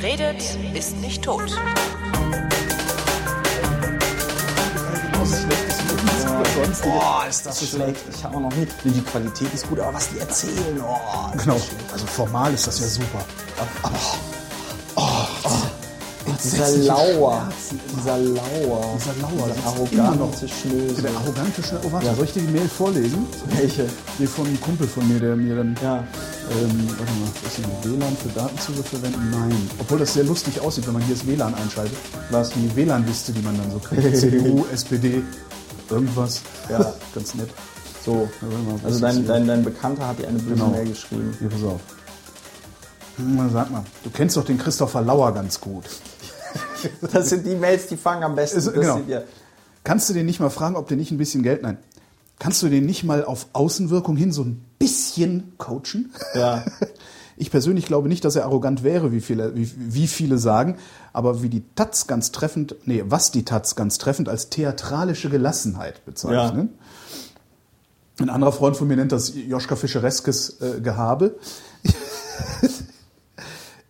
Wer redet, ist nicht tot. Boah, ist das schlecht. Ich habe noch nicht. Die Qualität ist gut, aber was die erzählen, oh. Genau. Also formal ist das ja super. Aber Dieser Lauer. Dieser Lauer. dieser Lauer, Dieser arrogante Schnösel. der arrogante Schnell. Oh, warte, Ja. soll ich dir die Mail vorlesen? Welche? Die von einem Kumpel von mir, der mir dann. Ja. Ähm, warte mal, ist hier WLAN für Datenzugriff verwenden? Nein. Obwohl das sehr lustig aussieht, wenn man hier das WLAN einschaltet. Was? Die WLAN-Liste, die man dann so kriegt. CDU, SPD, irgendwas. Ja. Ganz nett. So. Mal, Also dein, dein, dein Bekannter hat dir eine böse Genau. Mail geschrieben. Hier, pass auf. Hm, Sag mal, du kennst doch den Christopher Lauer ganz gut. Das sind die Mails, die fangen am besten. Ist- genau. ja- Kannst du den nicht mal fragen, ob der nicht ein bisschen Geld. Nein. Kannst du den nicht mal auf Außenwirkung hin so ein bisschen coachen? Ja. Ich persönlich glaube nicht, dass er arrogant wäre, wie viele, wie, wie viele sagen, aber wie die Taz ganz treffend, nee, was die Taz ganz treffend als theatralische Gelassenheit bezeichnen. Ein anderer Freund von mir nennt das Joschka Fischereskes äh, Gehabe.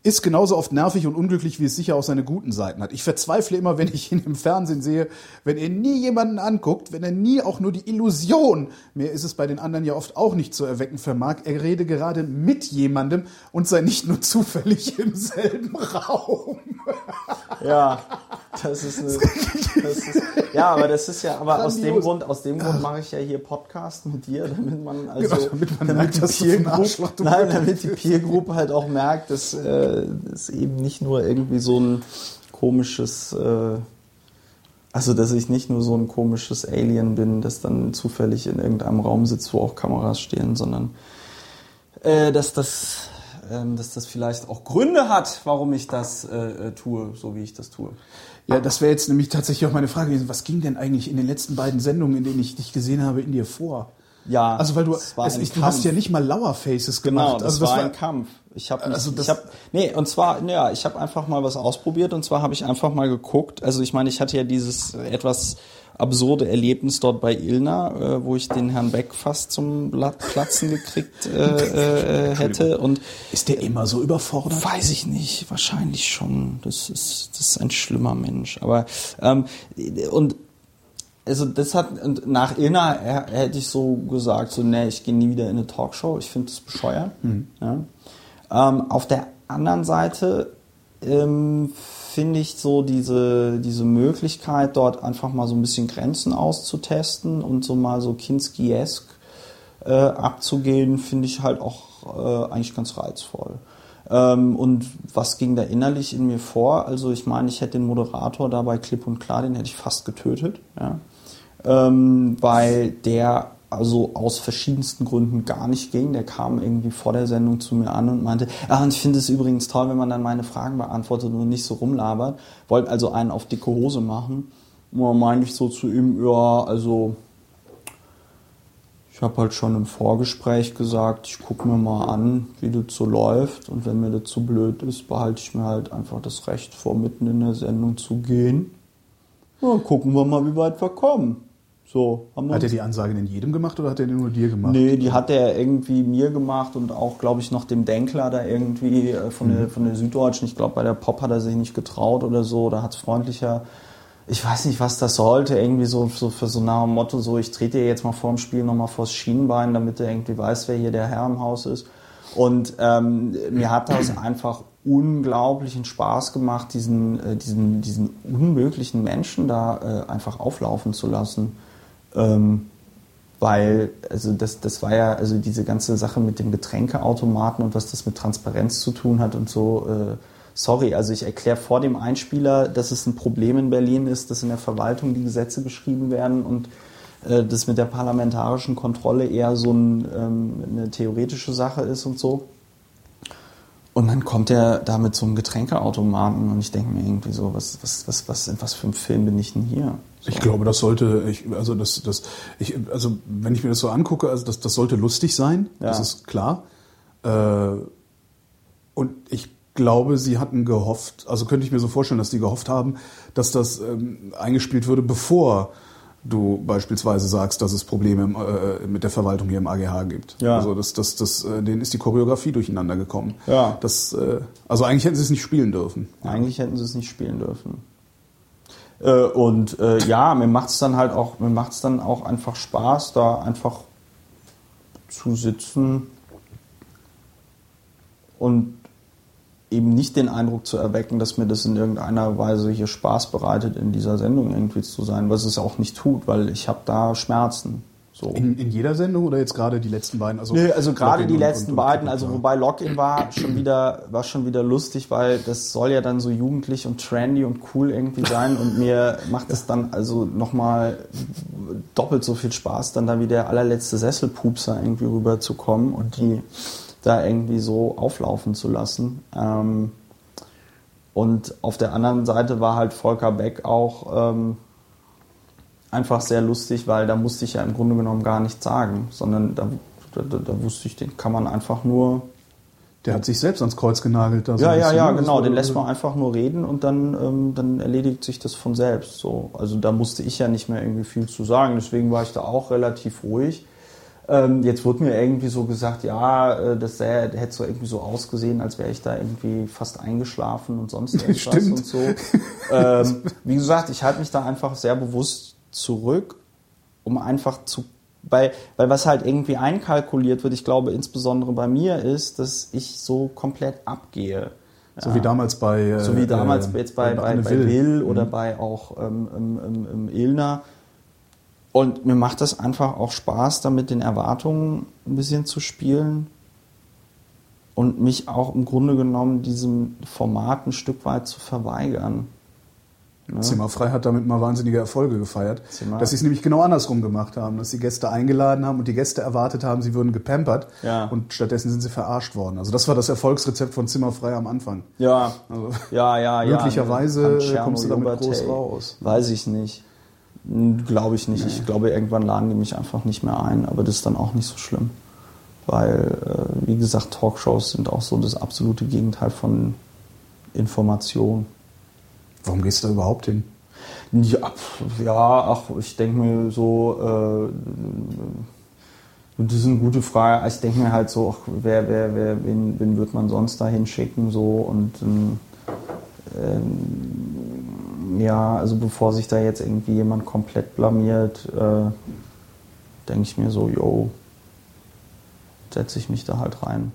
Ist genauso oft nervig und unglücklich, wie es sicher auch seine guten Seiten hat. Ich verzweifle immer, wenn ich ihn im Fernsehen sehe, wenn er nie jemanden anguckt, wenn er nie auch nur die Illusion, mehr ist es bei den anderen ja oft auch nicht zu erwecken vermag, er rede gerade mit jemandem und sei nicht nur zufällig im selben Raum. Ja, das ist, eine, das ist ja, aber das ist ja, aber aus dem. Grund, aus dem Grund mache ich ja hier Podcast mit dir, damit man also, Genau, damit man merkt, die Peer Group, nein, damit die Peer Group halt auch merkt, dass äh, es eben nicht nur irgendwie so ein komisches, äh, also dass ich nicht nur so ein komisches Alien bin, das dann zufällig in irgendeinem Raum sitzt, wo auch Kameras stehen, sondern äh, dass das ähm, dass das vielleicht auch Gründe hat, warum ich das äh, äh, tue, so wie ich das tue. Ja, das wäre jetzt nämlich tatsächlich auch meine Frage gewesen. Was ging denn eigentlich in den letzten beiden Sendungen, in denen ich dich gesehen habe, in dir vor? Ja, Also weil du, es war es, ich, du hast ja nicht mal Lauer Faces Genau, gemacht. das, also war ein Kampf. Ich habe Also das- ich habe nee, und zwar ja, ich habe einfach mal was ausprobiert und zwar habe ich einfach mal geguckt, also ich meine, ich hatte ja dieses etwas absurde Erlebnis dort bei Ilna, äh, wo ich den Herrn Beck fast zum Platzen gekriegt äh, äh, hätte und Ist der immer so überfordert? Weiß ich nicht, wahrscheinlich schon. Das ist, das ist ein schlimmer Mensch. Aber ähm, und also das hat nach Ilna h- hätte ich so gesagt, so nee, ich gehe nie wieder in eine Talkshow. Ich finde das bescheuert. Ja. Ähm, auf der anderen Seite ähm, finde ich so diese, diese Möglichkeit, dort einfach mal so ein bisschen Grenzen auszutesten und so mal so Kinski-esk äh, abzugehen, finde ich halt auch äh, eigentlich ganz reizvoll. Ähm, und was ging da innerlich in mir vor? Also ich meine, ich hätte den Moderator da bei Klipp und Klar, den hätte ich fast getötet, ja. ähm, weil der also aus verschiedensten Gründen gar nicht ging. Der kam irgendwie vor der Sendung zu mir an und meinte, ah, und ich finde es übrigens toll, wenn man dann meine Fragen beantwortet und nicht so rumlabert. Wollte also einen auf dicke Hose machen. Und dann meinte ich so zu ihm, ja, also ich habe halt schon im Vorgespräch gesagt, ich gucke mir mal an, wie das so läuft. Und wenn mir das zu blöd ist, behalte ich mir halt einfach das Recht vor, mitten in der Sendung zu gehen. Ja, gucken wir mal, wie weit wir kommen. So, Hat er die Ansage in jedem gemacht oder hat er die nur dir gemacht? Nee, die hat er irgendwie mir gemacht und auch, glaube ich, noch dem Denkler da irgendwie äh, von, der, von der Süddeutschen. Ich glaube, bei der Pop hat er sich nicht getraut oder so. Da hat es freundlicher. Ich weiß nicht, was das sollte. Irgendwie so, so für so dem Motto, so ich trete dir jetzt mal vor dem Spiel nochmal vors Schienbein, damit er irgendwie weiß, wer hier der Herr im Haus ist. Und ähm, mir hat das einfach unglaublichen Spaß gemacht, diesen, äh, diesen, diesen unmöglichen Menschen da äh, einfach auflaufen zu lassen. Ähm, weil, also das, das war ja, also diese ganze Sache mit dem Getränkeautomaten und was das mit Transparenz zu tun hat und so, äh, sorry, also ich erkläre vor dem Einspieler, dass es ein Problem in Berlin ist, dass in der Verwaltung die Gesetze geschrieben werden und äh, das mit der parlamentarischen Kontrolle eher so ein, ähm, eine theoretische Sache ist und so. Und dann kommt er da mit so einem Getränkeautomaten und ich denke mir irgendwie so, was, was, was, was, was für einem Film bin ich denn hier? Ich glaube, das sollte, ich, also das, das, ich, also wenn ich mir das so angucke, also das, das sollte lustig sein, Ja. das ist klar. Äh, und ich glaube, sie hatten gehofft, also könnte ich mir so vorstellen, dass die gehofft haben, dass das ähm, eingespielt würde, bevor du beispielsweise sagst, dass es Probleme im, äh, mit der Verwaltung hier im AGH gibt. Ja. Also das, das, das, äh, denen ist die Choreografie durcheinander gekommen. Ja. Das, äh, also eigentlich hätten sie es nicht spielen dürfen. Eigentlich hätten sie es nicht spielen dürfen. Äh, und äh, ja, mir macht es dann halt auch, mir macht es dann auch einfach Spaß, da einfach zu sitzen und eben nicht den Eindruck zu erwecken, dass mir das in irgendeiner Weise hier Spaß bereitet, in dieser Sendung irgendwie zu sein, was es auch nicht tut, weil ich habe da Schmerzen. So. In, in jeder Sendung oder jetzt gerade die letzten beiden? Also, Nö, also gerade die letzten und- beiden, und- also ja. wobei Login war schon wieder, war schon wieder lustig, weil das soll ja dann so jugendlich und trendy und cool irgendwie sein und mir macht es dann also nochmal doppelt so viel Spaß, dann da wie der allerletzte Sesselpupser irgendwie rüberzukommen und die da irgendwie so auflaufen zu lassen. Ähm, und auf der anderen Seite war halt Volker Beck auch ähm, einfach sehr lustig, weil da musste ich ja im Grunde genommen gar nichts sagen, sondern da, da, da, wusste ich, den kann man einfach nur. Der hat sich selbst ans Kreuz genagelt. Da so Ja, ja, ja, ne? Genau. Den lässt man einfach nur reden und dann, ähm, dann erledigt sich das von selbst. So. Also da musste ich ja nicht mehr irgendwie viel zu sagen. Deswegen war ich da auch relativ ruhig. Ähm, jetzt wurde mir irgendwie so gesagt, ja, äh, das sähe, hätte so irgendwie so ausgesehen, als wäre ich da irgendwie fast eingeschlafen und sonst irgendwas Stimmt. und so. ähm, wie gesagt, ich halte mich da einfach sehr bewusst zurück, um einfach zu, weil, weil was halt irgendwie einkalkuliert wird, ich glaube insbesondere bei mir ist, dass ich so komplett abgehe. So wie damals bei. Äh, So wie damals äh, jetzt bei, bei, bei Will. Will oder bei auch ähm, ähm, ähm, ähm, Ilna. Und mir macht das einfach auch Spaß, da mit den Erwartungen ein bisschen zu spielen und mich auch im Grunde genommen diesem Format ein Stück weit zu verweigern. Ne? Zimmerfrei hat damit mal wahnsinnige Erfolge gefeiert. Zimmer- Dass sie es nämlich genau andersrum gemacht haben, dass sie Gäste eingeladen haben und die Gäste erwartet haben, sie würden gepampert Ja. und stattdessen sind sie verarscht worden. Also das war das Erfolgsrezept von Zimmerfrei am Anfang. Ja, Also, ja, ja, ja. Möglicherweise Tscherno kommst du damit groß raus. Weiß ich nicht. Glaube ich nicht. Ich glaube, irgendwann laden die mich einfach nicht mehr ein, aber das ist dann auch nicht so schlimm. Weil, äh, wie gesagt, Talkshows sind auch so das absolute Gegenteil von Information. Warum gehst du da überhaupt hin? Ja, ja ach, ich denke mir so, äh, das ist eine gute Frage. Ich denke mir halt so, ach, wer, wer, wer, wen, wen wird man sonst da hinschicken so und ähm, ähm, ja, also bevor sich da jetzt irgendwie jemand komplett blamiert, äh, denke ich mir so, yo, setze ich mich da halt rein.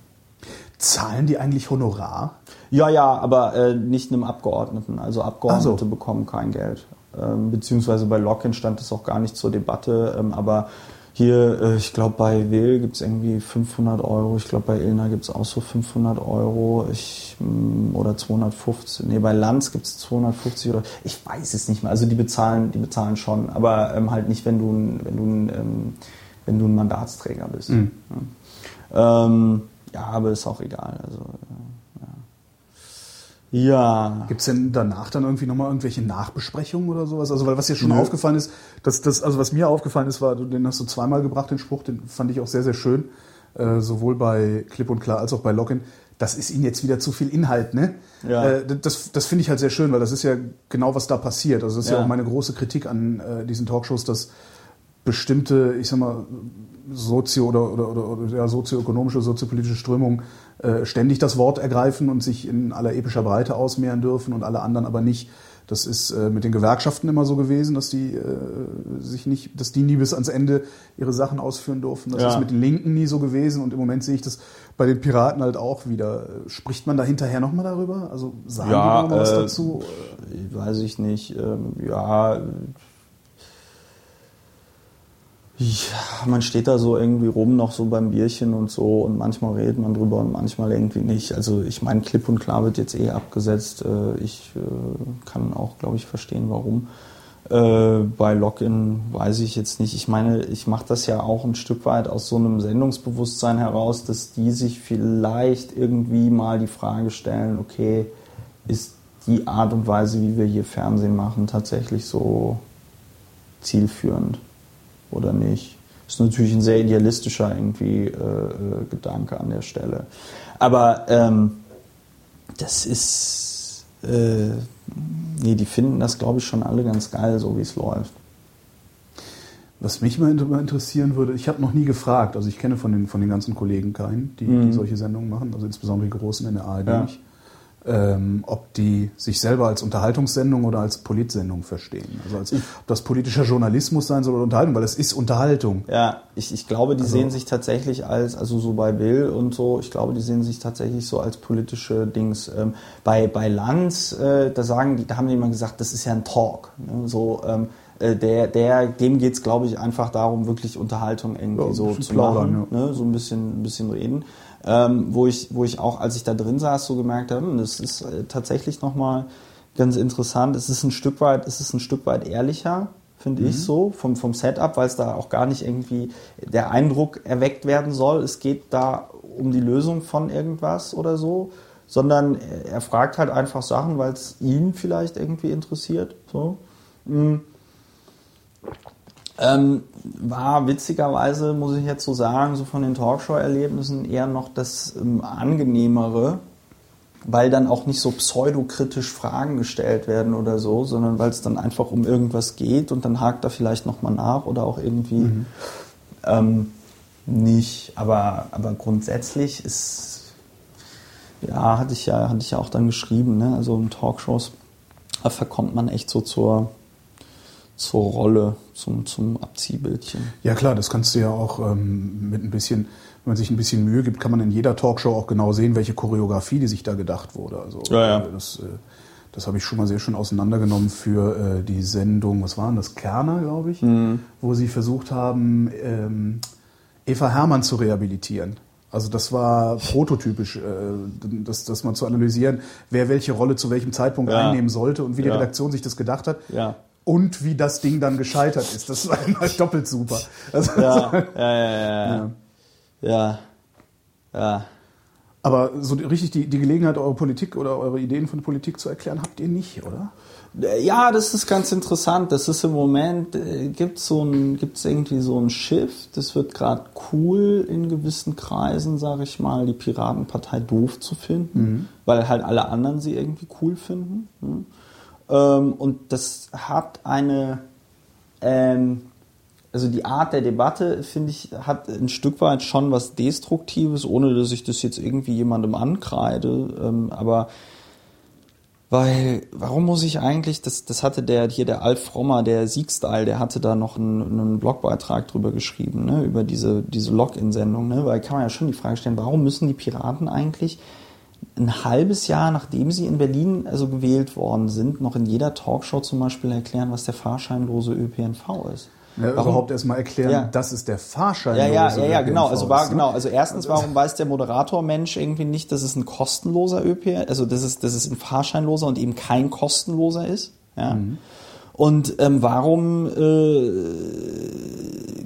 Zahlen die eigentlich Honorar? Ja, ja, aber äh, nicht einem Abgeordneten. Also Abgeordnete so. bekommen kein Geld. Ähm, beziehungsweise bei Locken stand es auch gar nicht zur Debatte. Ähm, aber hier, äh, ich glaube, bei Will gibt es irgendwie 500 Euro. Ich glaube, bei Ilna gibt es auch so 500 Euro. Ich, mh, oder 250. Nee, bei Lanz gibt es 250 oder ich weiß es nicht mehr. Also die bezahlen, die bezahlen schon, aber ähm, halt nicht, wenn du, ein- wenn du, ähm, wenn du ein Mandatsträger bist. Mhm. Ja. Ähm, ja, aber ist auch egal. Also, äh, ja. ja. Gibt es denn danach dann irgendwie nochmal irgendwelche Nachbesprechungen oder sowas? Also, weil was dir schon Nö. aufgefallen ist, dass das, also was mir aufgefallen ist, war, du- den hast du zweimal gebracht, den Spruch, den fand ich auch sehr, sehr schön. Äh, sowohl bei Clip und Klar als auch bei Login. Das ist ihnen jetzt wieder zu viel Inhalt, ne? Ja. Äh, das das finde ich halt sehr schön, weil das ist ja genau, was da passiert. Also das ist ja, Ja. auch meine große Kritik an äh, diesen Talkshows, dass bestimmte, ich sag mal, sozio- oder, oder, oder, oder ja, sozioökonomische, soziopolitische Strömungen äh, ständig das Wort ergreifen und sich in aller epischer Breite ausmehren dürfen und alle anderen aber nicht. Das ist äh, mit den Gewerkschaften immer so gewesen, dass die äh, sich nicht, dass die nie bis ans Ende ihre Sachen ausführen durften. Das Ja. ist mit den Linken nie so gewesen und im Moment sehe ich das bei den Piraten halt auch wieder. Spricht man da hinterher nochmal darüber? Also sagen Ja, die noch mal was äh, dazu? Ich weiß ich nicht. Ähm, ja. Ja, man steht da so irgendwie rum noch so beim Bierchen und so und manchmal redet man drüber und manchmal irgendwie nicht. Also ich meine, klipp und klar wird jetzt eh abgesetzt. Äh, Ich äh, kann auch, glaube ich, verstehen, warum. Äh, Bei Login weiß ich jetzt nicht. Ich meine, ich mache das ja auch ein Stück weit aus so einem Sendungsbewusstsein heraus, dass die sich vielleicht irgendwie mal die Frage stellen, okay, ist die Art und Weise, wie wir hier Fernsehen machen, tatsächlich so zielführend oder nicht? Ist natürlich ein sehr idealistischer irgendwie äh, äh, Gedanke an der Stelle. Aber ähm, das ist, äh, nee, die finden das, glaube ich, schon alle ganz geil, so wie es läuft. Was mich mal interessieren würde, ich habe noch nie gefragt, also ich kenne von den, von den ganzen Kollegen keinen, die, die solche Sendungen machen, also insbesondere die großen in der ARD Ja. nicht, ähm, ob die sich selber als Unterhaltungssendung oder als Politsendung verstehen. Also als, ob das politischer Journalismus sein soll oder Unterhaltung, weil es ist Unterhaltung. Ja, ich, ich glaube, die Also- sehen sich tatsächlich als, also so bei Will und so, ich glaube, die sehen sich tatsächlich so als politische Dings. Ähm, bei, bei Lanz, äh, da sagen die, da haben die immer gesagt, das ist ja ein Talk. Ne? So, ähm, äh, der, der, dem geht's, glaube ich, einfach darum, wirklich Unterhaltung irgendwie Ja, so zu plaudern, machen, ne? so ein bisschen, ein bisschen reden. Ähm, wo ich, wo ich auch, als ich da drin saß, so gemerkt habe, hm, das ist äh, tatsächlich nochmal ganz interessant. Es ist ein Stück weit, es ist ein Stück weit ehrlicher, finde ich so, vom, vom Setup, weil es da auch gar nicht irgendwie der Eindruck erweckt werden soll, es geht da um die Lösung von irgendwas oder so, sondern er fragt halt einfach Sachen, weil es ihn vielleicht irgendwie interessiert. So. Mm. Ähm, war witzigerweise, muss ich jetzt so sagen, so von den Talkshow-Erlebnissen eher noch das ähm, angenehmere, weil dann auch nicht so pseudokritisch Fragen gestellt werden oder so, sondern weil es dann einfach um irgendwas geht und dann hakt er vielleicht nochmal nach oder auch irgendwie ähm, nicht. Aber, aber grundsätzlich ist, ja, hatte ich ja, hatte ich ja auch dann geschrieben, ne? also in Talkshows, da verkommt man echt so zur, zur Rolle, zum, zum Abziehbildchen. Ja klar, das kannst du ja auch ähm, mit ein bisschen, wenn man sich ein bisschen Mühe gibt, kann man in jeder Talkshow auch genau sehen, welche Choreografie, die sich da gedacht wurde. Also Ja, ja. äh, das, äh, das habe ich schon mal sehr schön auseinandergenommen für äh, die Sendung, was war denn das, Kerner, glaube ich, Mhm. wo sie versucht haben, ähm, Eva Hermann zu rehabilitieren. Also das war prototypisch, äh, das, das mal zu analysieren, wer welche Rolle zu welchem Zeitpunkt Ja. einnehmen sollte und wie die. Redaktion sich das gedacht hat. Ja. Und wie das Ding dann gescheitert ist. Das war halt doppelt super. Also, Ja, ja, ja, ja. ja. ja. ja. Aber so richtig die, die Gelegenheit, eure Politik oder eure Ideen von Politik zu erklären, habt ihr nicht, oder? Ja, das ist ganz interessant. Das ist im Moment, äh, gibt so ein, gibt's irgendwie so ein Shift. Das wird gerade cool in gewissen Kreisen, sage ich mal, die Piratenpartei doof zu finden, weil halt alle anderen sie irgendwie cool finden. ne? Ähm, und das hat eine, ähm, also die Art der Debatte, finde ich, hat ein Stück weit schon was Destruktives, ohne dass ich das jetzt irgendwie jemandem ankreide. Ähm, aber weil, warum muss ich eigentlich, das, das hatte der, hier der Alf Frommer, der Siegstyle, der hatte da noch einen, einen Blogbeitrag drüber geschrieben, ne, über diese, diese Login-Sendung, ne, weil kann man ja schon die Frage stellen, warum müssen die Piraten eigentlich ein halbes Jahr, nachdem sie in Berlin also gewählt worden sind, noch in jeder Talkshow zum Beispiel erklären, was der fahrscheinlose ÖPNV ist? Ja, Warum- überhaupt erstmal erklären, Ja. das ist der Fahrschein. ja, ja, ja, ja, genau. Also war ne? genau. Also erstens, warum weiß der Moderator-Mensch irgendwie nicht, dass es ein kostenloser ÖPR, also dass es, dass es ein fahrscheinloser und eben kein kostenloser ist? Ja. Mhm. Und ähm, warum äh,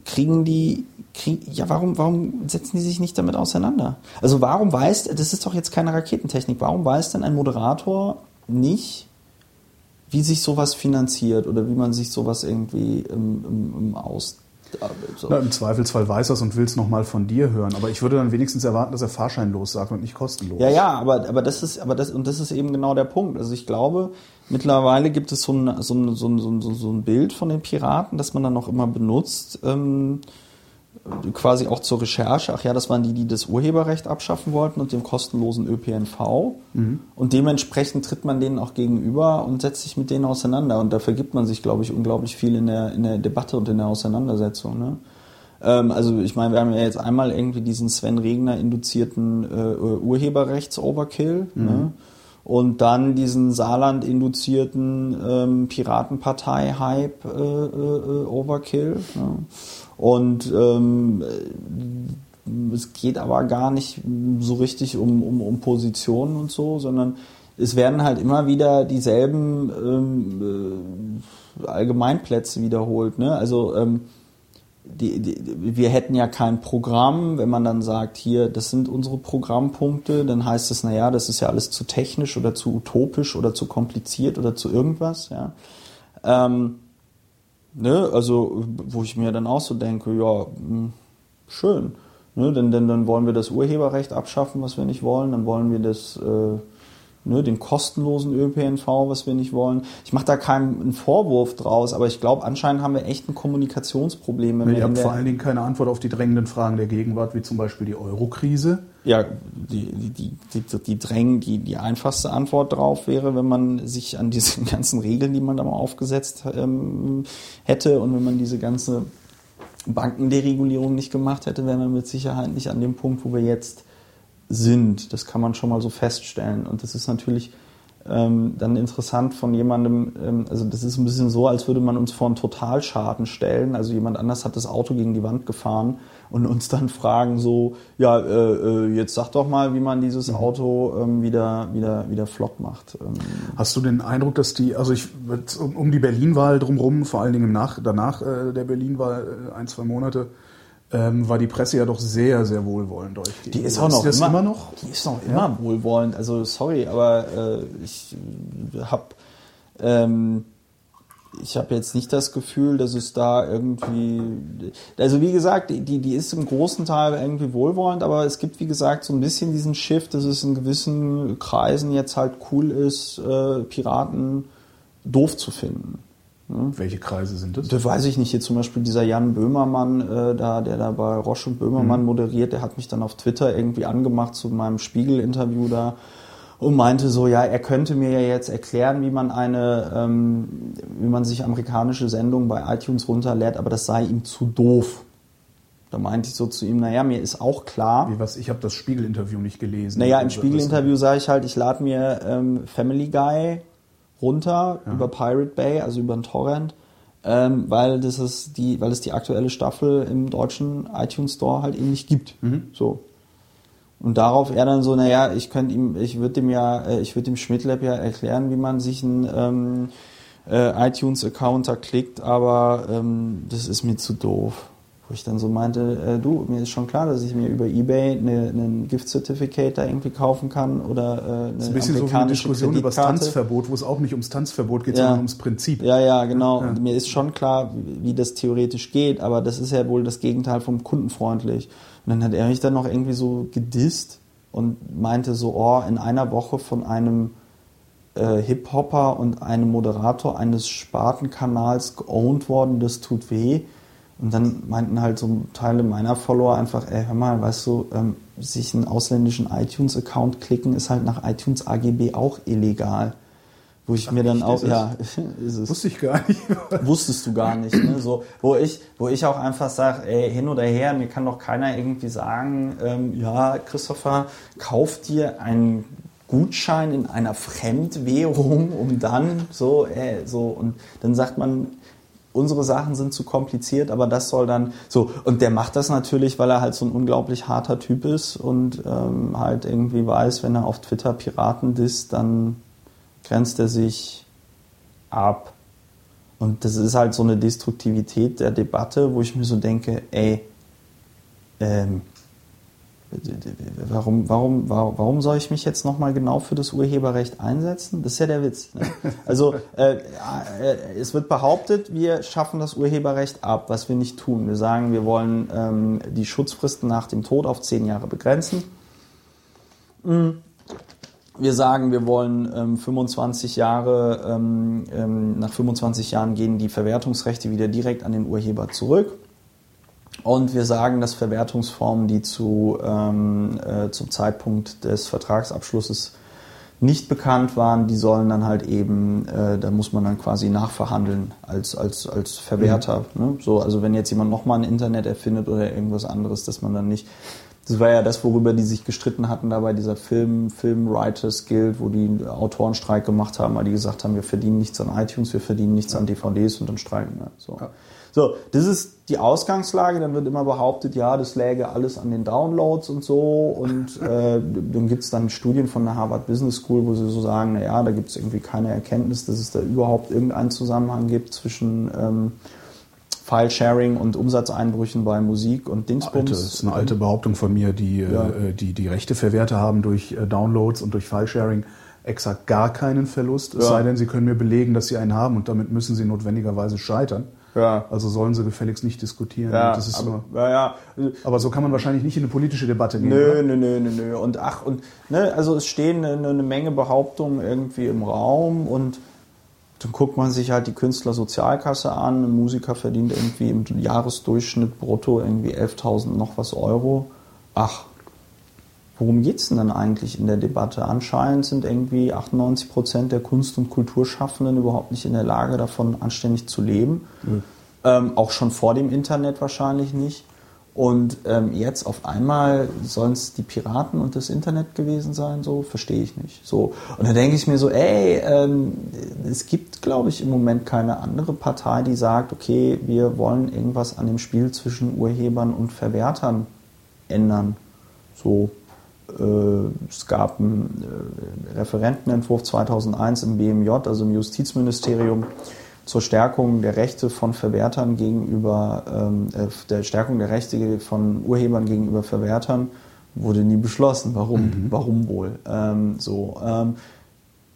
kriegen die, krieg, ja, warum, warum setzen die sich nicht damit auseinander? Also warum weiß, das ist doch jetzt keine Raketentechnik, warum weiß denn ein Moderator nicht, wie sich sowas finanziert oder wie man sich sowas irgendwie im, im, im aus so. Na, Im Zweifelsfall weiß er es und will es nochmal von dir hören. Aber ich würde dann wenigstens erwarten, dass er fahrscheinlos sagt und nicht kostenlos. Ja, ja, aber, aber das ist, aber das, und das ist eben genau der Punkt. Also ich glaube, mittlerweile gibt es so ein, so ein, so ein, so ein, so ein Bild von den Piraten, das man dann noch immer benutzt, ähm, quasi auch zur Recherche. Ach ja, das waren die, die das Urheberrecht abschaffen wollten und den kostenlosen ÖPNV. Und dementsprechend tritt man denen auch gegenüber und setzt sich mit denen auseinander. Und da vergibt man sich, glaube ich, unglaublich viel in der, in der Debatte und in der Auseinandersetzung. Ne? Ähm, also ich meine, wir haben ja jetzt einmal irgendwie diesen Sven Regner induzierten äh, Urheberrechts-Overkill ne? und dann diesen Saarland induzierten ähm, Piratenpartei-Hype äh, äh, Overkill. Ne? Und ähm, es geht aber gar nicht so richtig um, um, um Positionen und so, sondern es werden halt immer wieder dieselben ähm, äh, Allgemeinplätze wiederholt. Ne? Also ähm, die, die, wir hätten ja kein Programm, wenn man dann sagt, hier, das sind unsere Programmpunkte, dann heißt es, naja, das ist ja alles zu technisch oder zu utopisch oder zu kompliziert oder zu irgendwas, ja. Ähm, ne, also, wo ich mir dann auch so denke, ja, mh, schön, ne, denn, denn dann wollen wir das Urheberrecht abschaffen, was wir nicht wollen, dann wollen wir das, äh, ne, den kostenlosen ÖPNV, was wir nicht wollen. Ich mache da keinen einen Vorwurf draus, aber ich glaube, anscheinend haben wir echt ein Kommunikationsproblem. wenn Ihr wir habt der- vor allen Dingen keine Antwort auf die drängenden Fragen der Gegenwart, wie zum Beispiel die Euro-Krise. Ja, die, die, die, die, die drängen, die, die einfachste Antwort drauf wäre, wenn man sich an diese ganzen Regeln, die man da mal aufgesetzt ähm, hätte und wenn man diese ganze Bankenderegulierung nicht gemacht hätte, wären wir mit Sicherheit nicht an dem Punkt, wo wir jetzt sind. Das kann man schon mal so feststellen. Und das ist natürlich ähm, dann interessant von jemandem, ähm, also das ist ein bisschen so, als würde man uns vor einen Totalschaden stellen. Also jemand anders hat das Auto gegen die Wand gefahren und uns dann fragen so, ja, äh, äh, jetzt sag doch mal, wie man dieses Auto ähm, wieder, wieder, wieder flott macht. Ähm, Hast du den Eindruck, dass die, also ich um, um die Berlin-Wahl drumherum, vor allen Dingen im nach, danach äh, der Berlin-Wahl, äh, ein, zwei Monate, ähm, war die Presse ja doch sehr, sehr wohlwollend euch. Die ist auch noch das immer, immer noch. Die ist noch immer wohlwollend. Also sorry, aber äh, ich habe ähm, ich habe jetzt nicht das Gefühl, dass es da irgendwie also wie gesagt, die die ist im großen Teil irgendwie wohlwollend, aber es gibt wie gesagt so ein bisschen diesen Shift, dass es in gewissen Kreisen jetzt halt cool ist, äh, Piraten doof zu finden. Welche Kreise sind das? Das weiß ich nicht. Hier zum Beispiel dieser Jan Böhmermann, äh, da, der da bei Roche und Böhmermann moderiert, der hat mich dann auf Twitter irgendwie angemacht zu meinem Spiegel-Interview da und meinte so, ja, er könnte mir ja jetzt erklären, wie man eine, ähm, wie man sich amerikanische Sendungen bei iTunes runterlädt, aber das sei ihm zu doof. Da meinte ich so zu ihm, naja, mir ist auch klar, Wie was? Ich habe das Spiegel-Interview nicht gelesen. naja, im Also, Spiegel-Interview sage ich halt, ich lade mir ähm, Family Guy runter über Pirate Bay, also über einen Torrent, ähm, weil das ist die, weil es die aktuelle Staffel im deutschen iTunes Store halt eben nicht gibt. So. Und darauf er dann so, naja, ich könnte ihm, ich würde dem ja, äh, ich würde dem Schmidtlab ja erklären, wie man sich einen ähm, äh, iTunes-Account da klickt, aber ähm, das ist mir zu doof. Wo ich dann so meinte, äh, du, mir ist schon klar, dass ich mir über Ebay eine, einen Gift-Certificate da irgendwie kaufen kann oder äh, eine Das ist ein bisschen so eine Diskussion über das. Tanzverbot, wo es auch nicht ums Tanzverbot geht, Ja. sondern ums Prinzip. Ja, ja, genau. Ja. Und mir ist schon klar, wie wie das theoretisch geht, aber das ist ja wohl das Gegenteil vom kundenfreundlich. Und dann hat er mich dann noch irgendwie so gedisst und meinte so, oh, in einer Woche von einem äh, Hip-Hopper und einem Moderator eines Spartenkanals geowned worden, das tut weh. Und dann meinten halt so Teile meiner Follower einfach, ey, hör mal, weißt du, ähm, sich einen ausländischen iTunes-Account klicken ist halt nach iTunes AGB auch illegal. Wo ich mir dann auch, ja, ist es. Wusste ich gar nicht. Wusstest du gar nicht, ne? So, wo ich, wo ich auch einfach sage, ey, hin oder her, mir kann doch keiner irgendwie sagen, ähm, ja, Christopher, kauf dir einen Gutschein in einer Fremdwährung, um dann so, äh, so, und dann sagt man, unsere Sachen sind zu kompliziert, aber das soll dann so. Und der macht das natürlich, weil er halt so ein unglaublich harter Typ ist und ähm, halt irgendwie weiß, wenn er auf Twitter Piraten disst, dann grenzt er sich ab. Und das ist halt so eine Destruktivität der Debatte, wo ich mir so denke, ey, ähm, warum, warum, warum, soll ich mich jetzt nochmal genau für das Urheberrecht einsetzen? Das ist ja der Witz. Ne? Also äh, äh, es wird behauptet, wir schaffen das Urheberrecht ab, was wir nicht tun. Wir sagen, wir wollen ähm, die Schutzfristen nach dem Tod auf zehn Jahre begrenzen. Wir sagen, wir wollen ähm, 25 Jahre, ähm, ähm, nach 25 Jahren gehen die Verwertungsrechte wieder direkt an den Urheber zurück. Und wir sagen, dass Verwertungsformen, die zu, ähm, äh, zum Zeitpunkt des Vertragsabschlusses nicht bekannt waren, die sollen dann halt eben, äh, da muss man dann quasi nachverhandeln als, als, als Verwerter. Ne? So, also wenn jetzt jemand nochmal ein Internet erfindet oder irgendwas anderes, dass man dann nicht. Das war ja das, worüber die sich gestritten hatten da bei dieser Film, Film Writers Guild, wo die Autorenstreik gemacht haben, weil die gesagt haben, wir verdienen nichts an iTunes, wir verdienen nichts an DVDs und dann streiken wir. So. Ja. So, das ist die Ausgangslage. Dann wird immer behauptet, ja, das läge alles an den Downloads und so. Und äh, dann gibt es dann Studien von der Harvard Business School, wo sie so sagen, naja, da gibt es irgendwie keine Erkenntnis, dass es da überhaupt irgendeinen Zusammenhang gibt zwischen ähm, File-Sharing und Umsatzeinbrüchen bei Musik und Dingsbums. Das ist eine alte Behauptung von mir, die Ja. äh, die, die Rechteverwerter haben durch äh, Downloads und durch File-Sharing exakt gar keinen Verlust, es Ja. sei denn, sie können mir belegen, dass sie einen haben und damit müssen sie notwendigerweise scheitern. Ja. Also sollen sie gefälligst nicht diskutieren. Ja, das ist aber, immer, ja, ja. aber so kann man wahrscheinlich nicht in eine politische Debatte gehen. Nö, oder? nö, nö, nö, nö. Und ach, und ne, also es stehen eine, eine Menge Behauptungen irgendwie im Raum und dann guckt man sich halt die Künstlersozialkasse an. Ein Musiker verdient irgendwie im Jahresdurchschnitt brutto irgendwie 11.000 noch was Euro. Ach, worum geht's denn dann eigentlich in der Debatte? Anscheinend sind irgendwie 98 Prozent der Kunst- und Kulturschaffenden überhaupt nicht in der Lage, davon anständig zu leben. Ähm, auch schon vor dem Internet wahrscheinlich nicht. Und ähm, jetzt auf einmal sollen es die Piraten und das Internet gewesen sein, so verstehe ich nicht. So und dann denke ich mir so, ey, ähm, es gibt, glaube ich, im Moment keine andere Partei, die sagt, okay, wir wollen irgendwas an dem Spiel zwischen Urhebern und Verwertern ändern. So, es gab einen äh, Referentenentwurf 2001 im BMJ, also im Justizministerium, zur Stärkung der Rechte von Verwertern gegenüber, ähm, äh, der Stärkung der Rechte von Urhebern gegenüber Verwertern, wurde nie beschlossen. Warum? Warum wohl? Ähm, so, ähm,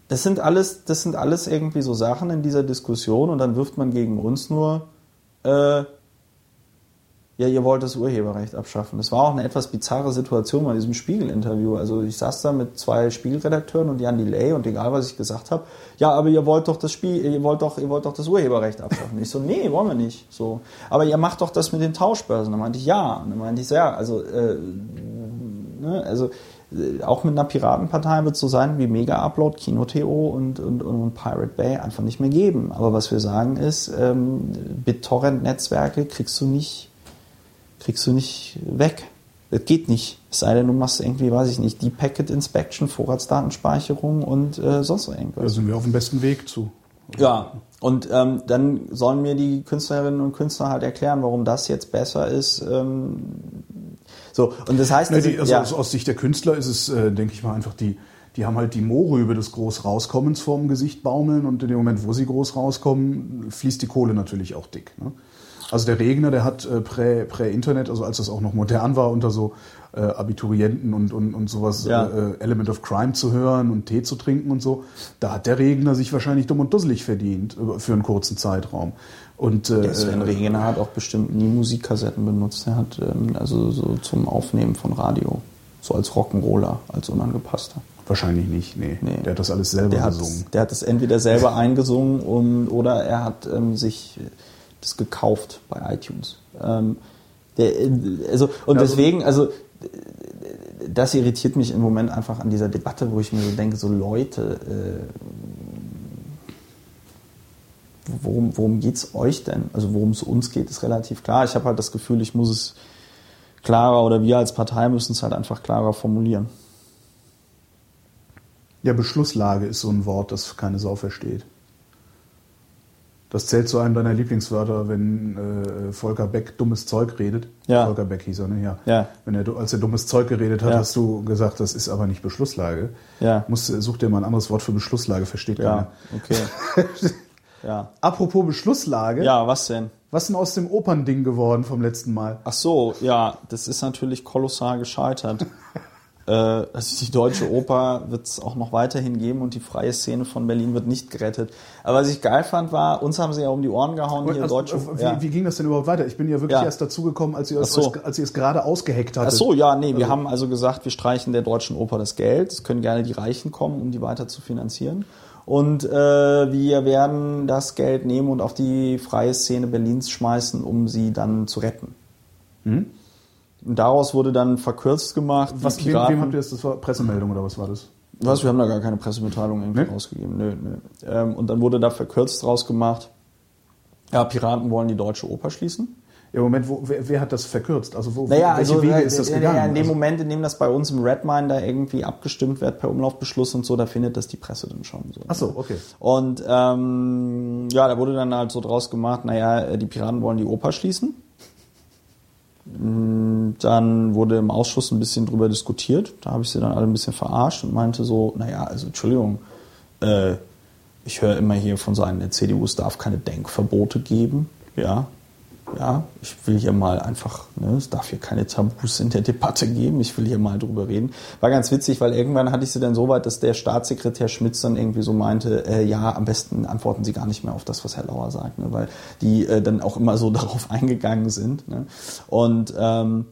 das sind alles, das sind alles irgendwie so Sachen in dieser Diskussion und dann wirft man gegen uns nur, äh, ja, ihr wollt das Urheberrecht abschaffen. Das war auch eine etwas bizarre Situation bei diesem Spiegel-Interview. Also ich saß da mit zwei Spiegelredakteuren und Jan Delay und egal was ich gesagt habe, ja, aber ihr wollt doch das Spiel, ihr wollt doch, ihr wollt doch das Urheberrecht abschaffen. Ich so, nee, wollen wir nicht. So, aber ihr macht doch das mit den Tauschbörsen. Dann meinte ich ja. Dann meinte ich so, ja, also, äh, ne, also äh, auch mit einer Piratenpartei wird es so sein wie Mega Upload, Kino.to und, und, und Pirate Bay einfach nicht mehr geben. Aber was wir sagen ist, ähm, BitTorrent-Netzwerke kriegst du nicht kriegst du nicht weg. Das geht nicht. Es sei denn, du machst irgendwie, weiß ich nicht, die Packet Inspection, Vorratsdatenspeicherung und äh, sonst Da irgendwas. sind wir auf dem besten Weg zu. Ja, und ähm, dann sollen mir die Künstlerinnen und Künstler halt erklären, warum das jetzt besser ist. Ähm, so, und das heißt, Ne, diese- die, also ja, aus, aus Sicht der Künstler ist es, äh, denke ich mal, einfach die, die haben halt die Mohrrübe des Großrauskommens vorm Gesicht baumeln und in dem Moment, wo sie groß rauskommen, fließt die Kohle natürlich auch dick. Ne? Also der Regner, der hat äh, prä- prä-Internet, also als das auch noch modern war, unter so äh, Abiturienten und, und, und sowas, Ja. äh, Element of Crime zu hören und Tee zu trinken und so, da hat der Regner sich wahrscheinlich dumm und dusselig verdient äh, für einen kurzen Zeitraum. Und äh, Sven äh, Regener hat auch bestimmt nie Musikkassetten benutzt. Er hat ähm, also so zum Aufnehmen von Radio, so als Rock'n'Roller, als unangepasster. wahrscheinlich nicht, nee. Nee. Der hat das alles selber Der hat, gesungen. der hat es entweder selber eingesungen um, oder er hat ähm, sich das gekauft bei iTunes. Ähm, der, also, und also- deswegen, also das irritiert mich im Moment einfach an dieser Debatte, wo ich mir so denke, so Leute, äh, worum, worum geht es euch denn? Also worum es uns geht, ist relativ klar. Ich habe halt das Gefühl, ich muss es klarer oder wir als Partei müssen es halt einfach klarer formulieren. Ja, Beschlusslage ist so ein Wort, das keine Sau versteht. Das zählt zu einem deiner Lieblingswörter, wenn äh, Volker Beck dummes Zeug redet. Ja. Volker Beck hieß er, ne? Ja. Ja. Wenn er, als er dummes Zeug geredet hat, Ja. hast du gesagt, das ist aber nicht Beschlusslage. Ja. Muss, such dir mal ein anderes Wort für Beschlusslage, versteht Ja, keiner. okay. ja. Apropos Beschlusslage, Ja, was denn? was ist denn aus dem Opernding geworden vom letzten Mal? Ach so, ja, das ist natürlich kolossal gescheitert. also die deutsche Oper wird es auch noch weiterhin geben und die freie Szene von Berlin wird nicht gerettet. Aber was ich geil fand, war, uns haben sie ja um die Ohren gehauen, hier Also, deutsche äh, wie, ja. wie ging das denn überhaupt weiter? Ich bin ja wirklich Ja. erst dazugekommen, als ihr es, so. als ihr es gerade ausgeheckt hattet. Ach so, ja, nee, wir haben also gesagt, wir streichen der deutschen Oper das Geld. Es können gerne die Reichen kommen, um die weiter zu finanzieren. Und äh, wir werden das Geld nehmen und auf die freie Szene Berlins schmeißen, um sie dann zu retten. Und daraus wurde dann verkürzt gemacht. Was, wem, Piraten- wem habt ihr das? Das war Pressemeldung oder was war das? Was? Wir haben da gar keine Pressemitteilung irgendwie Nee? rausgegeben. Nö, nö. Ähm, und dann wurde da verkürzt draus gemacht. Ja, Piraten wollen die deutsche Oper schließen. Ja, Moment, wo, wer, wer hat das verkürzt? Also wo, Naja, welche also Wege äh, ist das äh, gegangen? Ja, in dem Also- Moment, in dem das bei uns im Redmine da irgendwie abgestimmt wird per Umlaufbeschluss und so, da findet das die Presse dann schon so. Ach so, okay. Und ähm, ja, da wurde dann halt so draus gemacht, naja, äh, die Piraten wollen die Oper schließen. Mm, Dann wurde im Ausschuss ein bisschen drüber diskutiert. Da habe ich sie dann alle ein bisschen verarscht und meinte so, naja, also Entschuldigung, äh, ich höre immer hier von Seiten der CDU, es darf keine Denkverbote geben. Ja, ja, ich will hier mal einfach, ne, es darf hier keine Tabus in der Debatte geben, ich will hier mal drüber reden. War ganz witzig, weil irgendwann hatte ich sie dann so weit, dass der Staatssekretär Schmitz dann irgendwie so meinte, äh, ja, am besten antworten Sie gar nicht mehr auf das, was Herr Lauer sagt, ne, weil die äh, dann auch immer so darauf eingegangen sind. Ne. Und ähm,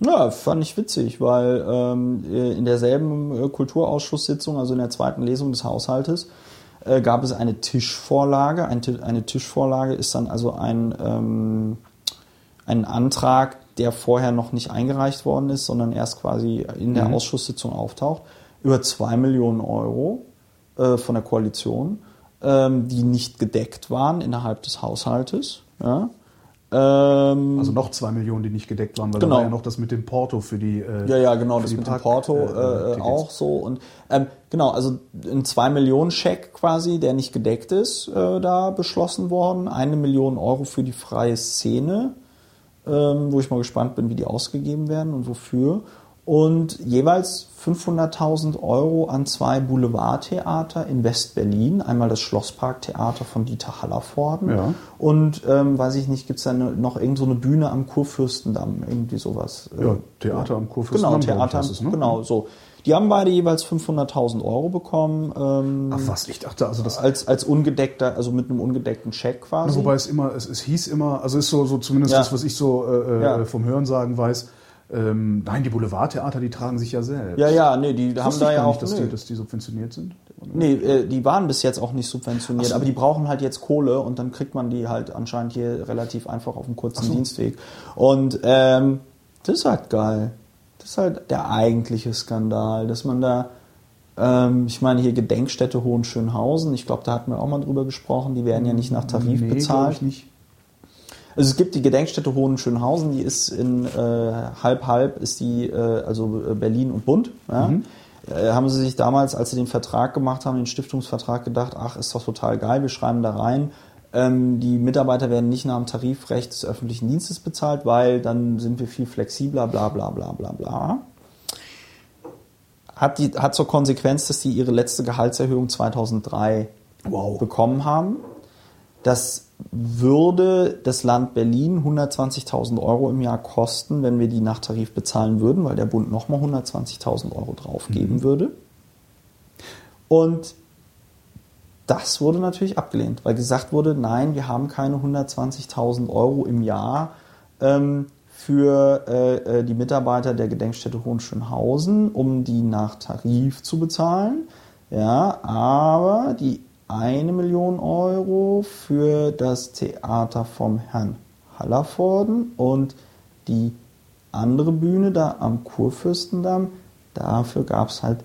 ja, fand ich witzig, weil ähm, in derselben äh, Kulturausschusssitzung, also in der zweiten Lesung des Haushaltes, äh, gab es eine Tischvorlage. Ein, eine Tischvorlage ist dann also ein, ähm, ein Antrag, der vorher noch nicht eingereicht worden ist, sondern erst quasi in der mhm. Ausschusssitzung auftaucht, über zwei Millionen Euro äh, von der Koalition, ähm, die nicht gedeckt waren innerhalb des Haushaltes. Ja. Ähm, also noch zwei Millionen, die nicht gedeckt waren, weil genau. da war ja noch das mit dem Porto für die. Äh, ja, ja, genau, das mit Park, dem Porto äh, äh, auch so. Und ähm, genau, also ein zwei Millionen Scheck quasi, der nicht gedeckt ist, äh, da beschlossen worden. Eine Million Euro für die freie Szene, ähm, wo ich mal gespannt bin, wie die ausgegeben werden und wofür und jeweils 500.000 Euro an zwei Boulevardtheater in West-Berlin. Einmal das Schlossparktheater von Dieter Hallervorden ja. und, ähm, weiß ich nicht, gibt es da noch irgend so eine Bühne am Kurfürstendamm, irgendwie sowas. Ja, Theater am Kurfürstendamm. Genau, Theater, es, ne? genau, so. Die haben beide jeweils 500.000 Euro bekommen. Ähm, Ach was, ich dachte also das als als ungedeckter, also mit einem ungedeckten Check quasi. Na, wobei es immer, es, es hieß immer, also ist so so zumindest ja. das, was ich so äh, äh ja. vom Hörensagen weiß ähm, nein, die Boulevardtheater, die tragen sich ja selbst. Ja, ja, nee, die haben da ja auch. Nicht, dass, die, dass die subventioniert sind? Nee, äh, die waren bis jetzt auch nicht subventioniert, so. aber die brauchen halt jetzt Kohle und dann kriegt man die halt anscheinend hier relativ einfach auf einem kurzen so. Dienstweg. Und ähm, das ist halt geil. Das ist halt der eigentliche Skandal, dass man da, ähm, ich meine hier Gedenkstätte Hohenschönhausen, ich glaube, da hatten wir auch mal drüber gesprochen, die werden ja nicht nach Tarif nee, bezahlt. Ich nicht. Also es gibt die Gedenkstätte Hohenschönhausen, die ist in äh, halb halb ist die äh, also äh, Berlin und Bund. Ja? Mhm. Äh, haben sie sich damals, als sie den Vertrag gemacht haben, den Stiftungsvertrag gedacht, ach ist doch total geil, wir schreiben da rein. Ähm, die Mitarbeiter werden nicht nach dem Tarifrecht des öffentlichen Dienstes bezahlt, weil dann sind wir viel flexibler, bla bla bla bla bla. Hat, die, hat zur Konsequenz, dass die ihre letzte Gehaltserhöhung 2003 wow. bekommen haben. Das würde das Land Berlin 120.000 Euro im Jahr kosten, wenn wir die nach Tarif bezahlen würden, weil der Bund nochmal 120.000 Euro draufgeben mhm. würde. Und das wurde natürlich abgelehnt, weil gesagt wurde, nein, wir haben keine 120.000 Euro im Jahr ähm, für äh, äh, die Mitarbeiter der Gedenkstätte Hohenschönhausen, um die nach Tarif zu bezahlen. Ja, aber die eine Million Euro für das Theater vom Herrn Hallervorden und die andere Bühne da am Kurfürstendamm, dafür gab es halt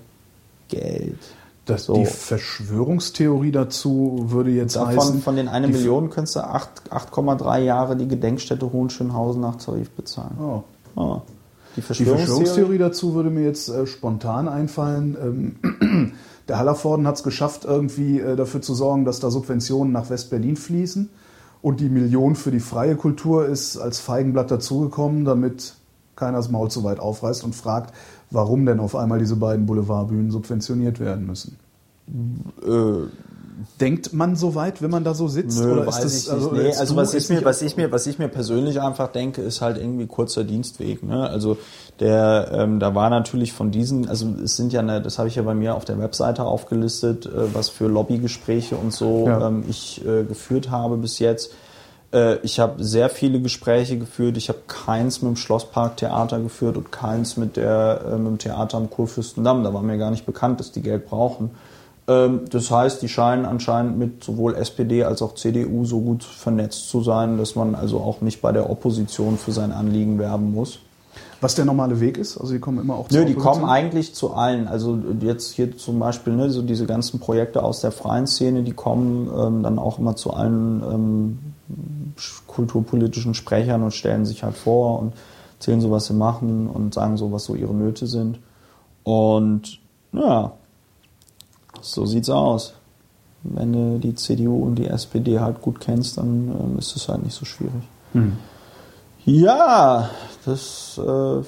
Geld. Das, so. Die Verschwörungstheorie dazu würde jetzt Davon, heißen... Von den eine Million könntest du 8,3 Jahre die Gedenkstätte Hohenschönhausen nach Tarif bezahlen. Oh. Oh. Die, Verschwörungstheorie? die Verschwörungstheorie dazu würde mir jetzt äh, spontan einfallen. Ähm, der Hallervorden hat es geschafft, irgendwie äh, dafür zu sorgen, dass da Subventionen nach West-Berlin fließen. Und die Million für die freie Kultur ist als Feigenblatt dazugekommen, damit keiner das Maul zu weit aufreißt und fragt, warum denn auf einmal diese beiden Boulevardbühnen subventioniert werden müssen. Äh, Denkt man so weit, wenn man da so sitzt? Nö, oder ist das, ich also, nee, also was ich, mir, was, ich mir, was ich mir persönlich einfach denke, ist halt irgendwie kurzer Dienstweg. Ne? Also der, ähm, da war natürlich von diesen, also es sind ja, eine, das habe ich ja bei mir auf der Webseite aufgelistet, äh, was für Lobbygespräche und so ja. ähm, ich äh, geführt habe bis jetzt. Äh, ich habe sehr viele Gespräche geführt. Ich habe keins mit dem Schlossparktheater geführt und keins mit, der, äh, mit dem Theater am Kurfürstendamm. Da war mir gar nicht bekannt, dass die Geld brauchen. Ähm, das heißt, die scheinen anscheinend mit sowohl SPD als auch CDU so gut vernetzt zu sein, dass man also auch nicht bei der Opposition für sein Anliegen werben muss. Was der normale Weg ist? Also die kommen immer auch zu Nö, die kommen eigentlich zu allen. Also jetzt hier zum Beispiel ne, so diese ganzen Projekte aus der freien Szene, die kommen ähm, dann auch immer zu allen ähm, kulturpolitischen Sprechern und stellen sich halt vor und erzählen so, was sie machen und sagen so, was so ihre Nöte sind. Und ja, so sieht's aus. Wenn du die CDU und die SPD halt gut kennst, dann ähm, ist es halt nicht so schwierig. Hm. Ja, das äh,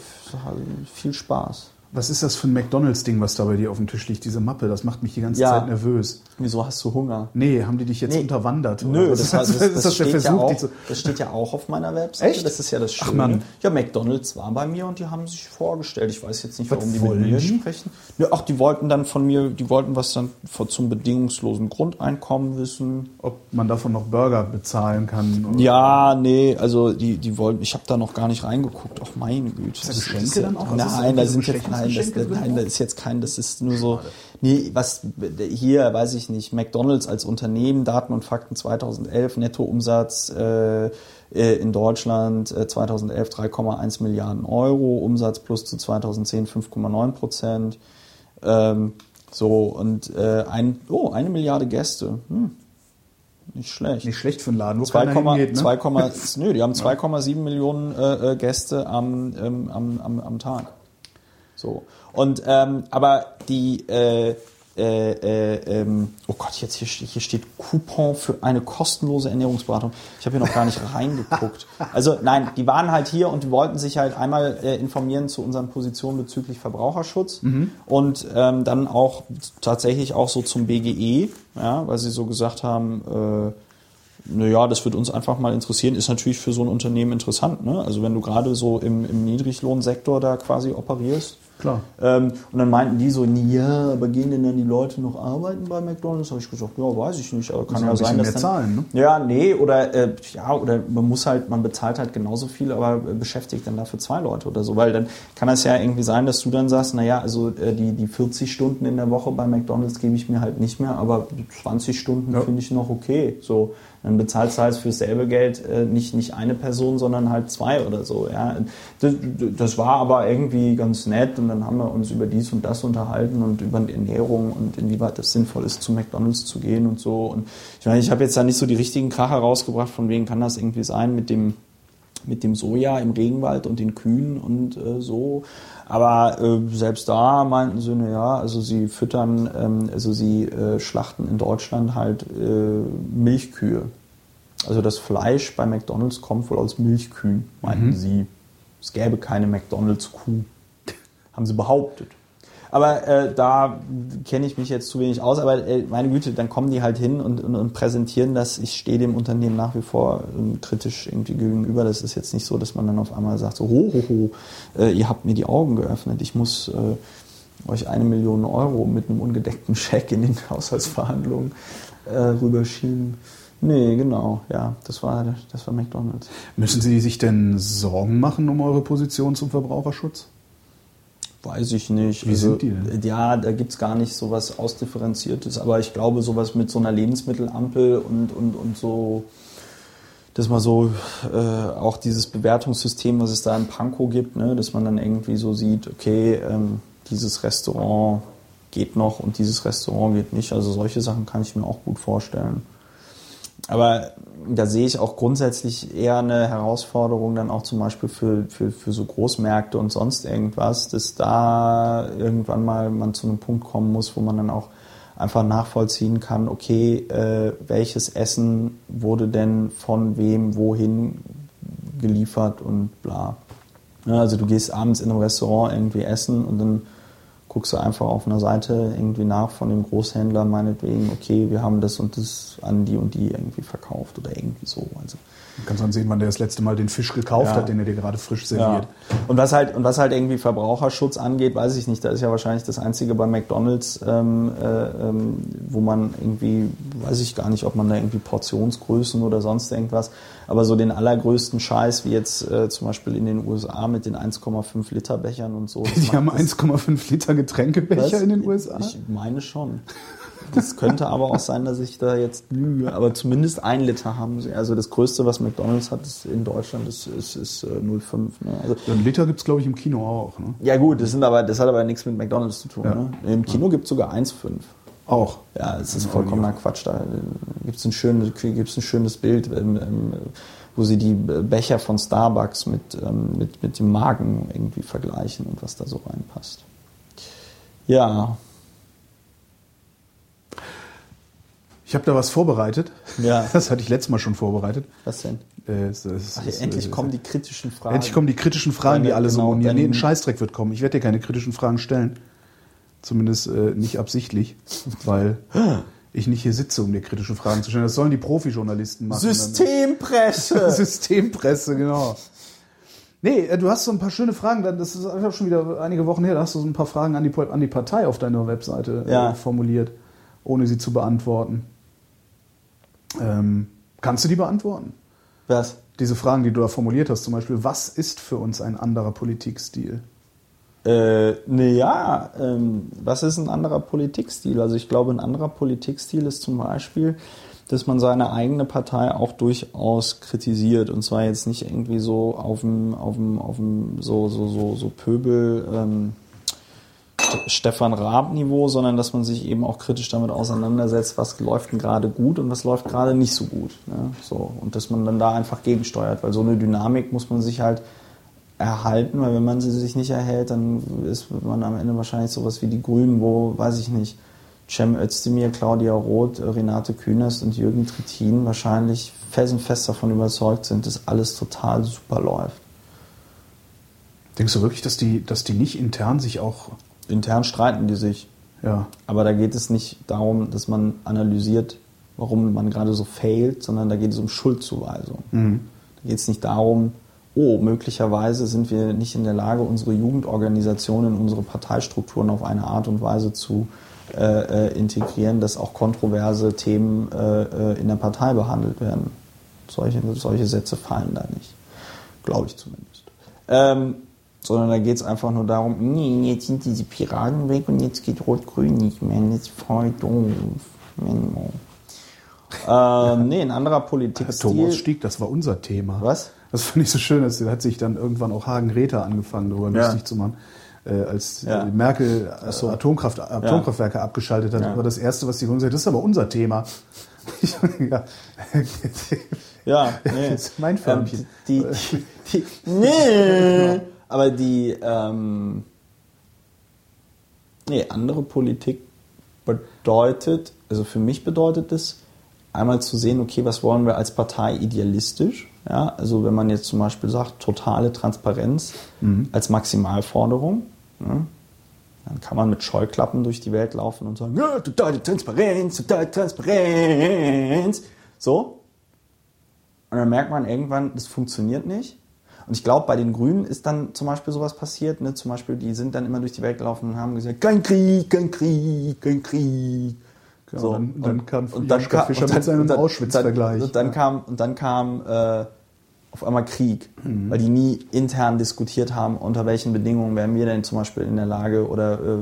viel Spaß. Was ist das für ein McDonalds-Ding, was da bei dir auf dem Tisch liegt? Diese Mappe, das macht mich die ganze Ja. Zeit nervös. Wieso hast du Hunger? Nee, haben die dich jetzt Nee. unterwandert? oder Nö, was das, ist das, ist das, steht ja auch, dich zu. das steht ja auch auf meiner Webseite. Echt? Das ist ja das Ach, Schöne. Mann. Ja, McDonalds war bei mir und die haben sich vorgestellt. Ich weiß jetzt nicht, Was warum die mit wollen mir sprechen. Ja, ach, die wollten dann von mir, die wollten was dann zum bedingungslosen Grundeinkommen wissen. Ob man davon noch Burger bezahlen kann? oder- Ja, nee, also die, die wollten, ich habe da noch gar nicht reingeguckt. Ach meine Güte. da Das Geschenke ja- dann auch? Also ist Nein, da sind jetzt, nein, nein, da ist jetzt kein, das ist nur so, nee, was, hier, weiß ich nicht, McDonalds als Unternehmen, Daten und Fakten 2011, Nettoumsatz äh, äh, in Deutschland äh, 2011 3,1 Milliarden Euro, Umsatz plus zu 2010 5,9 Prozent. Ähm, so, und äh, ein, oh, eine Milliarde Gäste. Hm, nicht schlecht. Nicht schlecht für einen Laden, wo 2, keiner hingeht, ne? 2, nö, die haben 2,7 Millionen äh, äh, Gäste am, ähm, am, am, am Tag. So. Und ähm, aber die äh, äh, äh, ähm, oh Gott, jetzt hier, hier steht Coupon für eine kostenlose Ernährungsberatung. Ich habe hier noch gar nicht reingeguckt. Also nein, die waren halt hier und die wollten sich halt einmal äh, informieren zu unseren Positionen bezüglich Verbraucherschutz und ähm, dann auch tatsächlich auch so zum BGE, ja, weil sie so gesagt haben, äh, naja, das wird uns einfach mal interessieren, ist natürlich für so ein Unternehmen interessant. Ne? Also wenn du gerade so im, im Niedriglohnsektor da quasi operierst. Klar. Ähm, und dann meinten die so, ja, aber gehen denn dann die Leute noch arbeiten bei McDonalds? Habe ich gesagt, ja, weiß ich nicht, aber kann ja ein sein, dass dann, mehr zahlen, ne? Ja, nee, oder äh, ja, oder man muss halt, man bezahlt halt genauso viel, aber beschäftigt dann dafür zwei Leute oder so, weil dann kann es ja irgendwie sein, dass du dann sagst, naja, also äh, die, die 40 Stunden in der Woche bei McDonalds gebe ich mir halt nicht mehr, aber die 20 Stunden Ja. finde ich noch okay. So, dann bezahlst du halt für dasselbe Geld äh, nicht, nicht eine Person, sondern halt zwei oder so. Ja. Das, das war aber irgendwie ganz nett und dann haben wir uns über dies und das unterhalten und über die Ernährung und inwieweit das sinnvoll ist, zu McDonalds zu gehen und so. Und ich meine, ich habe jetzt da nicht so die richtigen Kracher rausgebracht, von wegen kann das irgendwie sein mit dem mit dem Soja im Regenwald und den Kühen und äh, so. Aber äh, selbst da meinten sie, na ja, also sie füttern, ähm, also sie äh, schlachten in Deutschland halt äh, Milchkühe. Also das Fleisch bei McDonalds kommt wohl aus Milchkühen, meinten sie. Es gäbe keine McDonalds-Kuh. Haben sie behauptet. Aber äh, da kenne ich mich jetzt zu wenig aus. Aber äh, meine Güte, dann kommen die halt hin und, und, und präsentieren das. Ich stehe dem Unternehmen nach wie vor ähm, kritisch irgendwie gegenüber. Das ist jetzt nicht so, dass man dann auf einmal sagt, so, ho, ho, ho, äh, ihr habt mir die Augen geöffnet. Ich muss äh, euch eine Million Euro mit einem ungedeckten Scheck in den Haushaltsverhandlungen äh, rüberschieben. Nee, genau, ja, das war, das war McDonalds. Müssen Sie sich denn Sorgen machen um eure Position zum Verbraucherschutz? Weiß ich nicht. Wie sind die denn? Ja, da gibt's gar nicht so was Ausdifferenziertes, aber ich glaube, sowas mit so einer Lebensmittelampel und, und, und so, dass man so äh, auch dieses Bewertungssystem, was es da in Pankow gibt, ne, dass man dann irgendwie so sieht, okay, ähm, dieses Restaurant geht noch und dieses Restaurant geht nicht. Also solche Sachen kann ich mir auch gut vorstellen. Aber da sehe ich auch grundsätzlich eher eine Herausforderung dann auch zum Beispiel für, für, für so Großmärkte und sonst irgendwas, dass da irgendwann mal man zu einem Punkt kommen muss, wo man dann auch einfach nachvollziehen kann, okay, äh, welches Essen wurde denn von wem wohin geliefert und bla. Ja, also du gehst abends in einem Restaurant irgendwie essen und dann guckst du einfach auf einer Seite irgendwie nach von dem Großhändler meinetwegen, okay, wir haben das und das an die und die irgendwie verkauft oder irgendwie so. Also Du kannst dann sehen, wann der das letzte Mal den Fisch gekauft Ja. hat, den er dir gerade frisch ja. serviert. Und was halt und was halt irgendwie Verbraucherschutz angeht, weiß ich nicht. Da ist ja wahrscheinlich das einzige bei McDonald's, ähm, äh, ähm, wo man irgendwie, weiß ich gar nicht, ob man da irgendwie Portionsgrößen oder sonst irgendwas, aber so den allergrößten Scheiß wie jetzt äh, zum Beispiel in den USA mit den 1,5 Liter Bechern und so. Die haben das- 1,5 Liter Getränkebecher Was? in den USA. Ich meine schon. Das könnte aber auch sein, dass ich da jetzt lüge. Aber zumindest ein Liter haben sie. Also das Größte, was McDonalds hat, ist in Deutschland, ist, ist, ist äh, 0,5. Ne? Also, So ein Liter gibt es, glaube ich, im Kino auch. Ne? ja gut, das, sind aber, das hat aber nichts mit McDonalds zu tun. Ja. Ne? Im Kino gibt es sogar 1,5. Auch. Ja, es ist vollkommener Quatsch. Da gibt es ein, schönes- gibt's ein schönes Bild, ähm, ähm, wo sie die Becher von Starbucks mit, ähm, mit, mit dem Magen irgendwie vergleichen und was da so reinpasst. Ja, Ich habe da was vorbereitet. Ja. Das hatte ich letztes Mal schon vorbereitet. Was denn? Äh, es- es- Ach, es- endlich kommen die kritischen Fragen. Endlich kommen die kritischen Fragen, die Deine- alle so genau, monieren. Nee, ein Scheißdreck wird kommen. Ich werde dir keine kritischen Fragen stellen. Zumindest äh, nicht absichtlich, weil ich nicht hier sitze, um dir kritische Fragen zu stellen. Das sollen die Profijournalisten machen. Systempresse! Systempresse, genau. Nee, äh, du hast so ein paar schöne Fragen, das ist einfach schon wieder einige Wochen her, da hast du so ein paar Fragen an die, an die Partei auf deiner Webseite Ja. äh, formuliert, ohne sie zu beantworten. Ähm, kannst du die beantworten? Was? Diese Fragen, die du da formuliert hast, zum Beispiel, was ist für uns ein anderer Politikstil? Äh, naja, ähm, was ist ein anderer Politikstil? Also ich glaube, ein anderer Politikstil ist zum Beispiel, dass man seine eigene Partei auch durchaus kritisiert. Und zwar jetzt nicht irgendwie so auf dem, auf dem, auf dem so, so, so, so Pöbel, ähm, Stefan Raab-Niveau, sondern dass man sich eben auch kritisch damit auseinandersetzt, was läuft denn gerade gut und was läuft gerade nicht so gut. Ne? So, und dass man dann da einfach gegensteuert, weil so eine Dynamik muss man sich halt erhalten, weil wenn man sie sich nicht erhält, dann ist man am Ende wahrscheinlich sowas wie die Grünen, wo, weiß ich nicht, Cem Özdemir, Claudia Roth, Renate Künast und Jürgen Trittin wahrscheinlich felsenfest davon überzeugt sind, dass alles total super läuft. Denkst du wirklich, dass die, dass die nicht intern sich auch, Intern streiten die sich, ja, aber da geht es nicht darum, dass man analysiert, warum man gerade so failt, sondern da geht es um Schuldzuweisung. Mhm. Da geht es nicht darum, oh, möglicherweise sind wir nicht in der Lage, unsere Jugendorganisationen, unsere Parteistrukturen auf eine Art und Weise zu äh, äh, integrieren, dass auch kontroverse Themen äh, äh, in der Partei behandelt werden. Solche, solche Sätze fallen da nicht. Glaube ich zumindest. Ähm, sondern da geht es einfach nur darum, nee, jetzt sind diese Piraten weg und jetzt geht Rot-Grün nicht mehr. Ist voll doof. Ähm, nee, ein anderer Politikstil. Thomas Stieg, das war unser Thema. Was? Das fand ich so schön, dass da hat sich dann irgendwann auch Hagen Räther angefangen, darüber Ja. lustig zu machen. Äh, als Ja. Merkel äh, so. Atomkraft, Atomkraftwerke abgeschaltet hat, Ja. war das Erste, was die Grünen gesagt das ist aber unser Thema. Ja. Ja, nee. Das ist mein Förmchen. Ähm, die, die, die, nee. Aber die, ähm, nee, andere Politik bedeutet, also für mich bedeutet es, einmal zu sehen, okay, was wollen wir als Partei idealistisch? Ja, also wenn man jetzt zum Beispiel sagt, totale Transparenz als Maximalforderung, ne? dann kann man mit Scheuklappen durch die Welt laufen und sagen, ja, totale Transparenz, totale Transparenz. So, und dann merkt man irgendwann, das funktioniert nicht. Und ich glaube, bei den Grünen ist dann zum Beispiel sowas passiert. Ne? Zum Beispiel, die sind dann immer durch die Welt gelaufen und haben gesagt, kein Krieg, kein Krieg, kein Krieg. Genau, dann- dann kam Joschka kam- Fischer und mit seinem und dann- Auschwitz-Vergleich. Und dann Ja. kam, und dann kam äh, auf einmal Krieg, Mhm. weil die nie intern diskutiert haben, unter welchen Bedingungen wären wir denn zum Beispiel in der Lage oder äh, Ja.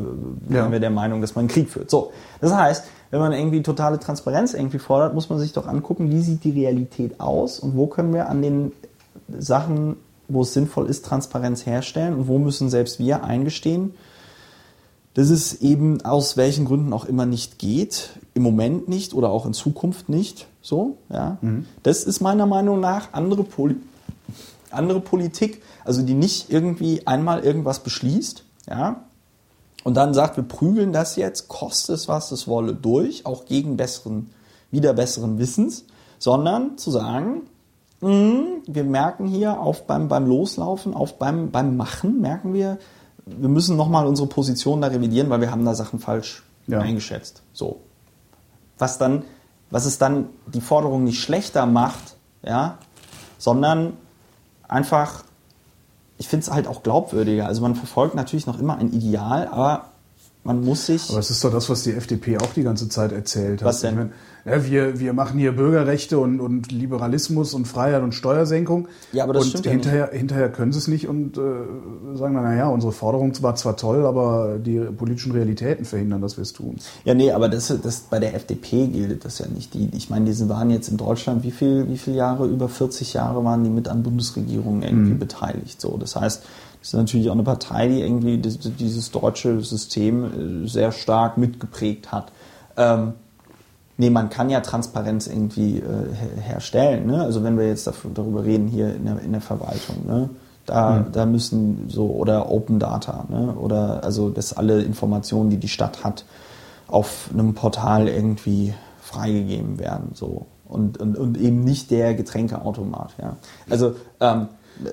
wären wir der Meinung, dass man einen Krieg führt. So, das heißt, wenn man irgendwie totale Transparenz irgendwie fordert, muss man sich doch angucken, wie sieht die Realität aus und wo können wir an den Sachen, wo es sinnvoll ist, Transparenz herstellen und wo müssen selbst wir eingestehen, dass es eben aus welchen Gründen auch immer nicht geht, im Moment nicht oder auch in Zukunft nicht. So, ja. Das ist meiner Meinung nach andere, Poli andere Politik, also die nicht irgendwie einmal irgendwas beschließt, ja, und dann sagt, wir prügeln das jetzt, koste es was es wolle, durch, auch gegen besseren, wieder besseren Wissens, sondern zu sagen, wir merken hier auf beim, beim Loslaufen, auf beim, beim Machen, merken wir, wir müssen nochmal unsere Position da revidieren, weil wir haben da Sachen falsch Ja. eingeschätzt. So. Was dann, was es dann die Forderung nicht schlechter macht, ja, sondern einfach, ich finde es halt auch glaubwürdiger. Also man verfolgt natürlich noch immer ein Ideal, aber man muss sich. Aber das ist doch das, was die FDP auch die ganze Zeit erzählt hat. Was denn? Meine, ja, wir, wir machen hier Bürgerrechte und, und Liberalismus und Freiheit und Steuersenkung. Ja, aber das und stimmt ja hinterher, hinterher können sie es nicht und äh, sagen dann, naja, unsere Forderung war zwar toll, aber die politischen Realitäten verhindern, dass wir es tun. Ja, nee, aber das, das bei der FDP gilt das ja nicht. Die, ich meine, diese waren jetzt in Deutschland, wie viel, wie viele Jahre, über 40 Jahre waren die mit an Bundesregierungen irgendwie beteiligt. So, das heißt, ist natürlich auch eine Partei, die irgendwie dieses deutsche System äh, sehr stark mitgeprägt hat. Ähm, nee, man kann ja Transparenz irgendwie äh, her herstellen. Ne? Also wenn wir jetzt dafür, darüber reden hier in der, in der Verwaltung, ne? da, da müssen so oder Open Data, ne? oder also dass alle Informationen, die die Stadt hat, auf einem Portal irgendwie freigegeben werden. So. Und, und, und eben nicht der Getränkeautomat. Ja. Also ähm,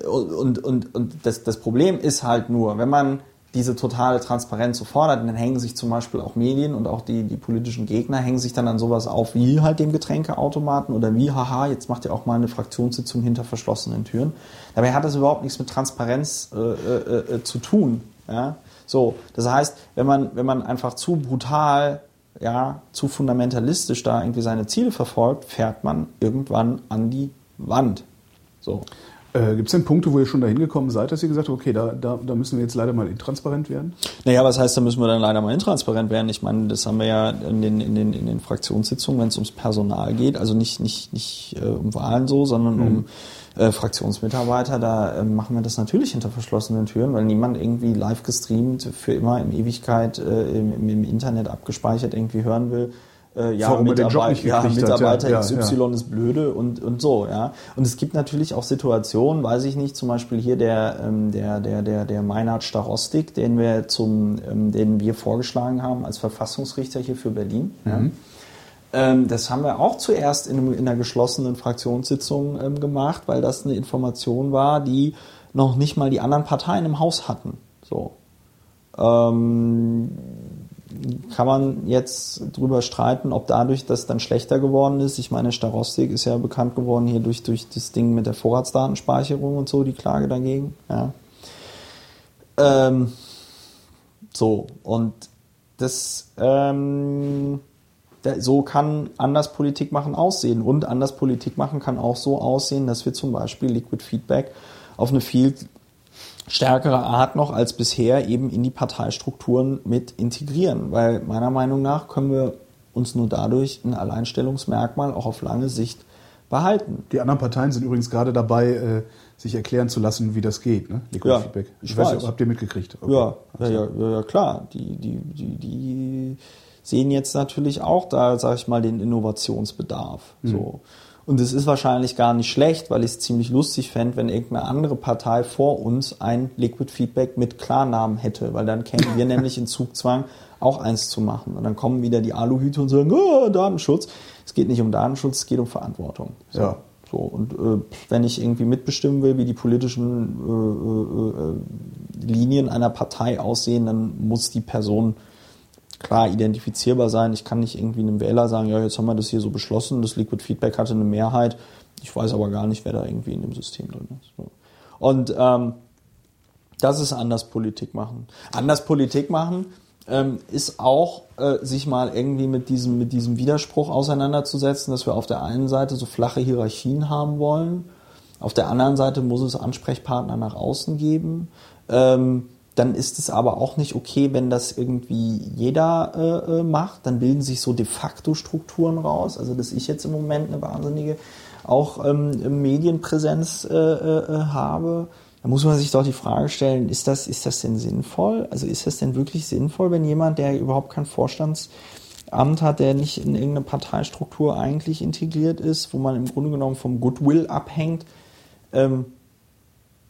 und, und, und das, das Problem ist halt nur, wenn man diese totale Transparenz so fordert, dann hängen sich zum Beispiel auch Medien und auch die, die politischen Gegner hängen sich dann an sowas auf wie halt dem Getränkeautomaten oder wie, haha, jetzt macht ihr auch mal eine Fraktionssitzung hinter verschlossenen Türen. Dabei hat das überhaupt nichts mit Transparenz äh, äh, äh, zu tun. Ja? So, das heißt, wenn man, wenn man einfach zu brutal, ja, zu fundamentalistisch da irgendwie seine Ziele verfolgt, fährt man irgendwann an die Wand. So. Äh, Gibt es denn Punkte, wo ihr schon dahin gekommen seid, dass ihr gesagt habt, okay, da, da, da müssen wir jetzt leider mal intransparent werden? Naja, was heißt, da müssen wir dann leider mal intransparent werden? Ich meine, das haben wir ja in den, in den, in den Fraktionssitzungen, wenn es ums Personal geht, also nicht, nicht, nicht äh, um Wahlen so, sondern mhm. um äh, Fraktionsmitarbeiter, da äh, machen wir das natürlich hinter verschlossenen Türen, weil niemand irgendwie live gestreamt für immer in Ewigkeit äh, im, im Internet abgespeichert irgendwie hören will, äh, ja, Warum Mitarbeit, ja, Mitarbeiter hat, ja, XY ja, ist blöde und, und so, ja. Und es gibt natürlich auch Situationen, weiß ich nicht, zum Beispiel hier der, ähm, der, der, der, der Meinhard Starostik, den wir zum, ähm, den wir vorgeschlagen haben als Verfassungsrichter hier für Berlin. Mhm. Ja. Ähm, das haben wir auch zuerst in, in einer geschlossenen Fraktionssitzung ähm, gemacht, weil das eine Information war, die noch nicht mal die anderen Parteien im Haus hatten. So. Ähm, kann man jetzt drüber streiten, ob dadurch das dann schlechter geworden ist. Ich meine, Starostik ist ja bekannt geworden hier durch, durch das Ding mit der Vorratsdatenspeicherung und so, die Klage dagegen. Ja. Ähm, so, und das, ähm, so kann anders Politik machen aussehen. Und anders Politik machen kann auch so aussehen, dass wir zum Beispiel Liquid Feedback auf eine viel stärkere Art noch als bisher eben in die Parteistrukturen mit integrieren. Weil meiner Meinung nach können wir uns nur dadurch ein Alleinstellungsmerkmal auch auf lange Sicht behalten. Die anderen Parteien sind übrigens gerade dabei, äh, sich erklären zu lassen, wie das geht, ne? Liquid ja, Feedback. Ich, ich weiß, weiß. habt ihr mitgekriegt? Okay. Ja, ja, ja, ja, klar. Die, die, die, die sehen jetzt natürlich auch da, sag ich mal, den Innovationsbedarf. Mhm. So. Und es ist wahrscheinlich gar nicht schlecht, weil ich es ziemlich lustig fände, wenn irgendeine andere Partei vor uns ein Liquid Feedback mit Klarnamen hätte, weil dann kämen wir nämlich in Zugzwang, auch eins zu machen. Und dann kommen wieder die Aluhüte und sagen, oh, Datenschutz. Es geht nicht um Datenschutz, es geht um Verantwortung. So. Ja. So, und äh, wenn ich irgendwie mitbestimmen will, wie die politischen äh, äh, äh Linien einer Partei aussehen, dann muss die Person klar identifizierbar sein. Ich kann nicht irgendwie einem Wähler sagen, ja, jetzt haben wir das hier so beschlossen, das Liquid Feedback hatte eine Mehrheit. Ich weiß aber gar nicht, wer da irgendwie in dem System drin ist. Und ähm, das ist anders Politik machen. Anders Politik machen ähm, ist auch, äh, sich mal irgendwie mit diesem, mit diesem Widerspruch auseinanderzusetzen, dass wir auf der einen Seite so flache Hierarchien haben wollen, auf der anderen Seite muss es Ansprechpartner nach außen geben. Ähm, dann ist es aber auch nicht okay, wenn das irgendwie jeder äh, äh, macht. Dann bilden sich so de facto Strukturen raus. Also dass ich jetzt im Moment eine wahnsinnige auch ähm, Medienpräsenz äh, äh, habe. Da muss man sich doch die Frage stellen, ist das, ist das denn sinnvoll? Also ist das denn wirklich sinnvoll, wenn jemand, der überhaupt kein Vorstandsamt hat, der nicht in irgendeine Parteistruktur eigentlich integriert ist, wo man im Grunde genommen vom Goodwill abhängt, ähm,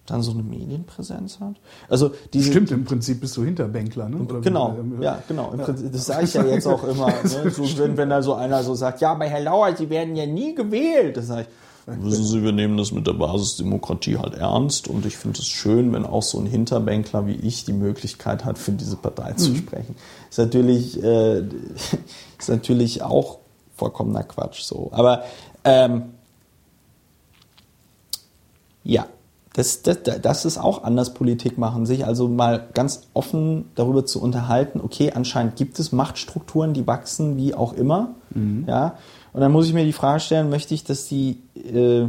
dann so eine Medienpräsenz hat. Also diese, Stimmt, im Prinzip bist du Hinterbänkler, ne? Oder genau, wie, ja, genau. Im Prinzip, das sage ich ja jetzt auch immer. Ne? So, wenn, wenn da so einer so sagt, ja, bei Herr Lauer, Sie werden ja nie gewählt. Das sage ich, Wissen Sie, wir nehmen das mit der Basisdemokratie halt ernst und ich finde es schön, wenn auch so ein Hinterbänkler wie ich die Möglichkeit hat, für diese Partei mhm. zu sprechen. Ist natürlich, äh, ist natürlich auch vollkommener Quatsch so. Aber ähm, ja, das, das, das ist auch anders Politik machen, sich also mal ganz offen darüber zu unterhalten, okay, anscheinend gibt es Machtstrukturen, die wachsen wie auch immer. Mhm. Ja? Und dann muss ich mir die Frage stellen, möchte ich, dass die äh,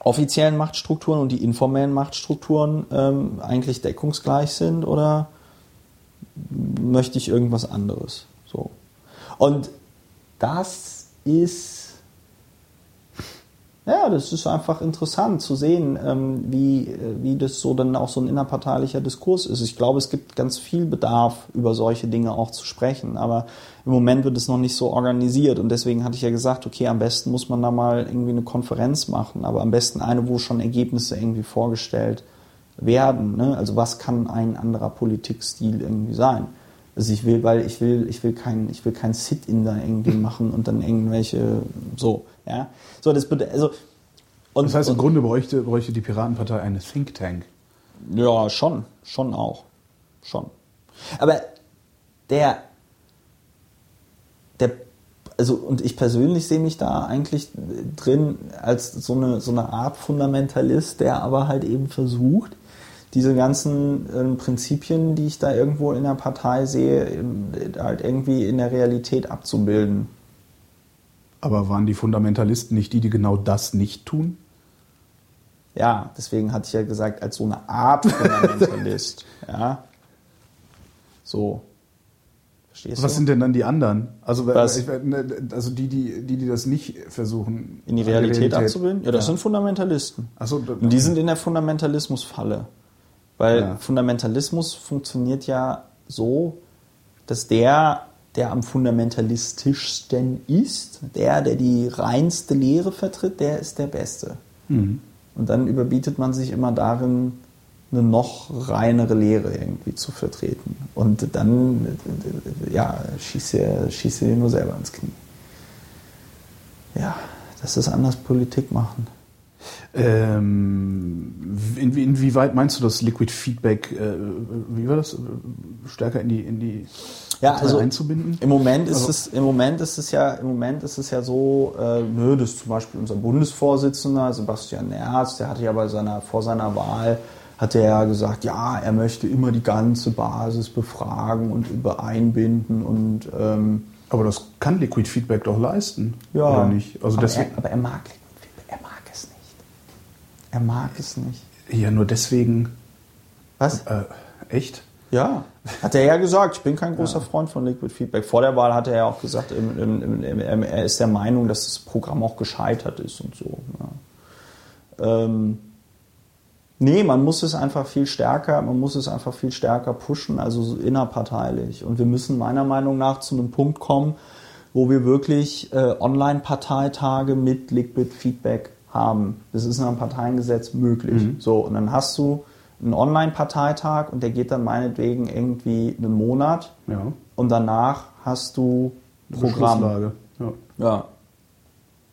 offiziellen Machtstrukturen und die informellen Machtstrukturen ähm, eigentlich deckungsgleich sind oder möchte ich irgendwas anderes? So. Und das ist ja, das ist einfach interessant zu sehen, ähm, wie, äh, wie das so dann auch so ein innerparteilicher Diskurs ist. Ich glaube, es gibt ganz viel Bedarf, über solche Dinge auch zu sprechen, aber im Moment wird es noch nicht so organisiert und deswegen hatte ich ja gesagt, okay, am besten muss man da mal irgendwie eine Konferenz machen, aber am besten eine, wo schon Ergebnisse irgendwie vorgestellt werden. Ne? Also was kann ein anderer Politikstil irgendwie sein? Also ich will, weil ich will, ich will kein, ich will kein Sit-in da irgendwie machen und dann irgendwelche so, ja. So, das also und, Das heißt, im und, Grunde bräuchte, bräuchte die Piratenpartei eine Think Tank. ja, schon, schon auch, schon. Aber der, der, also und ich persönlich sehe mich da eigentlich drin als so eine so eine Art Fundamentalist, der aber halt eben versucht, diese ganzen ähm, Prinzipien, die ich da irgendwo in der Partei sehe, halt irgendwie in der Realität abzubilden. Aber waren die Fundamentalisten nicht die, die genau das nicht tun? Ja, deswegen hatte ich ja gesagt, als so eine Art Fundamentalist. ja. So. Verstehst Was du? sind denn dann die anderen? Also, Was? ich- also die, die, die, die das nicht versuchen. in die an Realität, abzubilden? Ja, das sind Fundamentalisten. Achso, Und die sind in der Fundamentalismusfalle. Weil Ja. Fundamentalismus funktioniert ja so, dass der, der am fundamentalistischsten ist, der, der die reinste Lehre vertritt, der ist der Beste. Mhm. Und dann überbietet man sich immer darin, eine noch reinere Lehre irgendwie zu vertreten. Und dann, ja, schießt ihr, schießt ihr nur selber ins Knie. Ja, das ist anders Politik machen. Ähm, in, inwieweit meinst du das Liquid Feedback, äh, wie war das, stärker in die, in die Ja, also einzubinden? Im Moment ist Also- es, im Moment ist es ja, im Moment ist es ja so, äh, nö, dass zum Beispiel unser Bundesvorsitzender Sebastian Nerz, der hatte ja bei seiner, vor seiner Wahl, hat er ja gesagt, ja, er möchte immer die ganze Basis befragen und übereinbinden und ähm, Aber das kann Liquid Feedback doch leisten, ja. oder nicht? Also aber, deswegen, er, aber er mag, er mag es nicht. Er mag es nicht. ja, nur deswegen, Was? äh, echt? Ja, hat er ja gesagt. Ich bin kein großer Freund von Liquid Feedback. Vor der Wahl hat er ja auch gesagt, im, im, im, er ist der Meinung, dass das Programm auch gescheitert ist und so. Ja. Ähm, nee, man muss es einfach viel stärker, man muss es einfach viel stärker pushen, also so innerparteilich. Und wir müssen meiner Meinung nach zu einem Punkt kommen, wo wir wirklich äh, Online-Parteitage mit Liquid Feedback haben. Das ist in einem Parteiengesetz möglich. So, und dann hast du einen Online-Parteitag und der geht dann meinetwegen irgendwie einen Monat Ja. und danach hast du Programm. Ja. Ja.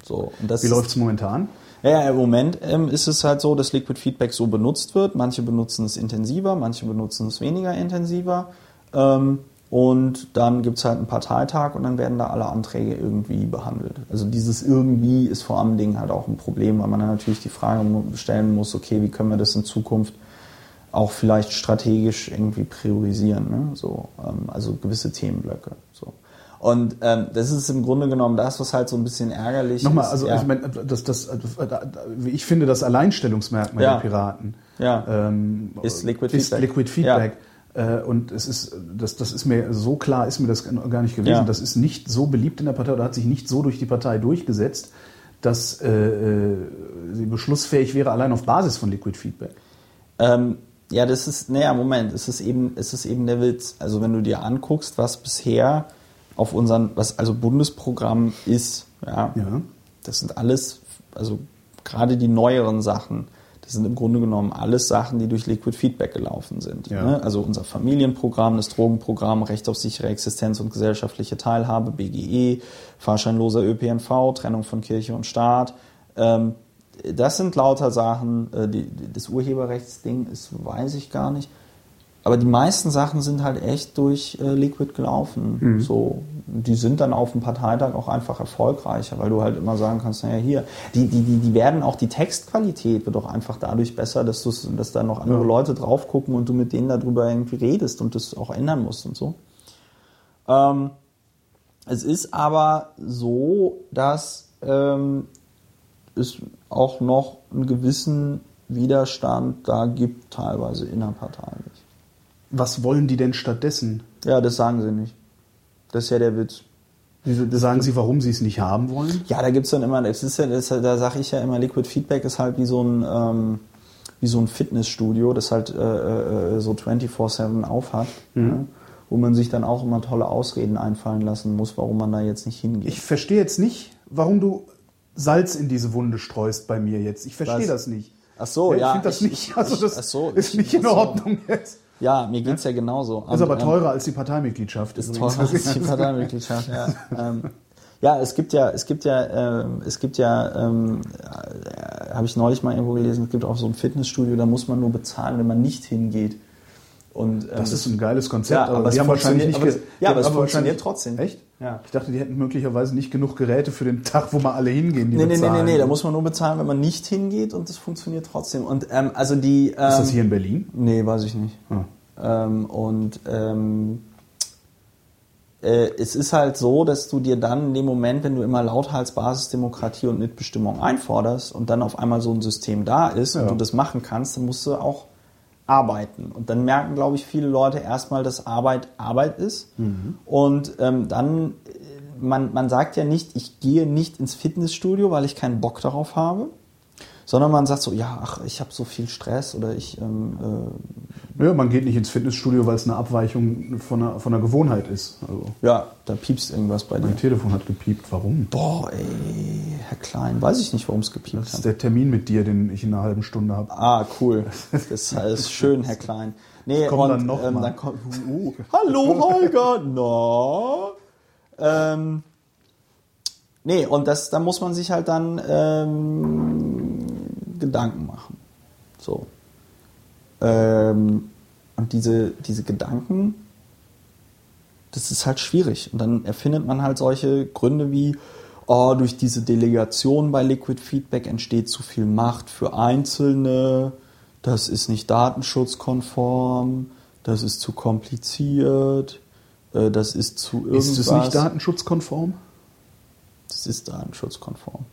So, und das Wie läuft es momentan? ja, im Moment ähm, ist es halt so, dass Liquid Feedback so benutzt wird. Manche benutzen es intensiver, manche benutzen es weniger intensiver. Ähm, und dann gibt es halt einen Parteitag und dann werden da alle Anträge irgendwie behandelt. Also dieses irgendwie ist vor allem Dingen halt auch ein Problem, weil man dann natürlich die Frage stellen muss, okay, wie können wir das in Zukunft auch vielleicht strategisch irgendwie priorisieren, ne? so, ähm, also gewisse Themenblöcke. So. Und ähm, das ist im Grunde genommen das, was halt so ein bisschen ärgerlich Nochmal, ist. also ja. ich, meine, das, das, wie ich finde, das Alleinstellungsmerkmal Ja. der Piraten Ja. ähm, Ist Liquid ist Feedback. Liquid Feedback. Äh, Und es ist, das, das ist mir so klar, ist mir das gar nicht gewesen. Das ist nicht so beliebt in der Partei oder hat sich nicht so durch die Partei durchgesetzt, dass äh, äh, sie beschlussfähig wäre, allein auf Basis von Liquid Feedback. Ähm, ja, das ist, naja, Moment, es ist eben, es ist eben der Witz. Also wenn du dir anguckst, was bisher auf unseren, was also Bundesprogramm ist, ja, Ja. das sind alles, also gerade die neueren Sachen, das sind im Grunde genommen alles Sachen, die durch Liquid Feedback gelaufen sind. Ja. Ne? Also unser Familienprogramm, das Drogenprogramm, Recht auf sichere Existenz und gesellschaftliche Teilhabe, BGE, fahrscheinloser ÖPNV, Trennung von Kirche und Staat. Ähm, das sind lauter Sachen, äh, die, das Urheberrechtsding ist, weiß ich gar nicht. Aber die meisten Sachen sind halt echt durch äh, Liquid gelaufen. So, die sind dann auf dem Parteitag auch einfach erfolgreicher, weil du halt immer sagen kannst, naja, hier, die, die, die, die werden auch, die Textqualität wird auch einfach dadurch besser, dass, dass da noch andere Ja. Leute drauf gucken und du mit denen darüber irgendwie redest und das auch ändern musst und so. Ähm, es ist aber so, dass ähm, es auch noch einen gewissen Widerstand da gibt, teilweise innerparteilich. Was wollen die denn stattdessen? Ja, das sagen sie nicht. Das ist ja der Witz. Das, Sagen sie, warum sie es nicht haben wollen? ja, da gibt's dann immer, das ist ja, das, da sage ich ja immer, Liquid Feedback ist halt wie so ein, ähm, wie so ein Fitnessstudio, das halt äh, äh, so 24-7 aufhat, ne? wo man sich dann auch immer tolle Ausreden einfallen lassen muss, warum man da jetzt nicht hingeht. Ich verstehe jetzt nicht, warum du Salz in diese Wunde streust bei mir jetzt. Ich verstehe das nicht. Ach so, ich ja, finde das ich- nicht. ich- Also ich- das ach so, ist ich- nicht in ach so. Ordnung jetzt. Ja, mir geht's ja, genauso. Ist aber ähm, teurer als die Parteimitgliedschaft. ist übrigens. teurer als die Parteimitgliedschaft, ja. ähm, ja, es gibt ja, es gibt ja, ähm, es gibt ja, ähm, äh, habe ich neulich mal irgendwo gelesen, es gibt auch so ein Fitnessstudio, da muss man nur bezahlen, wenn man nicht hingeht. Und, ähm, Das ist ein geiles Konzept, Ja, aber, aber die es haben wahrscheinlich nicht. aber es- ja, aber es funktioniert trotzdem. Echt? Ja. Ich dachte, die hätten möglicherweise nicht genug Geräte für den Tag, wo mal alle hingehen. Die Nee, nee, nee, nee, nee, da muss man nur bezahlen, wenn man nicht hingeht und das funktioniert trotzdem. Und ähm, also die. Ähm, Ist das hier in Berlin? Nee, weiß ich nicht. Ah. Ähm, und ähm, äh, es ist halt so, dass du dir dann in dem Moment, wenn du immer lauthals Basisdemokratie und Mitbestimmung einforderst und dann auf einmal so ein System da ist Ja. und du das machen kannst, dann musst du auch arbeiten. Und dann merken, glaube ich, viele Leute erstmal, dass Arbeit Arbeit ist. Und ähm, dann, äh, man, man sagt ja nicht, ich gehe nicht ins Fitnessstudio, weil ich keinen Bock darauf habe. Sondern man sagt so, ja, ach, ich habe so viel Stress oder ich ähm, äh, Ja, man geht nicht ins Fitnessstudio, weil es eine Abweichung von einer, von einer Gewohnheit ist. Also, Ja, da piepst irgendwas bei dir. mein Telefon hat gepiept. Warum? Boah, ey, Herr Klein, weiß ich nicht, warum es gepiept Das ist hat. der Termin mit dir, den ich in einer halben Stunde habe. Ah, cool. Das ist schön, Herr Klein. Nee, Komm und, dann noch ähm, dann kommt, uh, hallo Holger, na? Ähm, nee, und das, da muss man sich halt dann ähm, Gedanken machen. So. Ähm, und diese, diese Gedanken, das ist halt schwierig. Und dann erfindet man halt solche Gründe wie, oh, durch diese Delegation bei Liquid Feedback entsteht zu viel Macht für Einzelne, das ist nicht datenschutzkonform, das ist zu kompliziert, äh, das ist zu irgendwas. Ist es nicht datenschutzkonform? Das ist datenschutzkonform.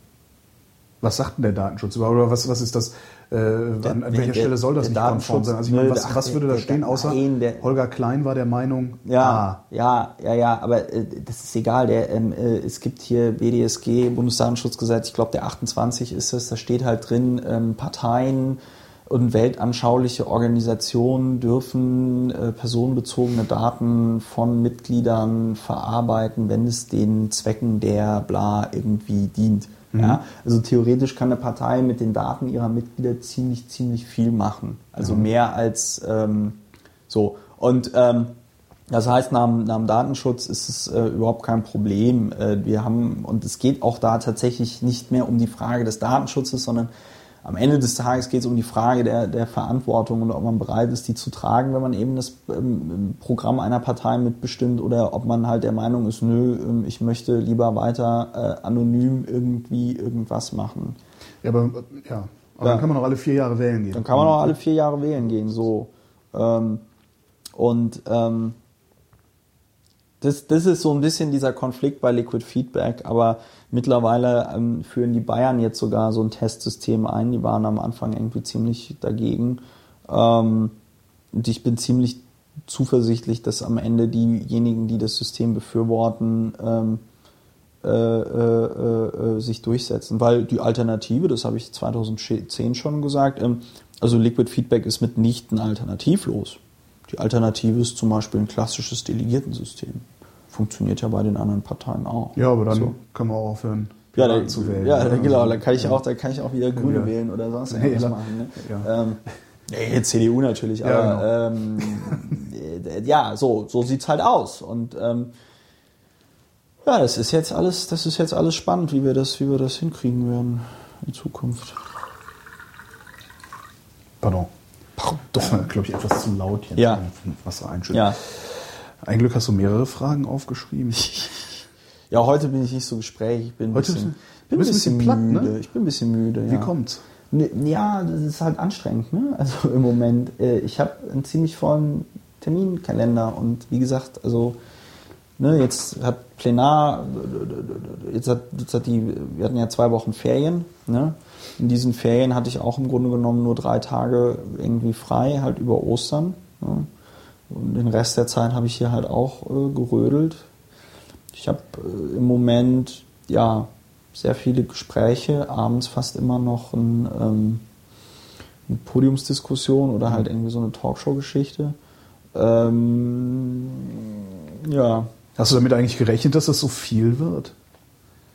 Was sagt denn der Datenschutz überhaupt? Oder was, was ist das? Äh, an, an nee, welcher der- Stelle soll das der nicht konform Datenschutz- sein? Also ich meine, was, was würde da der- stehen, der- außer nein, der- Holger Klein war der Meinung, Ja, ah, ja, ja, ja, aber äh, das ist egal. Der, ähm, äh, es gibt hier BDSG, Bundesdatenschutzgesetz, ich glaube der 28 ist es, da steht halt drin, ähm, Parteien und weltanschauliche Organisationen dürfen äh, personenbezogene Daten von Mitgliedern verarbeiten, wenn es den Zwecken der bla irgendwie dient. Ja, also theoretisch kann eine Partei mit den Daten ihrer Mitglieder ziemlich, ziemlich viel machen. Also mehr als ähm, so. Und ähm, das heißt, nach, dem- nach dem Datenschutz ist es äh, überhaupt kein Problem. Äh, wir haben, und es geht auch da tatsächlich nicht mehr um die Frage des Datenschutzes, sondern am Ende des Tages geht es um die Frage der, der Verantwortung und ob man bereit ist, die zu tragen, wenn man eben das ähm, Programm einer Partei mitbestimmt oder ob man halt der Meinung ist, nö, ähm, ich möchte lieber weiter äh, anonym irgendwie irgendwas machen. ja, aber, ja. aber Ja. dann kann man noch alle vier Jahre wählen gehen. Dann kann man auch alle vier Jahre wählen gehen, so. Ähm, und ähm, das, das ist so ein bisschen dieser Konflikt bei Liquid Feedback, aber mittlerweile ähm, führen die Bayern jetzt sogar so ein Testsystem ein. Die waren am Anfang irgendwie ziemlich dagegen. Ähm, und ich bin ziemlich zuversichtlich, dass am Ende diejenigen, die das System befürworten, ähm, äh, äh, äh, sich durchsetzen. Weil die Alternative, das habe ich 2010 schon gesagt, ähm, also Liquid Feedback ist mitnichten alternativlos. Die Alternative ist zum Beispiel ein klassisches Delegiertensystem. Funktioniert ja bei den anderen Parteien auch. Ja, aber dann So. können wir auch aufhören, Ja, da, zu wählen. ja, ne? genau, da kann ich ja. auch, da kann ich auch wieder Grüne Ja. wählen oder sonst Nee, irgendwas machen. Ne? Ja. Ähm, nee, CDU natürlich, Ja, aber ähm, äh, ja, so, so sieht's halt aus. Und ähm, ja, das ist jetzt alles, das ist jetzt alles spannend, wie wir das, wie wir das hinkriegen werden in Zukunft. Pardon. Das war, Pardon. glaube ich, etwas zu laut jetzt. Ja. Wasser einschütten. Ja. Ein Glück hast du mehrere Fragen aufgeschrieben. Ja, heute bin ich nicht so gesprächig. Ich bin ein Heute bisschen, bin ein bisschen platt, ne? müde. Ich bin ein bisschen müde. Wie ja. kommt's? Ne, Ja, das ist halt anstrengend. Ne? Also im Moment. Äh, ich habe einen ziemlich vollen Terminkalender und wie gesagt, also ne, jetzt hat Plenar, jetzt hat, jetzt hat die, wir hatten ja zwei Wochen Ferien. Ne? In diesen Ferien hatte ich auch im Grunde genommen nur drei Tage irgendwie frei, halt über Ostern. Ne? Und den Rest der Zeit habe ich hier halt auch äh, gerödelt. Ich habe äh, im Moment ja sehr viele Gespräche, abends fast immer noch ein, ähm, eine Podiumsdiskussion oder halt irgendwie so eine Talkshow-Geschichte. Ähm, ja. Hast du damit eigentlich gerechnet, dass das so viel wird?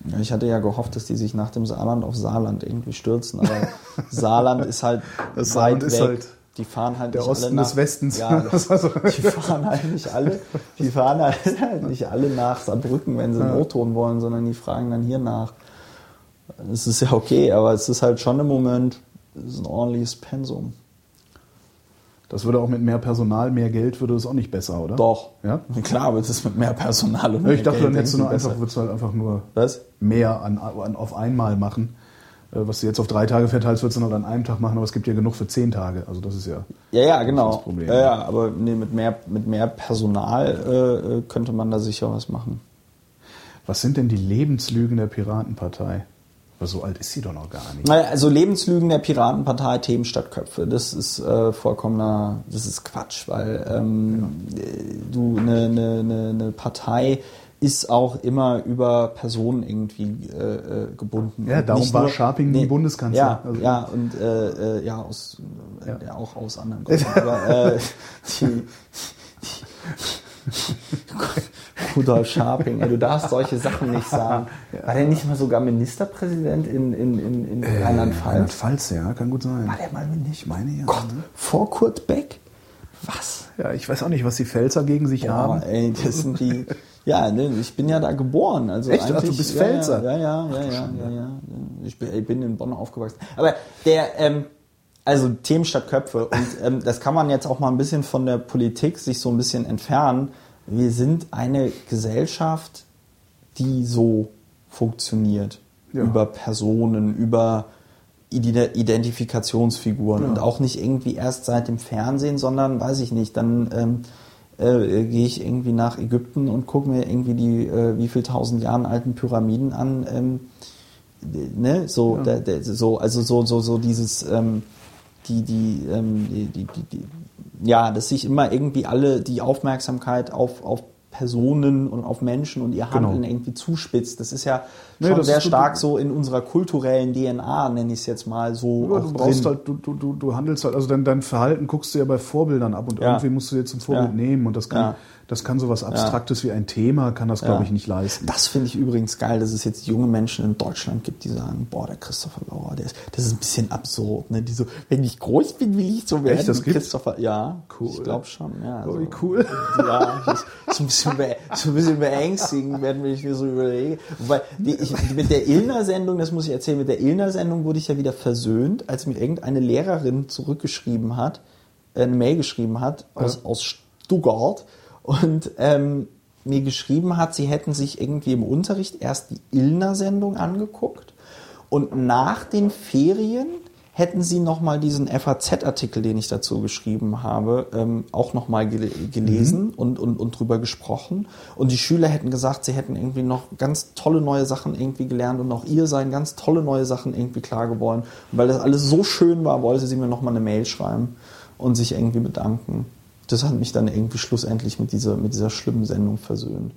Ja, Ich hatte ja gehofft, dass die sich nach dem Saarland auf Saarland irgendwie stürzen, aber Saarland ist halt Das weit Saarland ist weg. halt die fahren halt Der nicht Osten alle nach, des Westens. Ja, die fahren halt nicht alle, die fahren halt nicht alle nach Saarbrücken, wenn sie einen O-Ton wollen, sondern die fragen dann hier nach. Das ist ja okay, aber es ist halt schon im Moment es ist ein ordentliches Pensum. Das würde auch mit mehr Personal, mehr Geld, würde es auch nicht besser, oder? Doch. Ja? Klar, aber das ist mit mehr Personal und mehr ich dachte, Geld dann hättest du nur einfach, würdest du halt einfach nur Was? mehr an, an, auf einmal machen. Äh, Was du jetzt auf drei Tage verteilst, würdest du dann an einem Tag machen, aber es gibt ja genug für zehn Tage. Also das ist ja. Ja, ja, genau. das Problem. ja, ja, aber nee, mit mehr, mit mehr Personal äh, äh, könnte man da sicher was machen. Was sind denn die Lebenslügen der Piratenpartei? Weil so alt ist sie doch noch gar nicht. Naja, also Lebenslügen der Piratenpartei, Themen statt Köpfe, das ist äh, vollkommener, das ist Quatsch, weil ähm, äh, du eine ne, ne, ne Partei ist auch immer über Personen irgendwie äh, äh, gebunden. Ja, Und darum war Scharping nie Bundeskanzler. Ja, Also- ja und äh, äh, ja, aus, äh, Ja. ja. auch aus anderen Gründen. aber äh, die, Rudolf Scharping, ey, du darfst solche Sachen nicht sagen. War der nicht mal sogar Ministerpräsident in, in, in, in Rheinland-Pfalz? Rheinland-Pfalz, ja, kann gut sein. War der mal nicht? Ich meine ja. Gott, vor Kurt Beck? Was? Ja, ich weiß auch nicht, was die Pfälzer gegen sich Ja, haben. ey, das sind die. Ja, ne, ich bin ja da geboren. Also Echt? Ach, du bist ja, Pfälzer? Ja, ja, ja, ja, ja, ja, ja. Ich bin, ich bin in Bonn aufgewachsen. Aber der, ähm, also Themen statt Köpfe. Und ähm, das kann man jetzt auch mal ein bisschen von der Politik sich so ein bisschen entfernen. Wir sind eine Gesellschaft, die so funktioniert. Ja. Über Personen, über Ide- Identifikationsfiguren und auch nicht irgendwie erst seit dem Fernsehen, sondern weiß ich nicht, dann ähm, äh, gehe ich irgendwie nach Ägypten und gucke mir irgendwie die äh, wie viel tausend Jahren alten Pyramiden an. Ähm, ne, so, der, der, so, also so, so, so dieses, ähm, die, die, ähm, die, die, die, die, ja, dass sich immer irgendwie alle die Aufmerksamkeit auf, auf Personen und auf Menschen und ihr Handeln Genau. irgendwie zuspitzt. Das ist ja Nee, schon das sehr stark so in unserer kulturellen DNA, nenne ich es jetzt mal so. Ja, du brauchst drin. halt, du, du, du, du handelst halt, also dein, dein Verhalten guckst du ja bei Vorbildern ab und Ja. irgendwie musst du dir zum Vorbild Ja. nehmen und das kann. Das kann sowas Abstraktes wie ein Thema, kann das, glaube Ja. ich, nicht leisten. Das finde ich übrigens geil, dass es jetzt junge Menschen in Deutschland gibt, die sagen, boah, der Christopher Lauer, der ist, das ist ein bisschen absurd, ne? Die so, wenn ich groß bin, will ich so werden. Echt, das gibt's? Christopher, ja, Cool. ich glaube schon, ja. Oh, wie so. cool. Ja, so ein bisschen, so ein bisschen beängstigend, wenn ich mir so überlege. Wobei, die, ich, mit der Illner-Sendung, das muss ich erzählen, mit der Illner-Sendung wurde ich ja wieder versöhnt, als mir irgendeine Lehrerin zurückgeschrieben hat, äh, eine Mail geschrieben hat aus, aus Stuttgart und ähm, mir geschrieben hat, sie hätten sich irgendwie im Unterricht erst die Illner-Sendung angeguckt und nach den Ferien hätten sie nochmal diesen FAZ-Artikel, den ich dazu geschrieben habe, ähm, auch nochmal gel gelesen und, und, und drüber gesprochen. Und die Schüler hätten gesagt, sie hätten irgendwie noch ganz tolle neue Sachen irgendwie gelernt und auch ihr seien ganz tolle neue Sachen irgendwie klar geworden. Und weil das alles so schön war, wollte sie mir nochmal eine Mail schreiben und sich irgendwie bedanken. Das hat mich dann irgendwie schlussendlich mit dieser, mit dieser schlimmen Sendung versöhnt.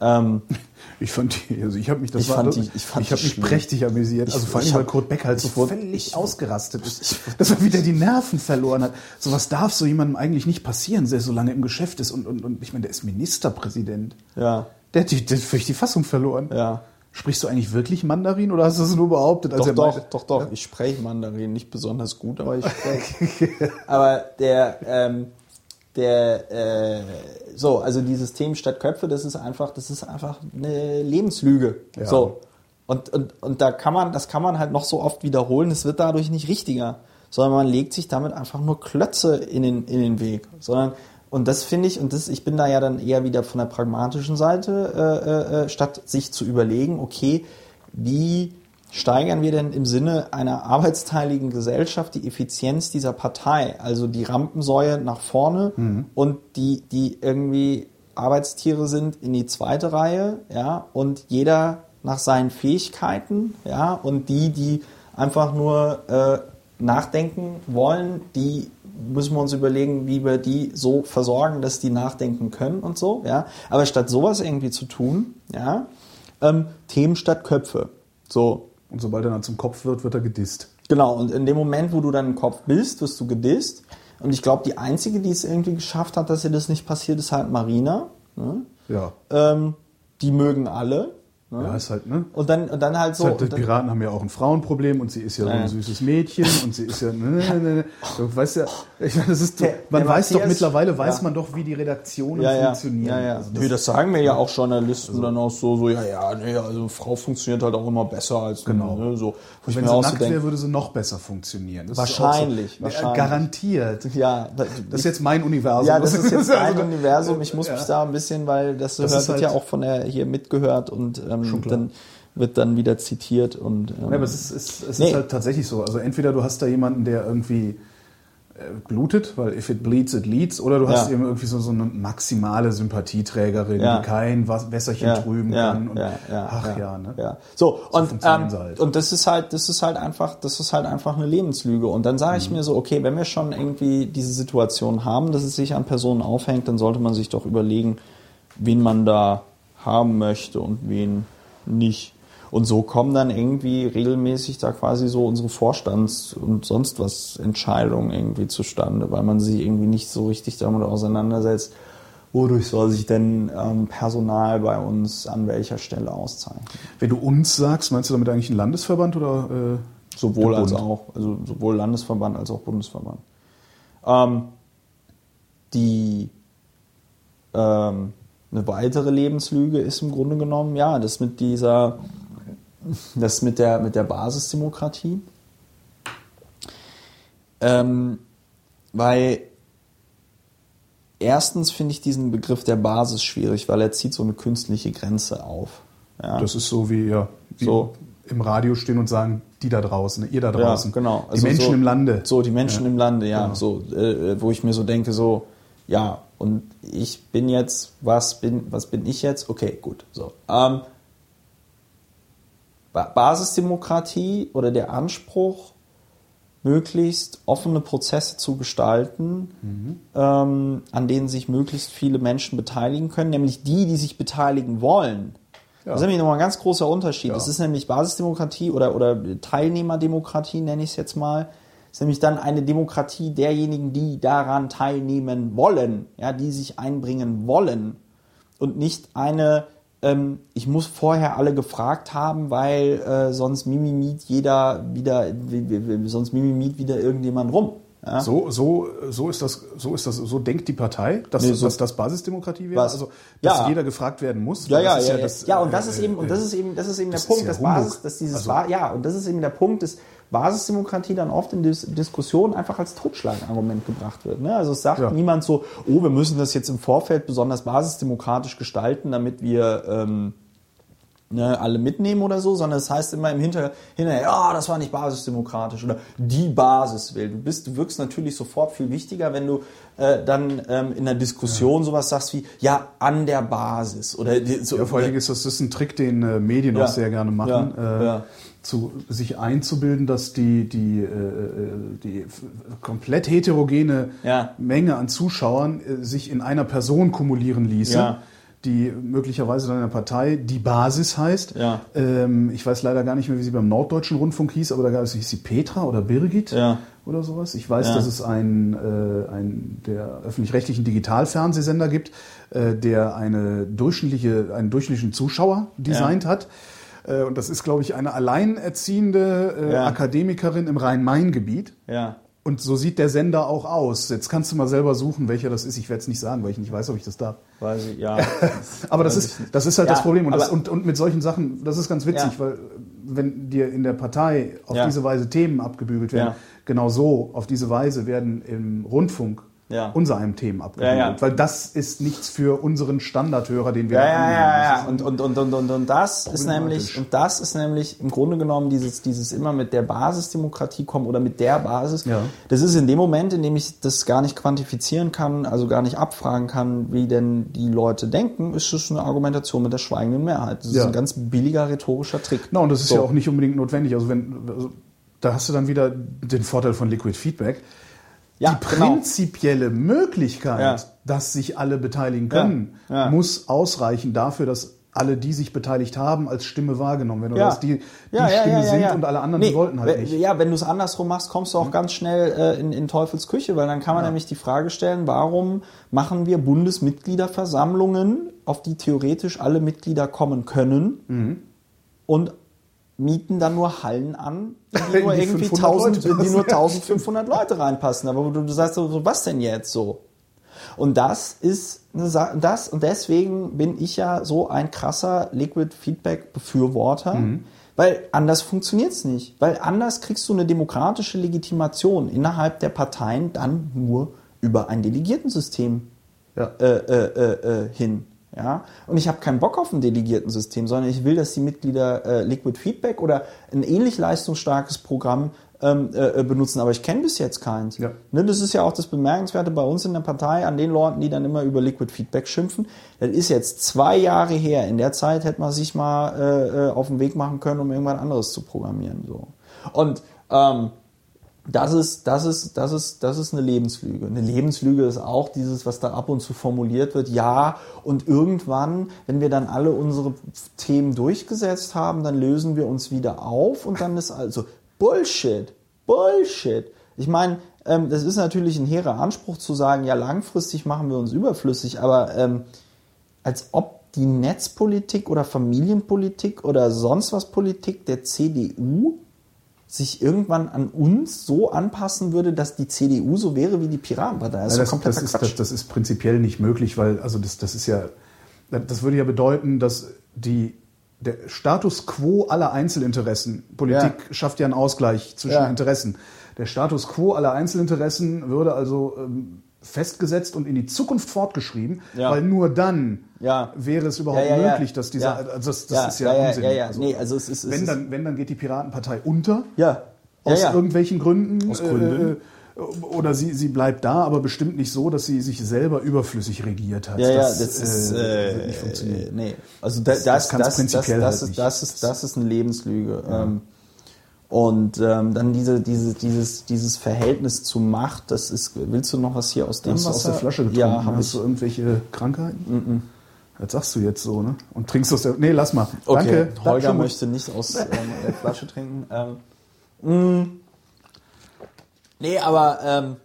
Ähm, Ich fand die, also ich habe mich, das Ich war, fand die- ich fand ich habe mich schlimm. prächtig amüsiert. Ich- Also vor allem, weil Kurt Beck halt so völlig ich- ausgerastet ist. Dass er wieder die Nerven verloren hat. Sowas darf so jemandem eigentlich nicht passieren, der so lange im Geschäft ist und, und, und ich meine, der ist Ministerpräsident. ja, Der hat, die, der hat völlig die Fassung verloren. ja. Sprichst du eigentlich wirklich Mandarin oder hast du es nur behauptet? als Doch, er doch, meinte- doch, doch. Ich spreche Mandarin nicht besonders gut, aber ich spreche. aber der, ähm, der, äh, so, also dieses Themen statt Köpfe, das ist einfach, das ist einfach eine Lebenslüge. Ja. So. Und, und, und da kann man, das kann man halt noch so oft wiederholen, es wird dadurch nicht richtiger, sondern man legt sich damit einfach nur Klötze in den, in den Weg. Sondern, und das finde ich, und das, ich bin da ja dann eher wieder von der pragmatischen Seite, äh, äh, äh, statt sich zu überlegen, okay, wie steigern wir denn im Sinne einer arbeitsteiligen Gesellschaft die Effizienz dieser Partei, also die Rampensäue nach vorne und die, die irgendwie Arbeitstiere sind in die zweite Reihe, ja, und jeder nach seinen Fähigkeiten, ja, und die, die einfach nur äh, nachdenken wollen, die müssen wir uns überlegen, wie wir die so versorgen, dass die nachdenken können und so, ja. Aber statt sowas irgendwie zu tun, ja, ähm, Themen statt Köpfe. So, Und sobald er dann zum Kopf wird, wird er gedisst. genau. Und in dem Moment, wo du dann im Kopf bist, wirst du gedisst. Und ich glaube, die einzige, die es irgendwie geschafft hat, dass ihr das nicht passiert, ist halt Marina. Ne? Ja. Ähm, die mögen alle. Ne? Ja, ist halt, ne? Und dann, und dann halt so. Halt, die und dann, Piraten haben ja auch ein Frauenproblem und sie ist ja so Ja. ein süßes Mädchen und sie ist ja. Ne, ne, ne, ne. Du weißt ja, ich meine, das ist, Der- man der weiß doch mittlerweile, weiß ja. man doch, wie die Redaktionen ja, ja, funktionieren. ja, ja. Also das, das sagen mir ja auch Journalisten dann auch so, so, ja, ja, nee, also Frau funktioniert halt auch immer besser als Genau. Ne, so, wo ich wenn mir sie nackt wäre, würde sie noch besser funktionieren. Das Wahrscheinlich, so, wahrscheinlich. Garantiert. ja, Das ist jetzt mein Universum. ja, das ist jetzt mein Also, Universum. Ich muss ja. mich da ein bisschen, weil das, Das hört, ist wird ja halt- auch von der hier mitgehört und ähm, Klar. dann wird dann wieder zitiert und ähm, Ja, aber es ist, es, es Nee. ist halt tatsächlich so. Also entweder du hast da jemanden, der irgendwie äh, blutet, weil if it bleeds, it leads, oder du hast Ja. eben irgendwie so, so eine maximale Sympathieträgerin, Ja. die kein Wässerchen ja, trüben kann. Und, ach ja, ne? ja. So, und, funktionieren ähm, halt. und das ist halt, das ist halt einfach, das ist halt einfach eine Lebenslüge. Und dann sage ich Mhm. mir so, okay, wenn wir schon irgendwie diese Situation haben, dass es sich an Personen aufhängt, dann sollte man sich doch überlegen, wen man da haben möchte und wen nicht. Und so kommen dann irgendwie regelmäßig da quasi so unsere Vorstands- und sonst was Entscheidungen irgendwie zustande, weil man sich irgendwie nicht so richtig damit auseinandersetzt, wodurch soll sich denn ähm, Personal bei uns an welcher Stelle auszeichnen. Wenn du uns sagst, meinst du damit eigentlich einen Landesverband oder äh, Sowohl als auch, also sowohl Landesverband als auch Bundesverband. Ähm, die ähm, eine weitere Lebenslüge ist im Grunde genommen, ja, das mit dieser, das mit der, mit der Basisdemokratie. Ähm, weil erstens finde ich diesen Begriff der Basis schwierig, weil er zieht so eine künstliche Grenze auf. Ja? Das ist so wie, ja, wie So. im Radio stehen und sagen, die da draußen, ihr da draußen. Ja, genau. Die Menschen so, im Lande. So, die Menschen Ja. im Lande, ja. Genau. So, äh, wo ich mir so denke, so, ja, und ich bin jetzt, was bin, was bin ich jetzt? Okay, gut. So. Ähm, Ba- Basisdemokratie oder der Anspruch, möglichst offene Prozesse zu gestalten, Mhm. ähm, an denen sich möglichst viele Menschen beteiligen können, nämlich die, die sich beteiligen wollen. Das ist nämlich nochmal ein ganz großer Unterschied. Ja. Das ist nämlich Basisdemokratie oder, oder Teilnehmerdemokratie, nenne ich es jetzt mal. Das ist nämlich dann eine Demokratie derjenigen, die daran teilnehmen wollen, ja, die sich einbringen wollen. Und nicht eine, ähm, ich muss vorher alle gefragt haben, weil äh, sonst mimimiet jeder wieder, wie- wie- wie- sonst mimimiet wieder irgendjemand rum. Ja? So, so, so ist das, so ist das, so denkt die Partei, dass, Nee, so- dass das Basisdemokratie wäre. Was? Also, dass Ja. jeder gefragt werden muss. Ja, ja, das ja, ja. das, ja, und das äh, ist eben, und das äh, ist eben, das ist eben das der Punkt, ist ja dass Basis, dass dieses, Also- ja, und das ist eben der Punkt, dass Basisdemokratie dann oft in Dis Diskussionen einfach als Totschlagargument gebracht wird. Ne? Also es sagt Ja. niemand so, oh, wir müssen das jetzt im Vorfeld besonders basisdemokratisch gestalten, damit wir ähm, ne, alle mitnehmen oder so, sondern es heißt immer im Hinter hinterher, ja, das war nicht basisdemokratisch oder die Basis will. Du bist, du wirkst natürlich sofort viel wichtiger, wenn du äh, dann ähm, in der Diskussion sowas sagst wie, ja, an der Basis oder so. Ja, vor allen Dingen ist das, das ist ein Trick, den äh, Medien Ja. auch sehr gerne machen, Ja, äh, ja. Zu sich einzubilden, dass die die äh, äh, die komplett heterogene Ja. Menge an Zuschauern äh, sich in einer Person kumulieren ließe. Ja. Die möglicherweise dann in der Partei die Basis heißt. Ja. Ähm, ich weiß leider gar nicht mehr, wie sie beim Norddeutschen Rundfunk hieß, aber da gab es, hieß sie Petra oder Birgit oder sowas. Ich weiß, dass es einen, äh, einen der öffentlich-rechtlichen Digitalfernsehsender gibt, der eine durchschnittliche, einen durchschnittlichen Zuschauer designt hat. Äh, und das ist, glaube ich, eine alleinerziehende äh, Ja. Akademikerin im Rhein-Main-Gebiet. ja. Und so sieht der Sender auch aus. Jetzt kannst du mal selber suchen, welcher das ist. Ich werde es nicht sagen, weil ich nicht weiß, ob ich das darf. Weiß ich, ja. Aber das ist, das ist halt Ja, das Problem. Und, das, und, und mit solchen Sachen, das ist ganz witzig, Ja. weil wenn dir in der Partei auf Ja. diese Weise Themen abgebügelt werden, genau so, auf diese Weise werden im Rundfunk Ja. unser einem Themen abgebügelt. Ja, ja. Weil das ist nichts für unseren Standardhörer, den wir Ja, da ja, ja, ja. Und, und, und, und, und, und das ist nämlich, und das ist nämlich im Grunde genommen dieses, dieses immer mit der Basisdemokratie kommen oder mit der Basis. Ja. Das ist in dem Moment, in dem ich das gar nicht quantifizieren kann, also gar nicht abfragen kann, wie denn die Leute denken, ist es eine Argumentation mit der schweigenden Mehrheit. Das ist Ja. ein ganz billiger rhetorischer Trick. Na, und das ist So. ja auch nicht unbedingt notwendig. Also wenn, also, da hast du dann wieder den Vorteil von Liquid Feedback. Ja, die genau. prinzipielle Möglichkeit, Ja. dass sich alle beteiligen können, Ja, muss ausreichen dafür, dass alle, die sich beteiligt haben, als Stimme wahrgenommen werden. Oder Ja. dass die, die Stimme sind und alle anderen, Nee, die wollten halt nicht. Ja, wenn du es andersrum machst, kommst du auch ganz schnell äh, in, in Teufels Küche, weil dann kann man nämlich die Frage stellen, warum machen wir Bundesmitgliederversammlungen auf die theoretisch alle Mitglieder kommen können und mieten dann nur Hallen an, die nur die irgendwie 500 1000, Leute die nur passen. 1500 Leute reinpassen. Aber du, du sagst so, was denn jetzt so? Und das ist eine Sa- das und deswegen bin ich ja so ein krasser Liquid Feedback Befürworter, weil anders funktioniert's nicht, weil anders kriegst du eine demokratische Legitimation innerhalb der Parteien dann nur über ein Delegiertensystem Ja. äh, äh, äh, äh, hin. Ja? Und ich habe keinen Bock auf ein Delegiertensystem, sondern ich will, dass die Mitglieder äh, Liquid Feedback oder ein ähnlich leistungsstarkes Programm ähm, äh, äh, benutzen. Aber ich kenne bis jetzt keins. Ja. Ne, das ist ja auch das Bemerkenswerte bei uns in der Partei an den Leuten, die dann immer über Liquid Feedback schimpfen. Das ist jetzt zwei Jahre her. In der Zeit hätte man sich mal äh, äh, auf den Weg machen können, um irgendwas anderes zu programmieren. So. Und ähm, das ist, das ist, das ist, das ist eine Lebenslüge. Eine Lebenslüge ist auch dieses, was da ab und zu formuliert wird. Ja, und irgendwann, wenn wir dann alle unsere Themen durchgesetzt haben, dann lösen wir uns wieder auf und dann ist also Bullshit. Bullshit. Ich meine, ähm, das ist natürlich ein hehrer Anspruch zu sagen, ja, langfristig machen wir uns überflüssig, aber ähm, als ob die Netzpolitik oder Familienpolitik oder sonst was Politik der CDU sich irgendwann an uns so anpassen würde, dass die CDU so wäre wie die Piratenpartei. Das ist Ja, kompletter das, ist, das, das ist prinzipiell nicht möglich, weil also das, das ist ja, das würde ja bedeuten, dass die der Status quo aller Einzelinteressen, Politik schafft ja einen Ausgleich zwischen Ja. Interessen. Der Status quo aller Einzelinteressen würde also ähm, festgesetzt und in die Zukunft fortgeschrieben, Ja. weil nur dann Ja. wäre es überhaupt Ja, ja, ja. möglich, dass dieser, Ja. also das, das Ja, ist ja, ja, ja, Unsinn. ja, ja. Nee, also es ist- es wenn ist- dann, wenn dann geht die Piratenpartei unter ja. aus ja, ja. irgendwelchen Gründen. Aus Gründen. Äh, oder sie, sie bleibt da, aber bestimmt nicht so, dass sie sich selber überflüssig regiert hat. Ja, ja, das, ist, äh, äh, wird nicht funktionieren. äh, nee. Also da, das, Das- das, das kann's das, prinzipiell das, halt ist, nicht. das, ist, das ist eine Lebenslüge. Ähm, und ähm, dann diese, diese, dieses, dieses Verhältnis zu Macht, das ist, willst du noch was hier aus dem Hast du aus der Wasser? Flasche getrunken? Ja, habe Hast ich. du irgendwelche Krankheiten? Das sagst du jetzt so, ne? Und trinkst aus der. Nee, lass mal. Okay, Danke. Holger Danke. möchte nicht aus ähm, der Flasche trinken. Ähm, mh. nee, aber ähm,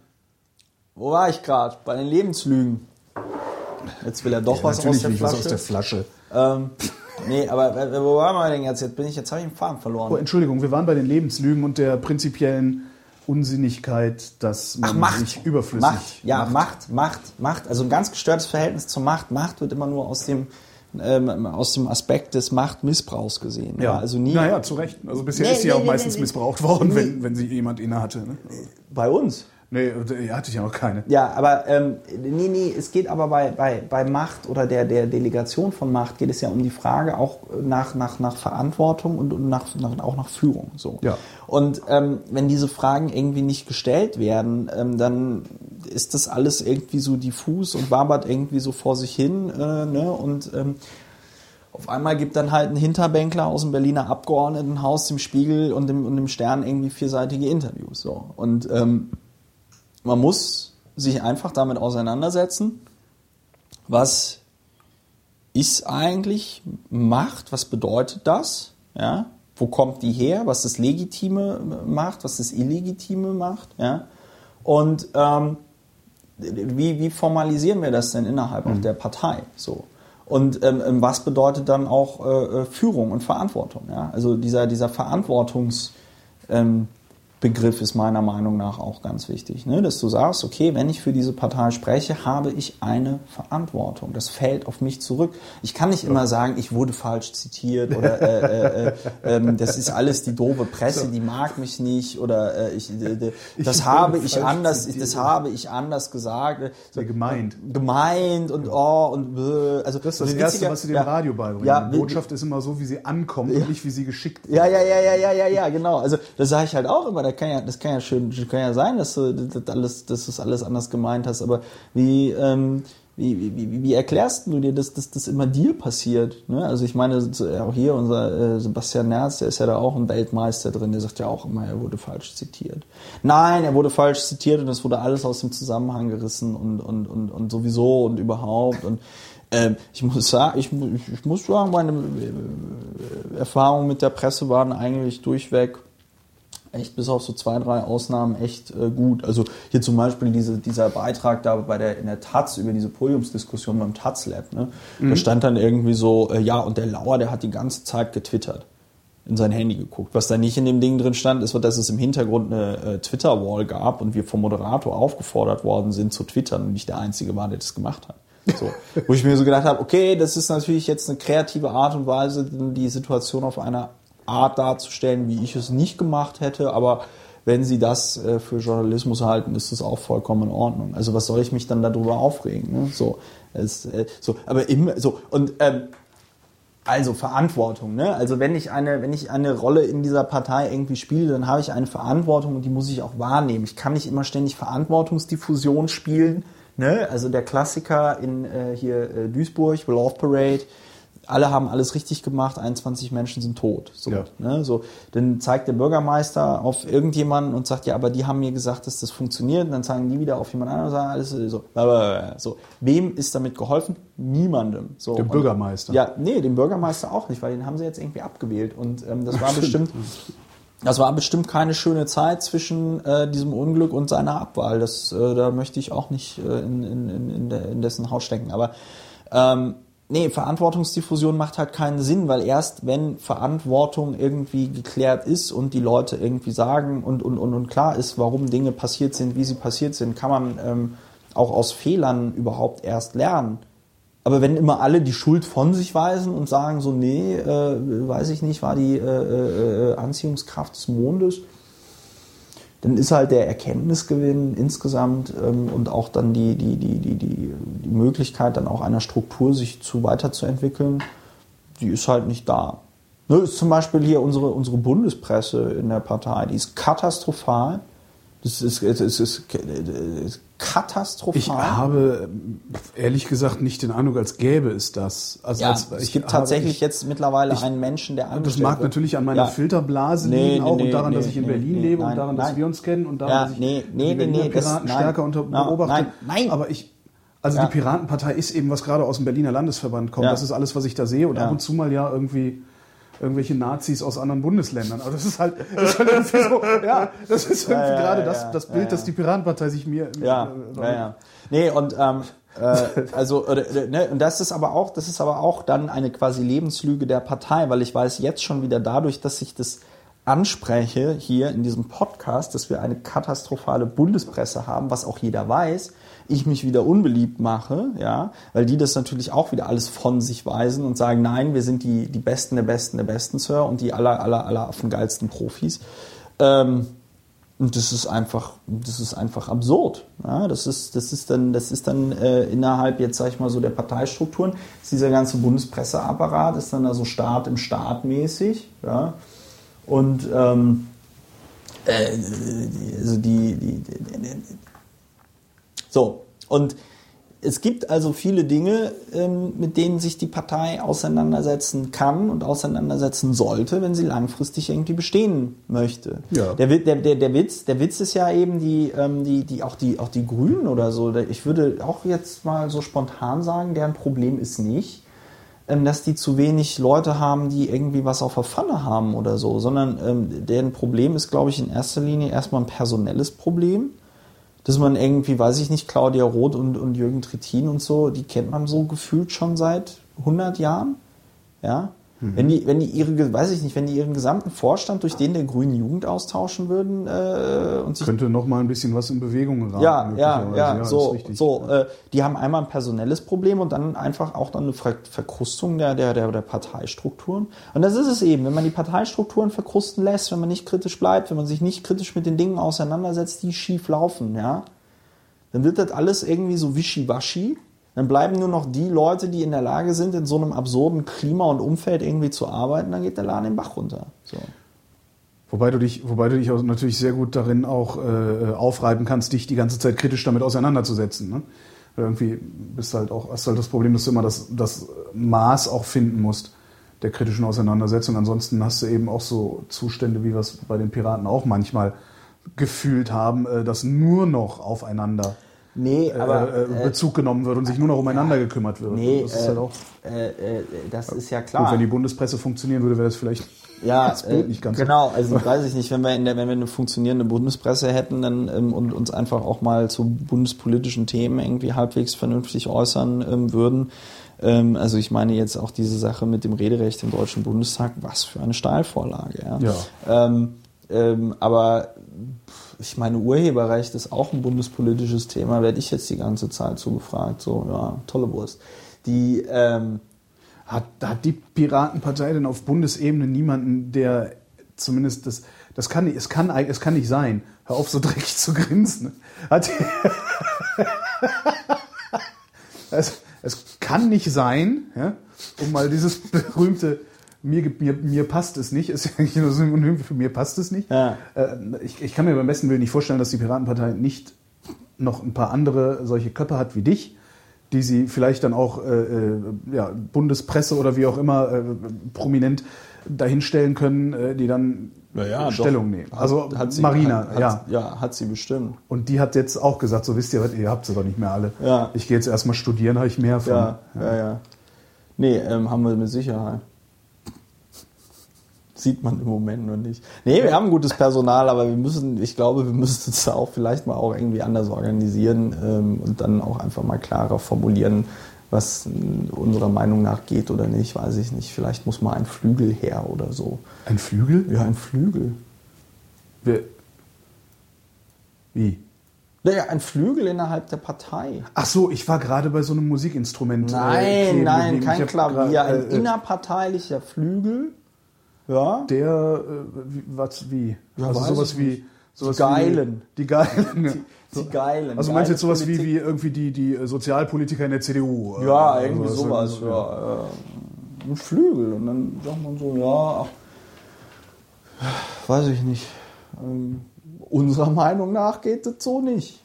wo war ich gerade? Bei den Lebenslügen. Jetzt will er doch Ja, was aus der ich was Flasche. aus der Flasche. ähm, nee, aber äh, wo waren wir denn jetzt? Jetzt bin ich, jetzt habe ich den Faden verloren. Oh, Entschuldigung, wir waren bei den Lebenslügen und der prinzipiellen Unsinnigkeit, dass man Ach, Macht. sich überflüssig Macht, ja, Macht, Macht, Macht. Also ein ganz gestörtes Verhältnis zur Macht. Macht wird immer nur aus dem, ähm, aus dem Aspekt des Machtmissbrauchs gesehen. Ja, also nie. Naja, zu Recht. Also bisher Nee, ist sie nee, auch nee, meistens missbraucht worden, wenn, wenn sie jemand inne hatte. Ne? Bei uns. Nee, hatte ich ja noch keine. Ja, aber ähm, nee, nee, es geht aber bei, bei, bei Macht oder der, der Delegation von Macht geht es ja um die Frage auch nach, nach, nach Verantwortung und, und nach, nach, auch nach Führung. So. Ja. Und ähm, wenn diese Fragen irgendwie nicht gestellt werden, ähm, dann ist das alles irgendwie so diffus und wabert irgendwie so vor sich hin. Äh, ne? Und ähm, auf einmal gibt dann halt ein Hinterbänkler aus dem Berliner Abgeordnetenhaus dem Spiegel und dem, und dem Stern irgendwie vierseitige Interviews. So. Und ähm, man muss sich einfach damit auseinandersetzen, was ist eigentlich Macht, was bedeutet das, ja? wo kommt die her, was das Legitime macht, was das Illegitime macht, ja? und ähm, wie, wie formalisieren wir das denn innerhalb auch der Partei, so. Und ähm, ähm, was bedeutet dann auch äh, äh, Führung und Verantwortung? Ja? Also dieser, dieser Verantwortungs, ähm, Begriff ist meiner Meinung nach auch ganz wichtig, ne? dass du sagst, okay, wenn ich für diese Partei spreche, habe ich eine Verantwortung. Das fällt auf mich zurück. Ich kann nicht immer sagen, ich wurde falsch zitiert oder äh, äh, äh, ähm, das ist alles die doofe Presse, die mag mich nicht oder äh, ich, äh, äh, das Ich habe ich anders, zitiert. das habe ich anders gesagt. So, Ja, gemeint. gemeint und oh und bäh. also Das ist das Erste, witziger- was sie dem ja, Radio beibringen. Ja, Die Botschaft ist immer so, wie sie ankommt und nicht, wie sie geschickt wird. ja, ja, ja, ja, ja, ja, ja, genau. Also das sage ich halt auch immer. Das kann ja, das kann ja schön, kann ja sein, dass du das alles, dass du es alles anders gemeint hast. Aber wie, ähm, wie, wie, wie, erklärst du dir, dass das immer dir passiert? Ne? Also ich meine, auch hier unser äh, Sebastian Nerz, der ist ja da auch ein Weltmeister drin. Der sagt ja auch immer, er wurde falsch zitiert. Nein, er wurde falsch zitiert und es wurde alles aus dem Zusammenhang gerissen und und und, und sowieso und überhaupt und ähm, ich muss sagen, ich, ich muss sagen, meine äh, Erfahrungen mit der Presse waren eigentlich durchweg echt bis auf so zwei, drei Ausnahmen echt äh, gut. Also hier zum Beispiel diese, dieser Beitrag da bei der, in der Taz über diese Podiumsdiskussion beim Taz Lab. Ne? Da stand dann irgendwie so, äh, ja, und der Lauer, der hat die ganze Zeit getwittert in sein Handy geguckt. Was da nicht in dem Ding drin stand, ist, dass es im Hintergrund eine äh, Twitter-Wall gab und wir vom Moderator aufgefordert worden sind zu twittern und nicht der Einzige war, der das gemacht hat. So. Wo ich mir so gedacht habe, okay, das ist natürlich jetzt eine kreative Art und Weise, die Situation auf eine Art darzustellen, wie ich es nicht gemacht hätte, aber wenn Sie das äh, für Journalismus halten, ist das auch vollkommen in Ordnung. Also was soll ich mich dann darüber aufregen? Ne? So, es, äh, so, aber immer so und ähm, also Verantwortung, ne? Also wenn ich eine, wenn ich eine Rolle in dieser Partei irgendwie spiele, dann habe ich eine Verantwortung und die muss ich auch wahrnehmen. Ich kann nicht immer ständig Verantwortungsdiffusion spielen, ne? Also der Klassiker in äh, hier äh, Duisburg, Love Parade, alle haben alles richtig gemacht, 21 Menschen sind tot. So, Ja. ne? so, dann zeigt der Bürgermeister auf irgendjemanden und sagt, ja, aber die haben mir gesagt, dass das funktioniert. Und dann zeigen die wieder auf jemand anderen und sagen, alles so. so. Wem ist damit geholfen? Niemandem. So, Dem Bürgermeister. Ja, nee, dem Bürgermeister auch nicht, weil den haben sie jetzt irgendwie abgewählt. Und ähm, das war bestimmt. Das war bestimmt keine schöne Zeit zwischen äh, diesem Unglück und seiner Abwahl. Das, äh, da möchte ich auch nicht äh, in, in, in, in, der, in dessen Haus stecken. Aber ähm, nee, Verantwortungsdiffusion macht halt keinen Sinn, weil erst wenn Verantwortung irgendwie geklärt ist und die Leute irgendwie sagen und, und, und, und klar ist, warum Dinge passiert sind, wie sie passiert sind, kann man ähm, auch aus Fehlern überhaupt erst lernen. Aber wenn immer alle die Schuld von sich weisen und sagen so, nee, äh, weiß ich nicht, war die äh, äh, Anziehungskraft des Mondes, dann ist halt der Erkenntnisgewinn insgesamt ähm, und auch dann die, die, die, die, die, die Möglichkeit dann auch einer Struktur sich zu weiterzuentwickeln, die ist halt nicht da. Ne, ist zum Beispiel hier unsere, unsere Bundespresse in der Partei, die ist katastrophal. Das ist, es ist, es ist, katastrophal. Ich habe ehrlich gesagt nicht den Eindruck, als gäbe es das. Also Ja, als, es gibt habe- tatsächlich ich, jetzt mittlerweile ich- einen Menschen, der Das angestellt mag wird. natürlich an meiner Ja. Filterblase Nee, liegen nee, auch nee, und daran, dass ich in Berlin lebe nein, und daran, dass nein. wir uns kennen und daran, Ja, dass ich nee, nee, die nee, das- Piraten nein. stärker unter Na, beobachte. nein, nein. Aber ich, also die Piratenpartei ist eben, was gerade aus dem Berliner Landesverband kommt. Das ist alles, was ich da sehe und ab und zu mal ja irgendwie irgendwelche Nazis aus anderen Bundesländern. Aber das ist halt, das ist halt irgendwie so, ja, das ist irgendwie ja, gerade ja, das, das Bild, das die Piratenpartei sich mir Ja, äh, ja, ja. Nee, und ähm, äh, also oder, ne, und das ist aber auch, das ist aber auch dann eine quasi Lebenslüge der Partei, weil ich weiß jetzt schon wieder dadurch, dass ich das anspreche hier in diesem Podcast, dass wir eine katastrophale Bundespresse haben, was auch jeder weiß, ich mich wieder unbeliebt mache, ja, weil die das natürlich auch wieder alles von sich weisen und sagen, nein, wir sind die, die Besten der Besten der Besten, Sir, und die aller, aller, aller affengeilsten Profis. Ähm, und das ist einfach, das ist einfach absurd. Ja, das ist, das ist dann, das ist dann äh, innerhalb jetzt sag ich mal so der Parteistrukturen, ist dieser ganze Bundespresseapparat ist dann da so Staat im Staat mäßig, ja. Und ähm, äh, also die, die, die so und es gibt also viele Dinge, ähm, mit denen sich die Partei auseinandersetzen kann und auseinandersetzen sollte, wenn sie langfristig irgendwie bestehen möchte. Ja. Der, der, der, der, Witz, der Witz ist ja eben die, ähm, die, die, auch die, auch die Grünen oder so. Ich würde auch jetzt mal so spontan sagen, deren Problem ist nicht, ähm, dass die zu wenig Leute haben, die irgendwie was auf der Pfanne haben oder so, sondern deren Problem ist, glaube ich, in erster Linie erstmal ein personelles Problem dass man irgendwie, weiß ich nicht, Claudia Roth und, und Jürgen Trittin und so, die kennt man so gefühlt schon seit 100 Jahren. Ja. Wenn die, wenn die ihre, weiß ich nicht, wenn die ihren gesamten Vorstand durch den der grünen Jugend austauschen würden äh, und sich könnte noch mal ein bisschen was in Bewegung geraten. ja, ja, ja, so, so. Äh, die haben einmal ein personelles Problem und dann einfach auch dann eine Ver Verkrustung der, der, der, der Parteistrukturen. Und das ist es eben, wenn man die Parteistrukturen verkrusten lässt, wenn man nicht kritisch bleibt, wenn man sich nicht kritisch mit den Dingen auseinandersetzt, die schief laufen, ja, dann wird das alles irgendwie so wischiwaschi. Dann bleiben nur noch die Leute, die in der Lage sind, in so einem absurden Klima und Umfeld irgendwie zu arbeiten, dann geht der Laden den Bach runter. So. Wobei du dich, wobei du dich auch natürlich sehr gut darin auch äh, aufreiben kannst, dich die ganze Zeit kritisch damit auseinanderzusetzen. Ne? Irgendwie bist halt auch, hast halt das Problem, dass du immer das, das Maß auch finden musst der kritischen Auseinandersetzung. Ansonsten hast du eben auch so Zustände, wie wir es bei den Piraten auch manchmal gefühlt haben, äh, dass nur noch aufeinander Nee, aber äh, äh, Bezug genommen wird und sich nur noch umeinander gekümmert wird. nee, das ist äh, halt auch äh, äh, das ist ja gut, klar. wenn die Bundespresse funktionieren würde, wäre das vielleicht Ja, das Bild äh, nicht ganz genau. Also weiß ich nicht, wenn wir in der, wenn wir eine funktionierende Bundespresse hätten, dann ähm, und uns einfach auch mal zu bundespolitischen Themen irgendwie halbwegs vernünftig äußern ähm, würden. Ähm, also ich meine jetzt auch diese Sache mit dem Rederecht im Deutschen Bundestag, was für eine Steilvorlage. Ja. Ja. Ähm, ähm, aber ich meine, Urheberrecht ist auch ein bundespolitisches Thema, werde ich jetzt die ganze Zeit so gefragt. So, ja, tolle Wurst. Die, ähm, Hat, hat die Piratenpartei denn auf Bundesebene niemanden, der zumindest das, das kann es kann, es kann nicht sein. Hör auf, so dreckig zu grinsen. Hat es, es kann nicht sein, ja, um mal dieses berühmte mir, mir, mir passt es nicht, ist ja eigentlich nur Synonym für mir passt es nicht. Ja. Äh, ich, ich kann mir beim besten Willen nicht vorstellen, dass die Piratenpartei nicht noch ein paar andere solche Köpfe hat wie dich, die sie vielleicht dann auch äh, äh, ja, Bundespresse oder wie auch immer äh, prominent dahinstellen können, äh, die dann Stellung nehmen. Also sie, Marina, hat, hat, ja. Ja, hat sie bestimmt. Und die hat jetzt auch gesagt, so wisst ihr was, ihr habt sie doch nicht mehr alle. Ja. Ich gehe jetzt erstmal studieren, habe ich mehr von. Ja, ja, ja. Nee, ähm, haben wir mit Sicherheit. Sieht man im Moment noch nicht. Nee, wir haben gutes Personal, aber wir müssen, ich glaube, wir müssen es auch vielleicht mal auch irgendwie anders organisieren ähm, und dann auch einfach mal klarer formulieren, was äh, unserer Meinung nach geht oder nicht, weiß ich nicht. Vielleicht muss mal ein Flügel her oder so. Ein Flügel? Ja, ein Flügel. Wer- Wie? Naja, ein Flügel innerhalb der Partei. Ach so, ich war gerade bei so einem Musikinstrument. äh, Nein, kleben nein, kein Klavier, grad, ein äh, äh, innerparteilicher Flügel. Ja. Der, äh, wie, was, wie? Ja, also sowas wie. Sowas Die Geilen. Wie, die Geilen. ja. Die Geilen. Also meinst du jetzt sowas wie, Politik. wie irgendwie die, die Sozialpolitiker in der CDU? äh, Ja, irgendwie also, sowas. also, Ja, äh, ein Flügel. Und dann sagt man so, ja, ach, weiß ich nicht. Ähm, unserer Meinung nach geht das so nicht.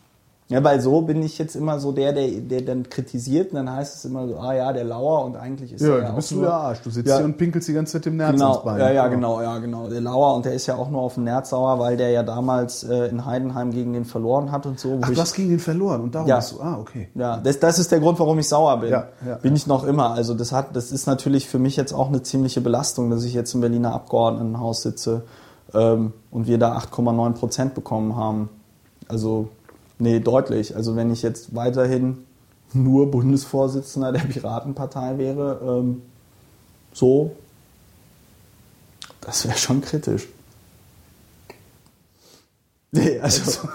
Ja, weil so bin ich jetzt immer so der, der, der dann kritisiert und dann heißt es immer so, ah ja, der Lauer und eigentlich ist Ja, er ja du auch bist du nur, der Arsch. Du sitzt Ja. hier und pinkelst die ganze Zeit dem Nerz Genau, Bein. ja, ja, genau, ja, genau. Der Lauer und der ist ja auch nur auf dem Nerz sauer, weil der ja damals äh, in Heidenheim gegen den verloren hat und so. Ach, ich- du hast gegen den verloren und darum Ja. bist du. Ah, okay. Ja, das, das ist der Grund, warum ich sauer bin. Ja, ja, bin ich noch immer. Also das hat, das ist natürlich für mich jetzt auch eine ziemliche Belastung, dass ich jetzt im Berliner Abgeordnetenhaus sitze ähm, und wir da 8,9 Prozent bekommen haben. Also nee, deutlich. Also wenn ich jetzt weiterhin nur Bundesvorsitzender der Piratenpartei wäre, ähm, so, das wäre schon kritisch. Nee, also.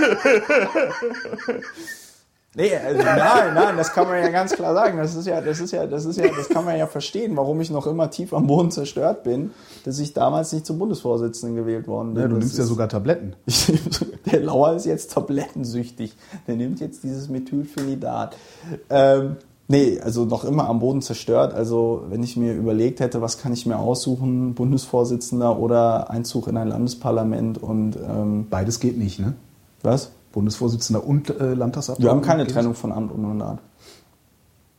Nee, also nein, nein, das kann man ja ganz klar sagen. Das ist ja, das ist ja, das ist ja, das kann man ja verstehen, warum ich noch immer tief am Boden zerstört bin, dass ich damals nicht zum Bundesvorsitzenden gewählt worden bin. Ja, du Das nimmst ja sogar Tabletten. der Lauer ist jetzt tablettensüchtig. Der nimmt jetzt dieses Methylphenidat. Ähm, nee, also noch immer am Boden zerstört. Also wenn ich mir überlegt hätte, was kann ich mir aussuchen, Bundesvorsitzender oder Einzug in ein Landesparlament und ähm, Beides geht nicht, ne? was? Bundesvorsitzender und äh, Landtagsabgeordneter. Wir haben keine Trennung von Amt und Mandat.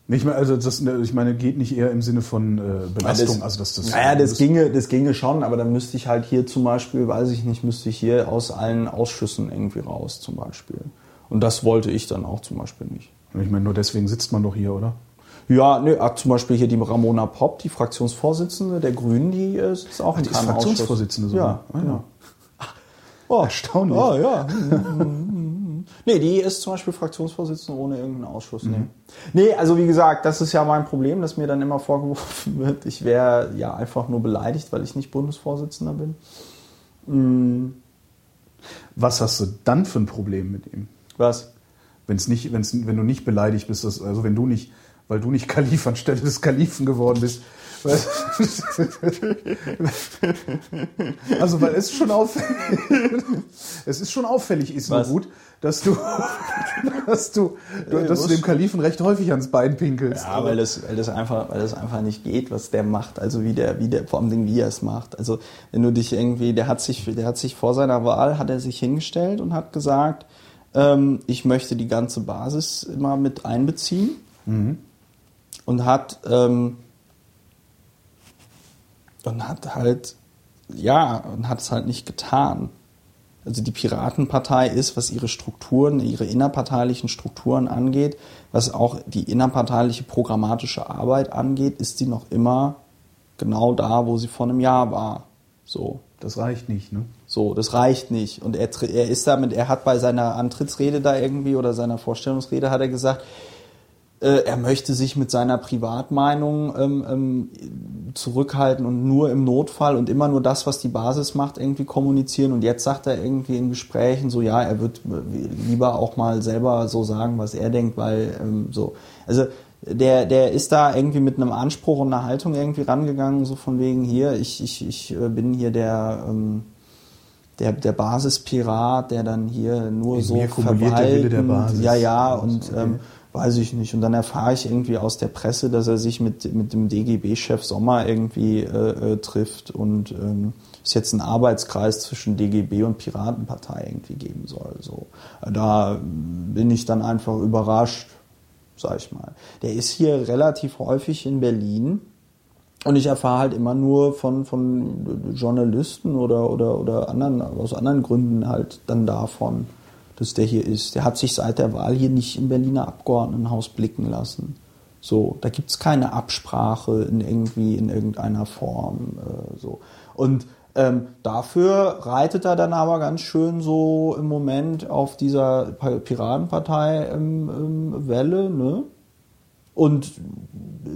Nicht mehr, also das, ich meine, geht nicht eher im Sinne von äh, Belastung. also das, das, naja, das ginge, das ginge schon, aber dann müsste ich halt hier zum Beispiel, weiß ich nicht, müsste ich hier aus allen Ausschüssen irgendwie raus zum Beispiel. Und das wollte ich dann auch zum Beispiel nicht. Ich meine, nur deswegen sitzt man doch hier, oder? Ja, ne, ah, zum Beispiel hier die Ramona Popp, die Fraktionsvorsitzende der Grünen, die äh, ist auch in die ist Fraktionsvorsitzende sogar. Ja, Ah, ja. ja. Oh, Erstaunlich. Oh, ja. nee, die ist zum Beispiel Fraktionsvorsitzende ohne irgendeinen Ausschuss. Nee. nee, also wie gesagt, das ist ja mein Problem, dass mir dann immer vorgeworfen wird, ich wäre ja einfach nur beleidigt, weil ich nicht Bundesvorsitzender bin. Was hast du dann für ein Problem mit ihm? Was? Wenn's nicht, wenn's, wenn du nicht beleidigt bist, also wenn du nicht, weil du nicht Kalif anstelle des Kalifen geworden bist. Also, weil es schon auffällig, es ist schon auffällig, ist nur gut, dass du, dass du, Ja, dass du dem Kalifen recht häufig ans Bein pinkelst. Ja, weil das, weil das einfach, weil das einfach nicht geht, was der macht. Also wie der, wie der, vor allem wie er es macht. Also wenn du dich irgendwie, der hat sich, der hat sich vor seiner Wahl, hat er sich hingestellt und hat gesagt, ähm, ich möchte die ganze Basis immer mit einbeziehen und hat ähm, und hat halt ja und hat es halt nicht getan. Also die Piratenpartei ist, was ihre Strukturen, ihre innerparteilichen Strukturen angeht, was auch die innerparteiliche programmatische Arbeit angeht, ist die noch immer genau da, wo sie vor einem Jahr war. So. Das reicht nicht, ne? So, das reicht nicht. Und er, er ist damit, er hat bei seiner Antrittsrede da irgendwie oder seiner Vorstellungsrede hat er gesagt, er möchte sich mit seiner Privatmeinung ähm, ähm, zurückhalten und nur im Notfall und immer nur das, was die Basis macht, irgendwie kommunizieren. Und jetzt sagt er irgendwie in Gesprächen so, ja, er wird lieber auch mal selber so sagen, was er denkt, weil ähm, so. Also der, der ist da irgendwie mit einem Anspruch und einer Haltung irgendwie rangegangen, so von wegen hier, ich, ich, ich äh, bin hier der, ähm, der, der Basispirat, der dann hier nur In so mir kumuliert der Wille der Basis. Ja, ja, und Okay. ähm, weiß ich nicht. Und dann erfahre ich irgendwie aus der Presse, dass er sich mit, mit dem DGB-Chef Sommer irgendwie äh, äh, trifft und ähm, es jetzt einen Arbeitskreis zwischen DGB und Piratenpartei irgendwie geben soll. So. Da bin ich dann einfach überrascht, sag ich mal. Der ist hier relativ häufig in Berlin. Und ich erfahre halt immer nur von, von Journalisten oder, oder, oder anderen, aus anderen Gründen halt dann davon, dass der hier ist. Der hat sich seit der Wahl hier nicht im Berliner Abgeordnetenhaus blicken lassen. So, da gibt's keine Absprache in irgendwie in irgendeiner Form. Äh, so. Und ähm, dafür reitet er dann aber ganz schön so im Moment auf dieser Pa- Piratenpartei ähm, ähm, Welle, ne? und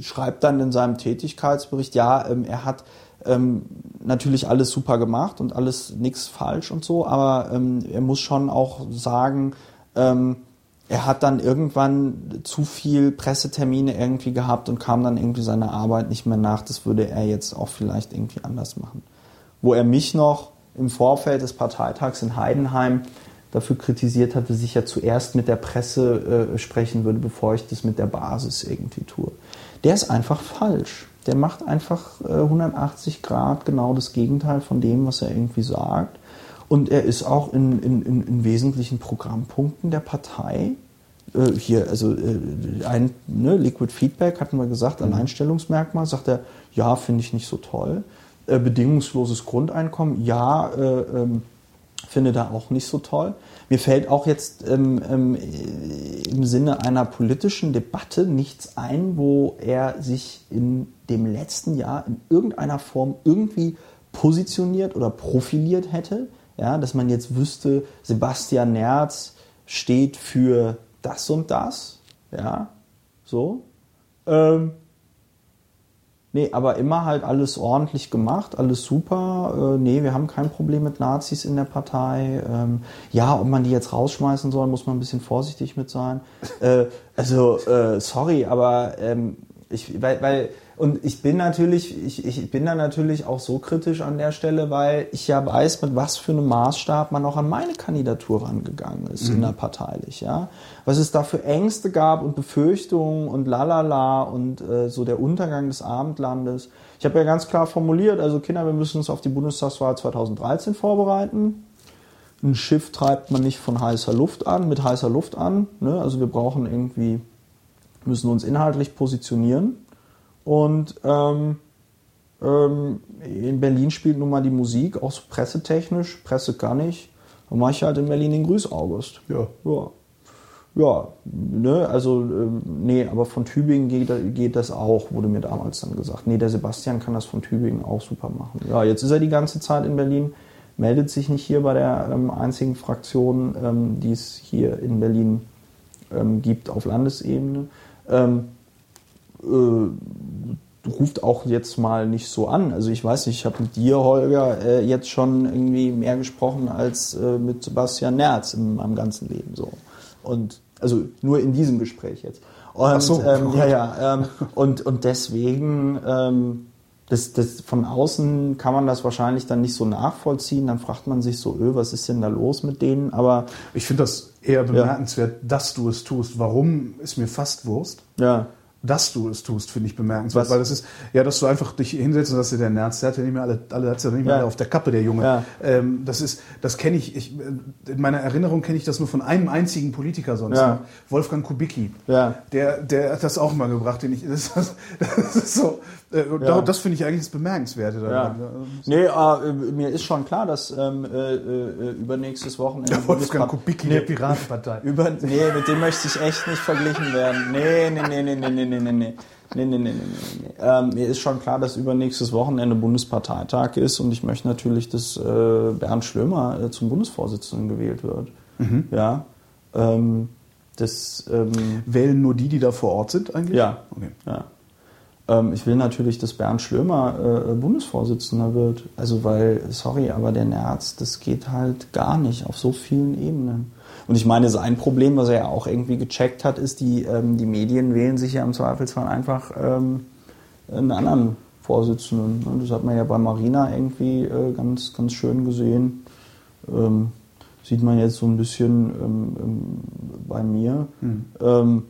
schreibt dann in seinem Tätigkeitsbericht, ja, ähm, er hat ähm, natürlich alles super gemacht und alles nichts falsch und so, aber ähm, er muss schon auch sagen, ähm, er hat dann irgendwann zu viel Pressetermine irgendwie gehabt und kam dann irgendwie seiner Arbeit nicht mehr nach. Das würde er jetzt auch vielleicht irgendwie anders machen. Wo er mich noch im Vorfeld des Parteitags in Heidenheim dafür kritisiert hatte, dass ich ja zuerst mit der Presse äh, sprechen würde, bevor ich das mit der Basis irgendwie tue. Der ist einfach falsch. Der macht einfach äh, 180 Grad genau das Gegenteil von dem, was er irgendwie sagt. Und er ist auch in, in, in, in wesentlichen Programmpunkten der Partei äh, hier, also äh, ein ne, Liquid Feedback hatten wir gesagt, Alleinstellungsmerkmal, sagt er, ja, finde ich nicht so toll. Äh, bedingungsloses Grundeinkommen, ja, äh, ähm, finde da auch nicht so toll. Mir fällt auch jetzt ähm, ähm, im Sinne einer politischen Debatte nichts ein, wo er sich in dem letzten Jahr in irgendeiner Form irgendwie positioniert oder profiliert hätte. Ja, dass man jetzt wüsste, Sebastian Nerz steht für das und das. Ja, so. Ähm, Nee, aber immer halt alles ordentlich gemacht, alles super. Äh, nee, wir haben kein Problem mit Nazis in der Partei. Ähm, ja, ob man die jetzt rausschmeißen soll, muss man ein bisschen vorsichtig mit sein. Äh, also, äh, sorry, aber ähm, ich, weil, weil, und ich bin natürlich, ich, ich bin da natürlich auch so kritisch an der Stelle, weil ich ja weiß, mit was für einem Maßstab man auch an meine Kandidatur rangegangen ist, innerparteilich, ja. Was es da für Ängste gab und Befürchtungen und lalala und äh, so der Untergang des Abendlandes. Ich habe ja ganz klar formuliert, also Kinder, wir müssen uns auf die Bundestagswahl 2013 vorbereiten. Ein Schiff treibt man nicht von heißer Luft an, mit heißer Luft an. Ne? Also wir brauchen irgendwie, müssen uns inhaltlich positionieren. Und ähm, ähm, in Berlin spielt nun mal die Musik, auch so pressetechnisch. Presse kann ich. Dann mache ich halt in Berlin den Grüß August. Ja. Ja. Ja, ne, also, ähm, nee, aber von Tübingen geht, geht das auch, wurde mir damals dann gesagt. Nee, der Sebastian kann das von Tübingen auch super machen. Ja, jetzt ist er die ganze Zeit in Berlin, meldet sich nicht hier bei der ähm, einzigen Fraktion, ähm, die es hier in Berlin ähm, gibt auf Landesebene. Ähm, äh, ruft auch jetzt mal nicht so an. Also ich weiß nicht, ich habe mit dir, Holger, äh, jetzt schon irgendwie mehr gesprochen als äh, mit Sebastian Nerz in meinem ganzen Leben so. Und also nur in diesem Gespräch jetzt. Und, Ach so. ähm, ja, ja. Ähm, und, und deswegen, ähm, das, das, von außen kann man das wahrscheinlich dann nicht so nachvollziehen. Dann fragt man sich so, öh, was ist denn da los mit denen? Aber Ich finde das eher bemerkenswert, dass du es tust. Warum ist mir fast Wurst. ja, Dass du es tust, finde ich bemerkenswert. Was? Weil das ist, ja, dass du einfach dich hinsetzt und dass dir der Nerz, der hat ja nicht mehr alle, alle hat's ja nicht mehr Ja. auf der Kappe, der Junge. Ja. Ähm, das ist, das kenne ich, ich, in meiner Erinnerung kenne ich das nur von einem einzigen Politiker sonst. Ja. noch. Wolfgang Kubicki. Ja. Der, der hat das auch mal gebracht, den ich, das, das, das ist so, äh, ja. Das finde ich eigentlich das Bemerkenswerte. Ja. Ne? Also, nee, äh, äh, mir ist schon klar, dass ähm, äh, äh übernächstes Wochenende. Der Wolfgang Kubicki nee, der Piratenpartei. Über, nee, mit dem möchte ich echt nicht verglichen werden. Nee, nee, nee, nee, nee, nee, nee, nee. Nee, nee, nee, nee, nee. Ähm, mir ist schon klar, dass übernächstes Wochenende Bundesparteitag ist und ich möchte natürlich, dass äh, Bernd Schlömer äh, zum Bundesvorsitzenden gewählt wird. Mhm. Ja. Ähm, das, ähm, Wählen nur die, die da vor Ort sind eigentlich? Ja. Okay. ja. Ähm, ich will natürlich, dass Bernd Schlömer äh, Bundesvorsitzender wird. Also weil, sorry, aber der Nerz, das geht halt gar nicht auf so vielen Ebenen. Und ich meine, sein Problem, was er ja auch irgendwie gecheckt hat, ist, die, ähm, die Medien wählen sich ja im Zweifelsfall einfach ähm, einen anderen Vorsitzenden. Das hat man ja bei Marina irgendwie äh, ganz, ganz schön gesehen. Ähm, sieht man jetzt so ein bisschen ähm, ähm, bei mir. Mhm.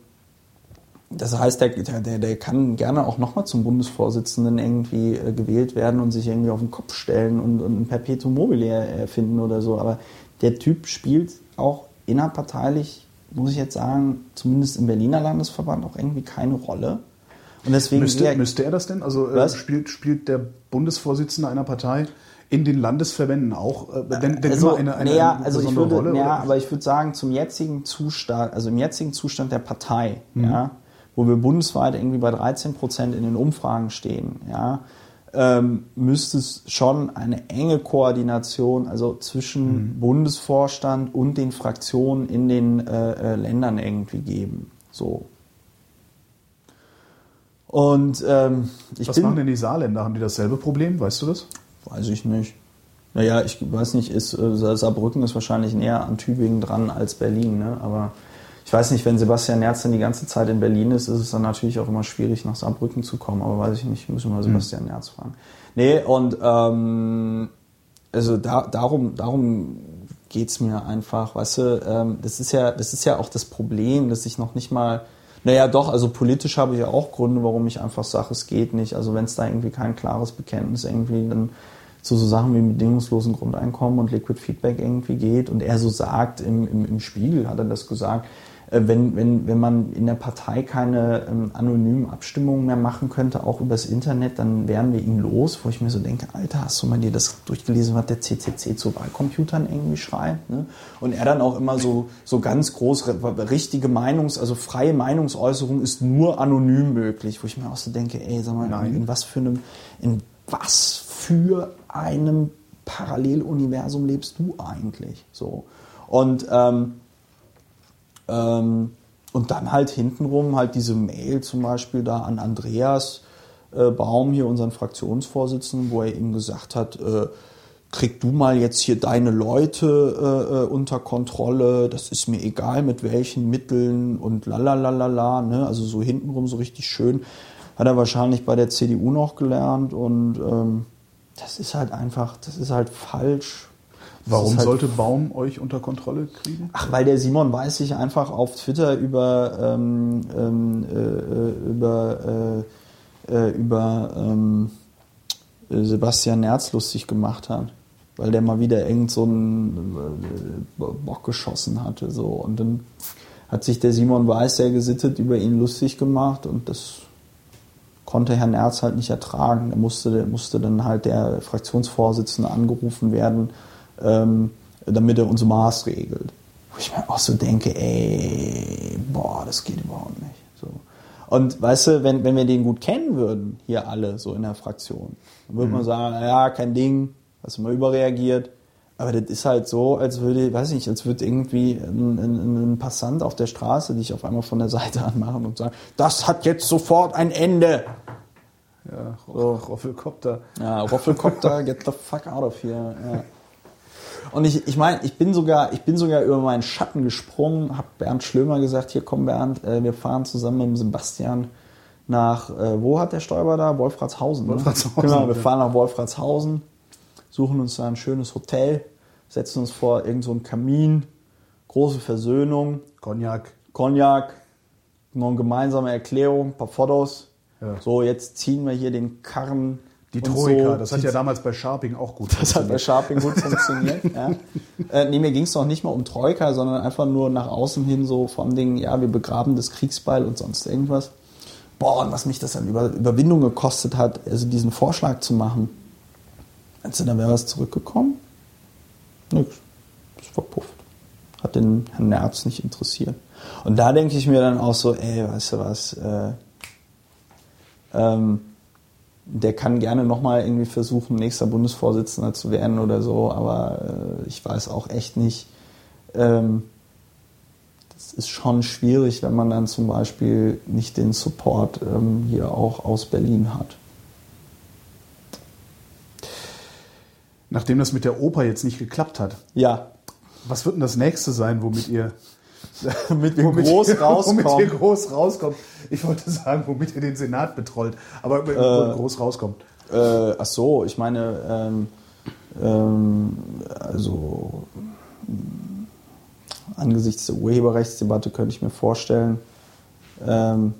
Das heißt, der, der, der kann gerne auch nochmal zum Bundesvorsitzenden irgendwie äh, gewählt werden und sich irgendwie auf den Kopf stellen und, und ein Perpetuum mobile erfinden oder so. Aber der Typ spielt auch innerparteilich, muss ich jetzt sagen, zumindest im Berliner Landesverband auch irgendwie keine Rolle. Und deswegen müsste, müsste er das denn? Also äh, spielt, spielt der Bundesvorsitzende einer Partei in den Landesverbänden auch äh, denn, denn also, eine, eine, naja, also ich würde, Rolle? Ja, aber ich würde sagen, zum jetzigen Zustand, also im jetzigen Zustand der Partei, mhm. ja, wo wir bundesweit irgendwie bei 13 Prozent in den Umfragen stehen, ja, ähm, müsste es schon eine enge Koordination, also zwischen mhm. Bundesvorstand und den Fraktionen in den äh, äh, Ländern irgendwie geben. So. Und ähm, ich Was bin, machen denn die Saarländer? Haben die dasselbe Problem? Weißt du das? Weiß ich nicht. Naja, ich weiß nicht, ist, äh, Saarbrücken ist wahrscheinlich näher an Tübingen dran als Berlin, ne? aber ich weiß nicht, wenn Sebastian Nerz dann die ganze Zeit in Berlin ist, ist es dann natürlich auch immer schwierig, nach Saarbrücken zu kommen. Aber weiß ich nicht, müssen wir mal Sebastian mhm. Nerz fragen. Nee, und ähm, also da, darum, darum geht's mir einfach, weißt du, ähm, das ist ja, das ist ja auch das Problem, dass ich noch nicht mal, naja doch, also politisch habe ich ja auch Gründe, warum ich einfach sage, es geht nicht. Also wenn es da irgendwie kein klares Bekenntnis irgendwie dann zu so Sachen wie bedingungslosen Grundeinkommen und Liquid Feedback irgendwie geht und er so sagt, im, im, im Spiegel hat er das gesagt, wenn, wenn, wenn man in der Partei keine ähm, anonymen Abstimmungen mehr machen könnte, auch übers Internet, dann wären wir ihn los, wo ich mir so denke, Alter, hast du mal dir das durchgelesen, was der CCC zu Wahlcomputern irgendwie schreibt? Ne? Und er dann auch immer so, so ganz groß, richtige Meinungs-, also freie Meinungsäußerung ist nur anonym möglich, wo ich mir auch so denke, ey, sag mal, Nein. in was für einem, in was für einem Paralleluniversum lebst du eigentlich? So. Und ähm, ähm, und dann halt hintenrum halt diese Mail zum Beispiel da an Andreas äh, Baum, hier unseren Fraktionsvorsitzenden, wo er ihm gesagt hat, äh, krieg du mal jetzt hier deine Leute äh, äh unter Kontrolle, das ist mir egal mit welchen Mitteln und lalalala, ne? also so hintenrum so richtig schön. Hat er wahrscheinlich bei der CDU noch gelernt und ähm, das ist halt einfach, das ist halt falsch Warum halt sollte Baum euch unter Kontrolle kriegen? Ach, weil der Simon Weiß sich einfach auf Twitter über, ähm, ähm, äh, über, äh, äh, über ähm, Sebastian Nerz lustig gemacht hat. Weil der mal wieder irgend so einen äh, Bock geschossen hatte. So. Und dann hat sich der Simon Weiß sehr gesittet über ihn lustig gemacht und das konnte Herr Nerz halt nicht ertragen. Da musste, musste dann halt der Fraktionsvorsitzende angerufen werden ähm, damit er unsere Maß regelt. Wo ich mir auch so denke, ey, boah, das geht überhaupt nicht. So. Und weißt du, wenn, wenn wir den gut kennen würden, hier alle so in der Fraktion, dann würde mhm. man sagen, ja, kein Ding, hast du mal überreagiert. Aber das ist halt so, als würde, weiß ich nicht, als würde irgendwie ein, ein, ein Passant auf der Straße dich auf einmal von der Seite anmachen und sagen, das hat jetzt sofort ein Ende. Ja, so. Roffelkopter. Ja, Roffelkopter, get the fuck out of here. Ja. Und ich, ich meine, ich bin sogar, ich bin sogar über meinen Schatten gesprungen, habe Bernd Schlömer gesagt, hier komm Bernd, äh, wir fahren zusammen mit dem Sebastian nach, äh, wo hat der Stäuber da? Wolfratshausen. Ne? Wolfratshausen. Genau, wir fahren nach Wolfratshausen, suchen uns da ein schönes Hotel, setzen uns vor irgendeinen so Kamin, große Versöhnung. Cognac. Cognac, noch eine gemeinsame Erklärung, ein paar Fotos. Ja. So, jetzt ziehen wir hier den Karren die Troika, so, das hat ja damals bei Sharping auch gut das funktioniert. Das hat bei Sharping gut funktioniert, ja. Äh, nee, mir ging es noch nicht mal um Troika, sondern einfach nur nach außen hin so vom Ding, ja, wir begraben das Kriegsbeil und sonst irgendwas. Boah, und was mich das an Über Überwindung gekostet hat, also diesen Vorschlag zu machen. Meinst du, da wäre was zurückgekommen? Nix. Das verpufft. Hat den Herrn Nerz nicht interessiert. Und da denke ich mir dann auch so, ey, weißt du was, äh, Ähm, der kann gerne nochmal irgendwie versuchen, nächster Bundesvorsitzender zu werden oder so, aber äh, ich weiß auch echt nicht. Ähm, das ist schon schwierig, wenn man dann zum Beispiel nicht den Support ähm, hier auch aus Berlin hat. Nachdem das mit der Oper jetzt nicht geklappt hat, Ja, was wird denn das nächste sein, womit ihr Damit wir groß ihr, rauskommen. Womit ihr groß rauskommt. Ich wollte sagen, womit ihr den Senat betrollt, aber äh, groß rauskommt. Äh, ach so, ich meine, ähm, ähm, also angesichts der Urheberrechtsdebatte könnte ich mir vorstellen, ähm,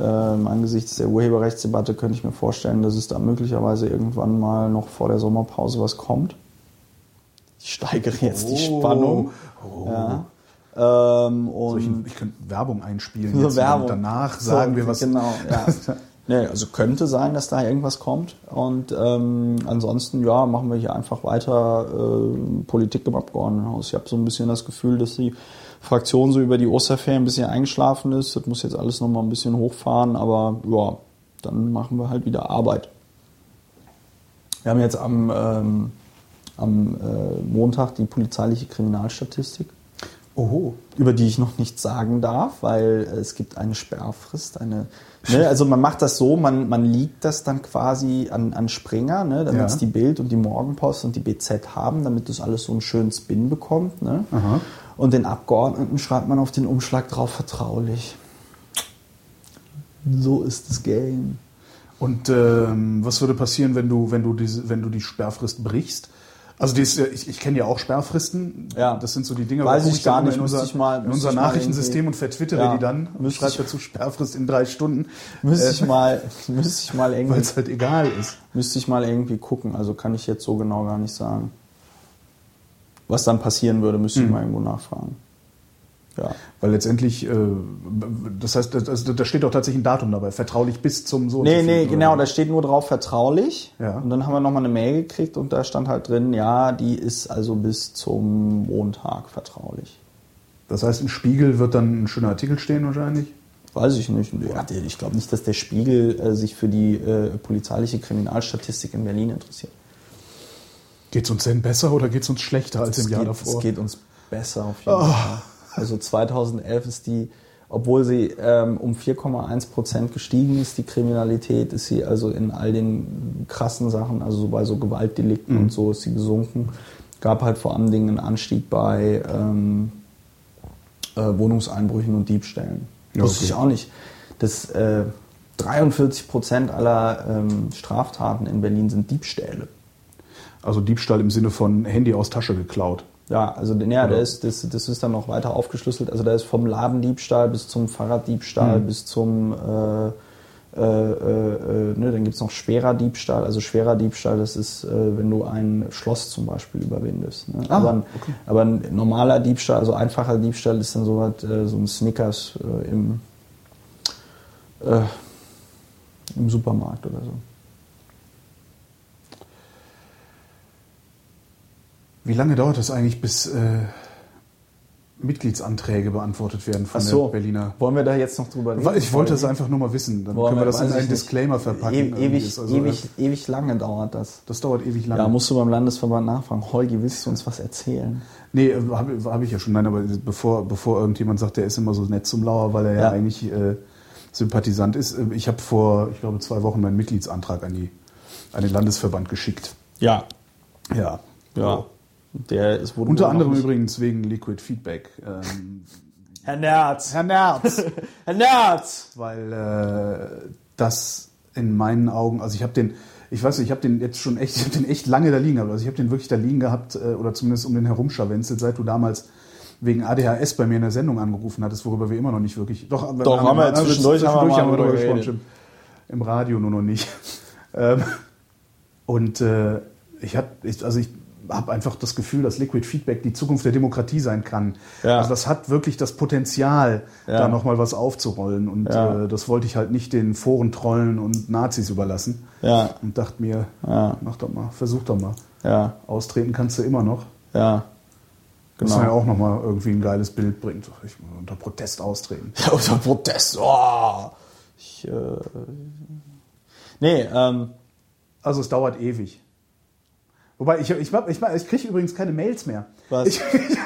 ähm, angesichts der Urheberrechtsdebatte könnte ich mir vorstellen, dass es da möglicherweise irgendwann mal noch vor der Sommerpause was kommt. Ich steigere jetzt die Oh. Spannung. Oh. Ja. Ähm, So, ich, und ich könnte Werbung einspielen so Werbung. und danach So, sagen wir was. Genau, ja. nee, also könnte sein, dass da irgendwas kommt. Und ähm, ansonsten, ja, machen wir hier einfach weiter äh, Politik im Abgeordnetenhaus. Ich habe so ein bisschen das Gefühl, dass die Fraktion so über die Osterferien ein bisschen eingeschlafen ist. Das muss jetzt alles nochmal ein bisschen hochfahren, aber ja, dann machen wir halt wieder Arbeit. Wir haben jetzt am, ähm, am äh, Montag die polizeiliche Kriminalstatistik Oho. über die ich noch nichts sagen darf, weil es gibt eine Sperrfrist, eine, ne, also man macht das so, man, man liegt das dann quasi an, an Springer, ne, damit Ja. es die Bild und die Morgenpost und die BZ haben, damit das alles so einen schönen Spin bekommt. Ne? Aha. Und den Abgeordneten schreibt man auf den Umschlag drauf vertraulich. So ist das Game. Und ähm, was würde passieren, wenn du, wenn du diese, wenn du die Sperrfrist brichst? Also die ist, ja- ich, ich kenne ja auch Sperrfristen. Ja. Das sind so die Dinge, Weiß guck ich gar nicht, in unser, mal- in unser Nachrichtensystem und vertwittere Ja, die dann und schreibe dazu Sperrfrist in drei Stunden, Müsste Äh, ich mal, müsste ich mal weil irgendwie, es halt egal ist. müsste ich mal irgendwie gucken. Also kann ich jetzt so genau gar nicht sagen. Was dann passieren würde, müsste Hm. ich mal irgendwo nachfragen. Ja. Weil letztendlich, äh, das heißt, das, da steht auch tatsächlich ein Datum dabei, vertraulich bis zum so Nee, so nee, genau, da steht nur drauf vertraulich. Ja. Und dann haben wir nochmal eine Mail gekriegt und da stand halt drin, ja, die ist also bis zum Montag vertraulich. Das heißt, im Spiegel wird dann ein schöner Artikel stehen wahrscheinlich. Weiß ich nicht. Ich glaube nicht, dass der Spiegel äh, sich für die äh, polizeiliche Kriminalstatistik in Berlin interessiert. Geht es uns denn besser oder geht es uns schlechter als im es Jahr geht, davor? Es geht uns besser auf jeden Oh. Also 2011 ist die, obwohl sie ähm, um 4,1 Prozent gestiegen ist, die Kriminalität, ist sie also in all den krassen Sachen, also so bei so Gewaltdelikten Mhm. und so ist sie gesunken. Gab halt vor allen Dingen einen Anstieg bei ähm, äh, Wohnungseinbrüchen und Diebstählen. Ja, Wusste okay. ich auch nicht. Das äh, 43 Prozent aller ähm, Straftaten in Berlin sind Diebstähle. Also Diebstahl im Sinne von Handy aus Tasche geklaut. Ja, also ja, der ist, das, das ist dann noch weiter aufgeschlüsselt. Also da ist vom Ladendiebstahl bis zum Fahrraddiebstahl Hm. bis zum äh, äh, äh, ne, dann gibt's noch schwerer Diebstahl. Also schwerer Diebstahl, das ist, äh, wenn du ein Schloss zum Beispiel überwindest. Ne? Ah, aber, ein, okay. aber ein normaler Diebstahl, also einfacher Diebstahl ist dann so, was, äh, so ein Snickers äh, im, äh, im Supermarkt oder so. Wie lange dauert das eigentlich, bis äh, Mitgliedsanträge beantwortet werden von Ach so, der Berliner? wollen wir da jetzt noch drüber reden? Ich wollte es einfach nur mal wissen. Dann Wollen können wir das in einen. Disclaimer verpacken. E ewig, Also, ewig, ewig lange dauert das. Das dauert ewig lange. Ja, musst du beim Landesverband nachfragen. Holgi, willst du uns was erzählen? Nee, habe hab ich ja schon. Nein, aber bevor, bevor irgendjemand sagt, der ist immer so nett zum Lauer, weil er ja, Ja. eigentlich äh, Sympathisant ist. äh, Ich habe vor, ich glaube, zwei Wochen meinen Mitgliedsantrag an, die, an den Landesverband geschickt. Ja. Ja. Ja. Der ist wurde Unter wohl noch anderem übrigens wegen Liquid Feedback. Ähm, Herr Nerz. Herr Nerz! Herr Nerz. weil äh, das in meinen Augen, also ich habe den, ich weiß nicht, ich habe den jetzt schon echt, ich habe den echt lange da liegen gehabt. Also ich habe den wirklich da liegen gehabt äh, oder zumindest um den herumscharwenzelt, seit du damals wegen ADHS bei mir in der Sendung angerufen hattest, worüber wir immer noch nicht wirklich. Doch, Doch, haben wir zwischendurch haben wir mal drüber gesprochen, stimmt. Im Radio nur noch nicht. ähm, und äh, ich ich, also ich habe einfach das Gefühl, dass Liquid Feedback die Zukunft der Demokratie sein kann. Ja. Also das hat wirklich das Potenzial, Ja. da nochmal was aufzurollen. Und Ja. äh, das wollte ich halt nicht den Forentrollen und Nazis überlassen. Ja. Und dachte mir, mach doch mal, versuch doch mal. Ja. Austreten kannst du immer noch. Ja. Muss man ja Genau. auch nochmal irgendwie ein geiles Bild bringen. Ich unter Protest austreten. Ja, unter Protest. Oh. Ich, äh, nee, ähm, Also es dauert ewig. Wobei, ich, ich, ich, ich kriege übrigens keine Mails mehr. was? Ich,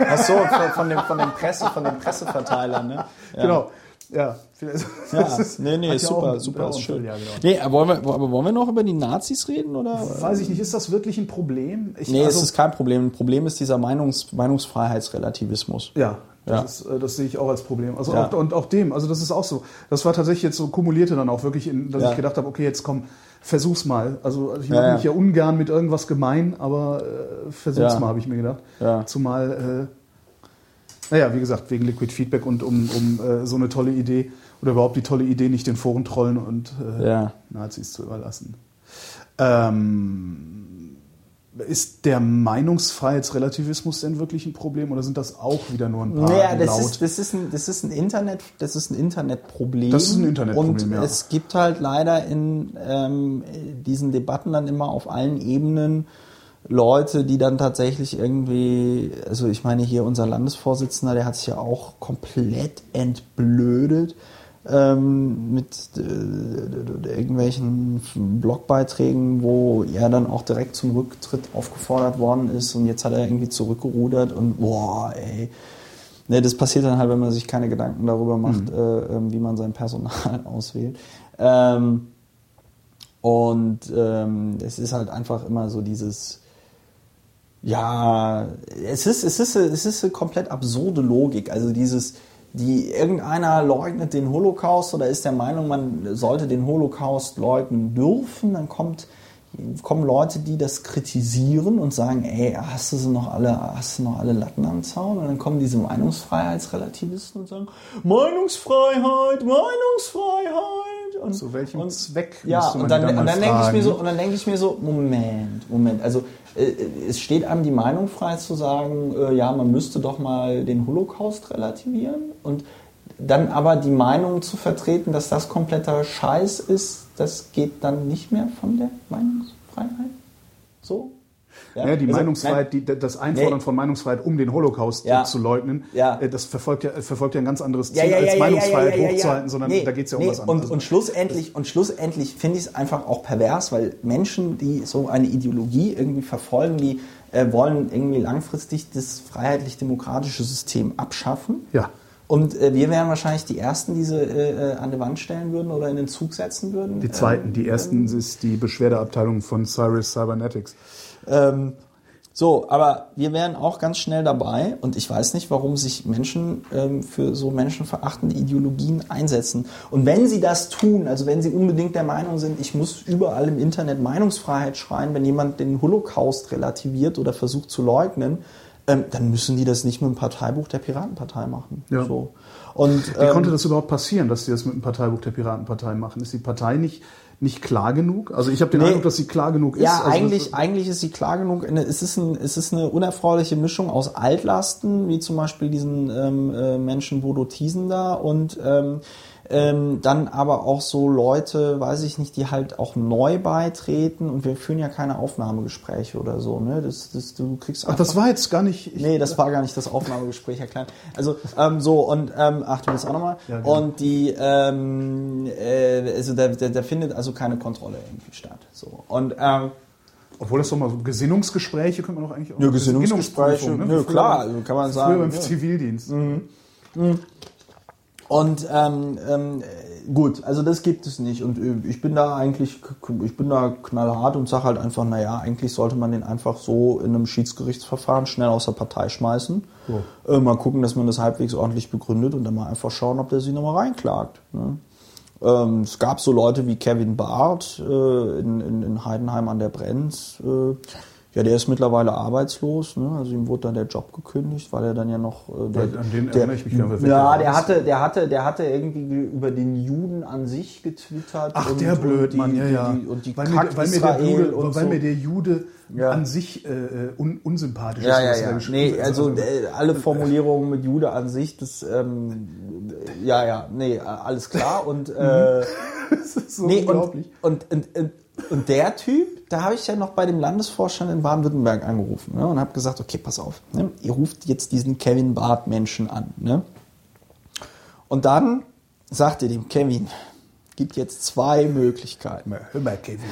Ach so, von, dem, von, dem Presse, von dem Presseverteiler, ne? Ja. Genau. Ja, vielleicht- Ja, nee, nee, ist ja super, auch- super, ja, ist schön. Ja, genau. Nee, aber wollen, wir, aber wollen wir noch über die Nazis reden, oder? Weiß ich nicht, ist das wirklich ein Problem? Ich, Nee, also, es ist kein Problem. Ein Problem ist dieser Meinungs Ja, Meinungsfreiheitsrelativismus. Das, Ja. Ist, äh, das sehe ich auch als Problem. Also Ja. auch, und auch dem, also das ist auch so. Das war tatsächlich jetzt so kumulierte dann auch wirklich, in, dass Ja. ich gedacht habe, okay, jetzt komm, versuch's mal. Also ich mache mich ja ungern mit irgendwas gemein, aber äh, versuch's mal, habe ich mir gedacht. Zumal, äh, naja, wie gesagt, wegen Liquid Feedback und um, um äh, so eine tolle Idee oder überhaupt die tolle Idee, nicht den Foren trollen und äh. Nazis zu überlassen. Ähm, ist der Meinungsfreiheitsrelativismus denn wirklich ein Problem oder sind das auch wieder nur ein paar Naja, das laut? ist, das, ist ein, das ist ein Internet, das ist ein Internetproblem. Das ist ein Internetproblem, Und ja. es gibt halt leider in ähm, diesen Debatten dann immer auf allen Ebenen Leute, die dann tatsächlich irgendwie, also ich meine hier unser Landesvorsitzender, der hat sich ja auch komplett entblödet ähm, mit äh, irgendwelchen Blogbeiträgen, wo er dann auch direkt zum Rücktritt aufgefordert worden ist und jetzt hat er irgendwie zurückgerudert und boah, ey. Ne, das passiert dann halt, wenn man sich keine Gedanken darüber macht, äh, ähm, wie man sein Personal auswählt. Ähm, und ähm, es ist halt einfach immer so dieses, ja, es ist, es ist, es ist eine komplett absurde Logik. Also dieses, die irgendeiner leugnet den Holocaust oder ist der Meinung, man sollte den Holocaust leugnen dürfen, dann kommt kommen Leute, die das kritisieren und sagen, ey, hast du sie noch alle, hast du noch alle Latten am Zaun? Und dann kommen diese Meinungsfreiheitsrelativisten und sagen, Meinungsfreiheit, Meinungsfreiheit. Und, Zu welchem und, Zweck ja, und dann, dann dann denke ich mir so, und dann denke ich mir so, Moment, Moment, also äh, es steht einem die Meinung frei zu sagen, äh, ja, man müsste doch mal den Holocaust relativieren und dann aber die Meinung zu vertreten, dass das kompletter Scheiß ist, das geht dann nicht mehr von der Meinungsfreiheit. So? Ja, die Also, Meinungsfreiheit, die, das Einfordern Nee. von Meinungsfreiheit, um den Holocaust Ja. zu leugnen, Ja. äh, das verfolgt ja, verfolgt ja ein ganz anderes Ziel, als Meinungsfreiheit hochzuhalten, sondern Nee, da geht es ja um nee, was anderes. Und, und schlussendlich, und schlussendlich finde ich es einfach auch pervers, weil Menschen, die so eine Ideologie irgendwie verfolgen, die äh, wollen irgendwie langfristig das freiheitlich-demokratische System abschaffen. Ja. Und äh, wir wären wahrscheinlich die Ersten, die sie äh, äh, an die Wand stellen würden oder in den Zug setzen würden. die zweiten, die ersten ist die Beschwerdeabteilung von Cyrus Cybernetics. Ähm, so, aber wir wären auch ganz schnell dabei und ich weiß nicht, warum sich Menschen ähm, für so menschenverachtende Ideologien einsetzen. Und wenn sie das tun, also wenn sie unbedingt der Meinung sind, ich muss überall im Internet Meinungsfreiheit schreien, wenn jemand den Holocaust relativiert oder versucht zu leugnen, ähm, dann müssen die das nicht mit dem Parteibuch der Piratenpartei machen. Ja. So. Und, Wie ähm, konnte das überhaupt passieren, dass sie das mit dem Parteibuch der Piratenpartei machen? Ist die Partei nicht, nicht klar genug? Also ich habe den Nee. Eindruck, dass sie klar genug ist. Ja, also eigentlich, eigentlich ist sie klar genug. Es ist, ein, es ist eine unerfreuliche Mischung aus Altlasten, wie zum Beispiel diesen ähm, äh, Menschen Bodo Thiesen da und ähm, ähm, dann aber auch so Leute, weiß ich nicht, die halt auch neu beitreten und wir führen ja keine Aufnahmegespräche oder so. Ne? Das, das, du kriegst Ach, das war jetzt gar nicht. Ich, Nee, das war gar nicht das Aufnahmegespräch, Herr Klein. Also ähm, so und ähm, ach, du willst auch nochmal. Ja, genau. Und die, ähm, äh, also da, da, da findet also keine Kontrolle irgendwie statt. So und ähm, Obwohl das doch mal so Gesinnungsgespräche könnte man doch eigentlich auch. Ja, Gesinnungsgespräche, nö, Früher- klar, also kann man sagen, Früher beim ja. Zivildienst. Und ähm, ähm, gut, also das gibt es nicht. Und äh, ich bin da eigentlich, ich bin da knallhart und sage halt einfach, naja, eigentlich sollte man den einfach so in einem Schiedsgerichtsverfahren schnell aus der Partei schmeißen. Äh, mal gucken, dass man das halbwegs ordentlich begründet und dann mal einfach schauen, ob der sich nochmal reinklagt. Ne? Ähm, es gab so Leute wie Kevin Barth äh, in, in, in Heidenheim an der Brenz. Ja, der ist mittlerweile arbeitslos. Ne? Also ihm wurde dann der Job gekündigt, weil er dann ja noch äh, der, An den der, erinnere ich mich nicht, wer ja, der hatte, der hatte, der hatte irgendwie über den Juden an sich getwittert. Ach, und, der und blöd, die, Mann, ja, ja. Die, und die weil, mir, weil, mir der und weil so. mir der Jude Ja. an sich äh, un, unsympathisch ja, ist. ja, ja. Nee, hat. also äh, alle Formulierungen mit Jude an sich, das, ähm, ja, ja, nee, äh, alles klar. Und, äh, das ist so nee, und, unglaublich. und, und, und, und der Typ, da habe ich ja noch bei dem Landesvorstand in Baden-Württemberg angerufen ne, und habe gesagt, okay, pass auf, ne, ihr ruft jetzt diesen Kevin Barth Menschen an. Ne? Und dann sagt ihr dem Kevin, gibt jetzt zwei Möglichkeiten. Hör mal, Kevin.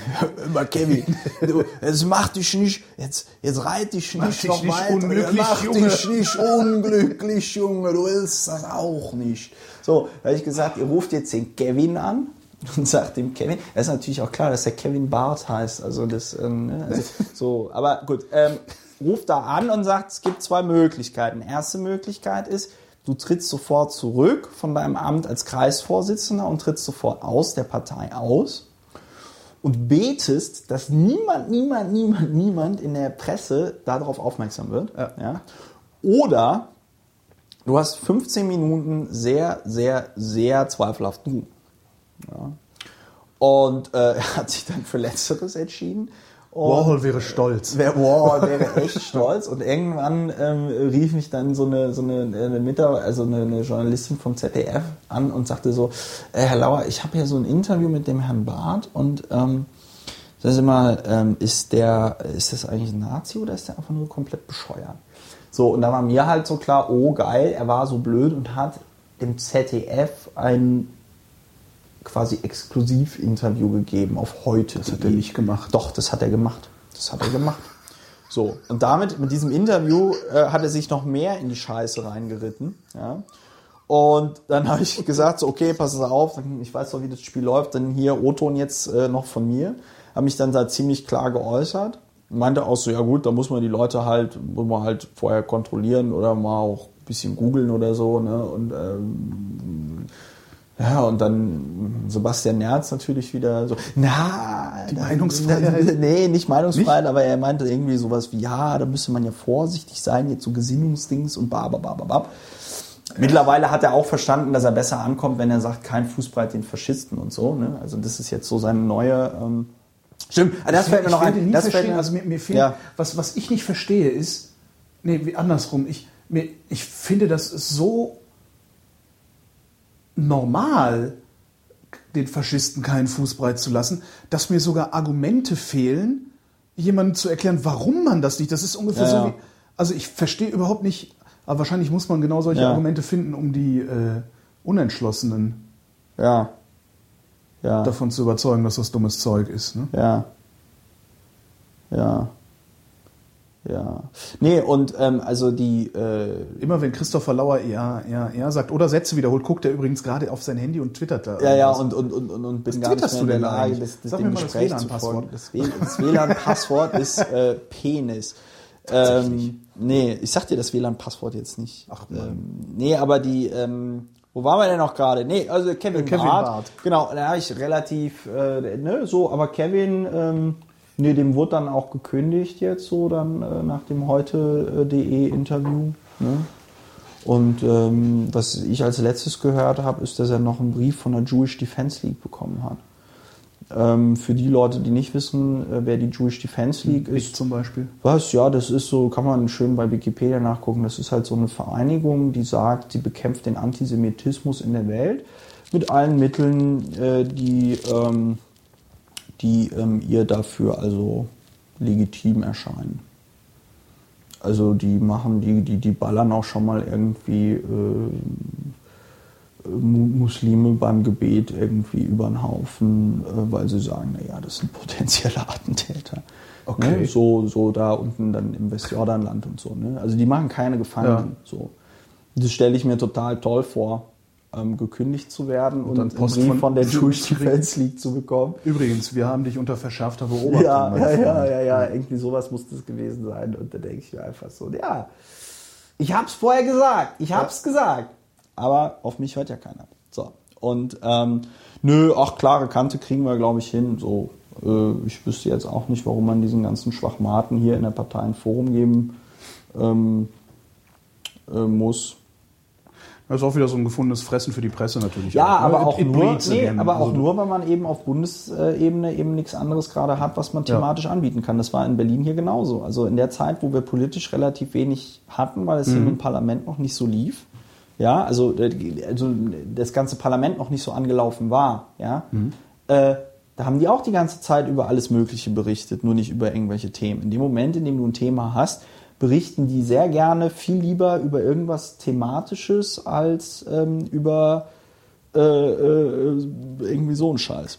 Immer Kevin, du, jetzt mach dich nicht, jetzt, jetzt reit dich nicht dich noch nicht weiter. unglücklich, mach Junge. dich nicht unglücklich, Junge. Du willst das auch nicht. So, da habe ich gesagt, ihr ruft jetzt den Kevin an und sagt dem Kevin, das ist natürlich auch klar, dass der Kevin Barth heißt. Also das, ähm, ne, also so, aber gut, ähm, ruft da an und sagt, es gibt zwei Möglichkeiten. Erste Möglichkeit ist, du trittst sofort zurück von deinem Amt als Kreisvorsitzender und trittst sofort aus der Partei aus und betest, dass niemand, niemand, niemand, niemand in der Presse darauf aufmerksam wird. Ja. Oder du hast 15 Minuten sehr, sehr, sehr zweifelhaften Ruhm. Ja. Und äh, er hat sich dann für Letzteres entschieden. Warhol wäre stolz. Wer, wow, wäre echt stolz. Und irgendwann ähm, rief mich dann so eine, so eine, eine Mitarbeiter, also eine, eine Journalistin vom ZDF an und sagte so, äh, Herr Lauer, ich habe hier so ein Interview mit dem Herrn Barth und ähm, sagen Sie mal, ähm, ist der, ist das eigentlich ein Nazi oder ist der einfach nur komplett bescheuert? So, und da war mir halt so klar, oh geil, er war so blöd und hat dem ZDF ein quasi Exklusivinterview gegeben auf heute. Das hat er nicht gemacht. Doch, das hat er gemacht. Das hat er gemacht. So, und damit, mit diesem Interview, äh, hat er sich noch mehr in die Scheiße reingeritten. Ja. Und dann habe ich gesagt, so, okay, pass auf, ich weiß doch, wie das Spiel läuft, dann hier O-Ton jetzt äh, noch von mir. Habe mich dann da ziemlich klar geäußert. Meinte auch so, ja gut, da muss man die Leute halt, muss man halt vorher kontrollieren oder mal auch ein bisschen googeln oder so. Ne? Und ähm, ja, und dann Sebastian Nerz natürlich wieder so, na, Die da- Meinungsfreiheit? Nee, nicht Meinungsfreiheit, aber er meinte irgendwie sowas wie, ja, da müsste man ja vorsichtig sein, jetzt so Gesinnungsdings und bababababab. Mittlerweile hat er auch verstanden, dass er besser ankommt, wenn er sagt, kein Fußbreit den Faschisten und so. Ne? Also das ist jetzt so seine neue. Ähm Stimmt, ah, das fällt mir noch ich ein. Das fällt mir, also mir, mir fehlt, Ja. was, was ich nicht verstehe ist, nee, wie andersrum, ich, mir, ich finde, das so normal, den Faschisten keinen Fußbreit zu lassen, dass mir sogar Argumente fehlen, jemandem zu erklären, warum man das nicht. Das ist ungefähr Ja, so wie, also ich verstehe überhaupt nicht, aber wahrscheinlich muss man genau solche Ja. Argumente finden, um die äh, Unentschlossenen ja. Ja. davon zu überzeugen, dass das dummes Zeug ist. Ne? Ja. Ja. Ja. Nee, und ähm, also die, äh, Immer wenn Christopher Lauer ja, ja, ja sagt oder Sätze wiederholt, guckt er übrigens gerade auf sein Handy und twittert da. ja, ja, und, und, und, und, und bin gar nicht mehr du in der Lage, das, dem mal das Gespräch zu WLAN-Passwort. folgen. Das, WLAN-Passwort ist äh, Penis. Ähm, nee, ich sag dir das WLAN-Passwort jetzt nicht. Ach, Mann. ähm, nee, aber die, ähm, wo waren wir denn noch gerade? Nee, also Kevin, Kevin Barth. Barth. Genau, da habe ich relativ, äh, ne, so, aber Kevin, ähm, nee, dem wurde dann auch gekündigt jetzt so dann äh, nach dem heute.de Interview. Ne? Und ähm, was ich als letztes gehört habe, ist, dass er noch einen Brief von der Jewish Defense League bekommen hat. Ähm, für die Leute, die nicht wissen, äh, wer die Jewish Defense League ich ist, zum Beispiel. was? Ja, das ist so, kann man schön bei Wikipedia nachgucken. Das ist halt so eine Vereinigung, die sagt, sie bekämpft den Antisemitismus in der Welt mit allen Mitteln, äh, die, ähm, die ähm, ihr dafür also legitim erscheinen. Also die machen, die, die, die ballern auch schon mal irgendwie äh, Mu- Muslime beim Gebet irgendwie über den Haufen, äh, weil sie sagen, naja, das sind potenzielle Attentäter. Okay. Ne? So, so da unten dann im Westjordanland und so. Ne? Also die machen keine Gefangenen. So. Das stelle ich mir total toll vor, ähm, gekündigt zu werden und, dann einen Post von- von der Jewish. Defense League zu bekommen. Übrigens, wir haben dich unter verschärfter Beobachtung. Ja, ja, ja, ja, ja, irgendwie sowas muss das gewesen sein. Und da denke ich mir einfach so, ja, ich hab's vorher gesagt, ich hab's gesagt. Aber auf mich hört ja keiner. So. Und ähm, nö, auch klare Kante kriegen wir, glaube ich, hin. So, äh, ich wüsste jetzt auch nicht, warum man diesen ganzen Schwachmaten hier in der Partei ein Forum geben ähm, äh, muss. Das ist auch wieder so ein gefundenes Fressen für die Presse natürlich. Ja, auch, ne? aber It- auch, it nur, nee, aber auch Also, nur, weil man eben auf Bundesebene eben nichts anderes gerade hat, was man Ja. thematisch anbieten kann. Das war in Berlin hier genauso. Also in der Zeit, wo wir politisch relativ wenig hatten, weil es Mhm. hier im Parlament noch nicht so lief. Ja, also, äh, also das ganze Parlament noch nicht so angelaufen war. Ja, Mhm. äh, da haben die auch die ganze Zeit über alles Mögliche berichtet, nur nicht über irgendwelche Themen. In dem Moment, in dem du ein Thema hast, berichten die sehr gerne viel lieber über irgendwas Thematisches als ähm, über äh, äh, irgendwie so ein Scheiß.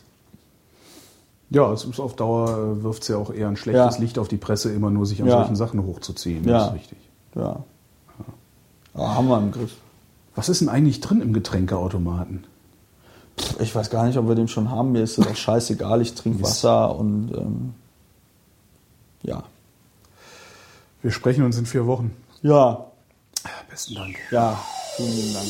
Ja, es ist auf Dauer wirft es ja auch eher ein schlechtes Ja. Licht auf die Presse, immer nur sich an Ja. solchen Sachen hochzuziehen. Ja. Das ist richtig. Ja. ja. Haben wir im Griff. Was ist denn eigentlich drin im Getränkeautomaten? Ich weiß gar nicht, ob wir den schon haben. Mir ist das auch scheißegal. Ich trinke Wasser und ähm, ja. Wir sprechen uns in vier Wochen. Ja, Besten Dank. ja. Vielen Dank.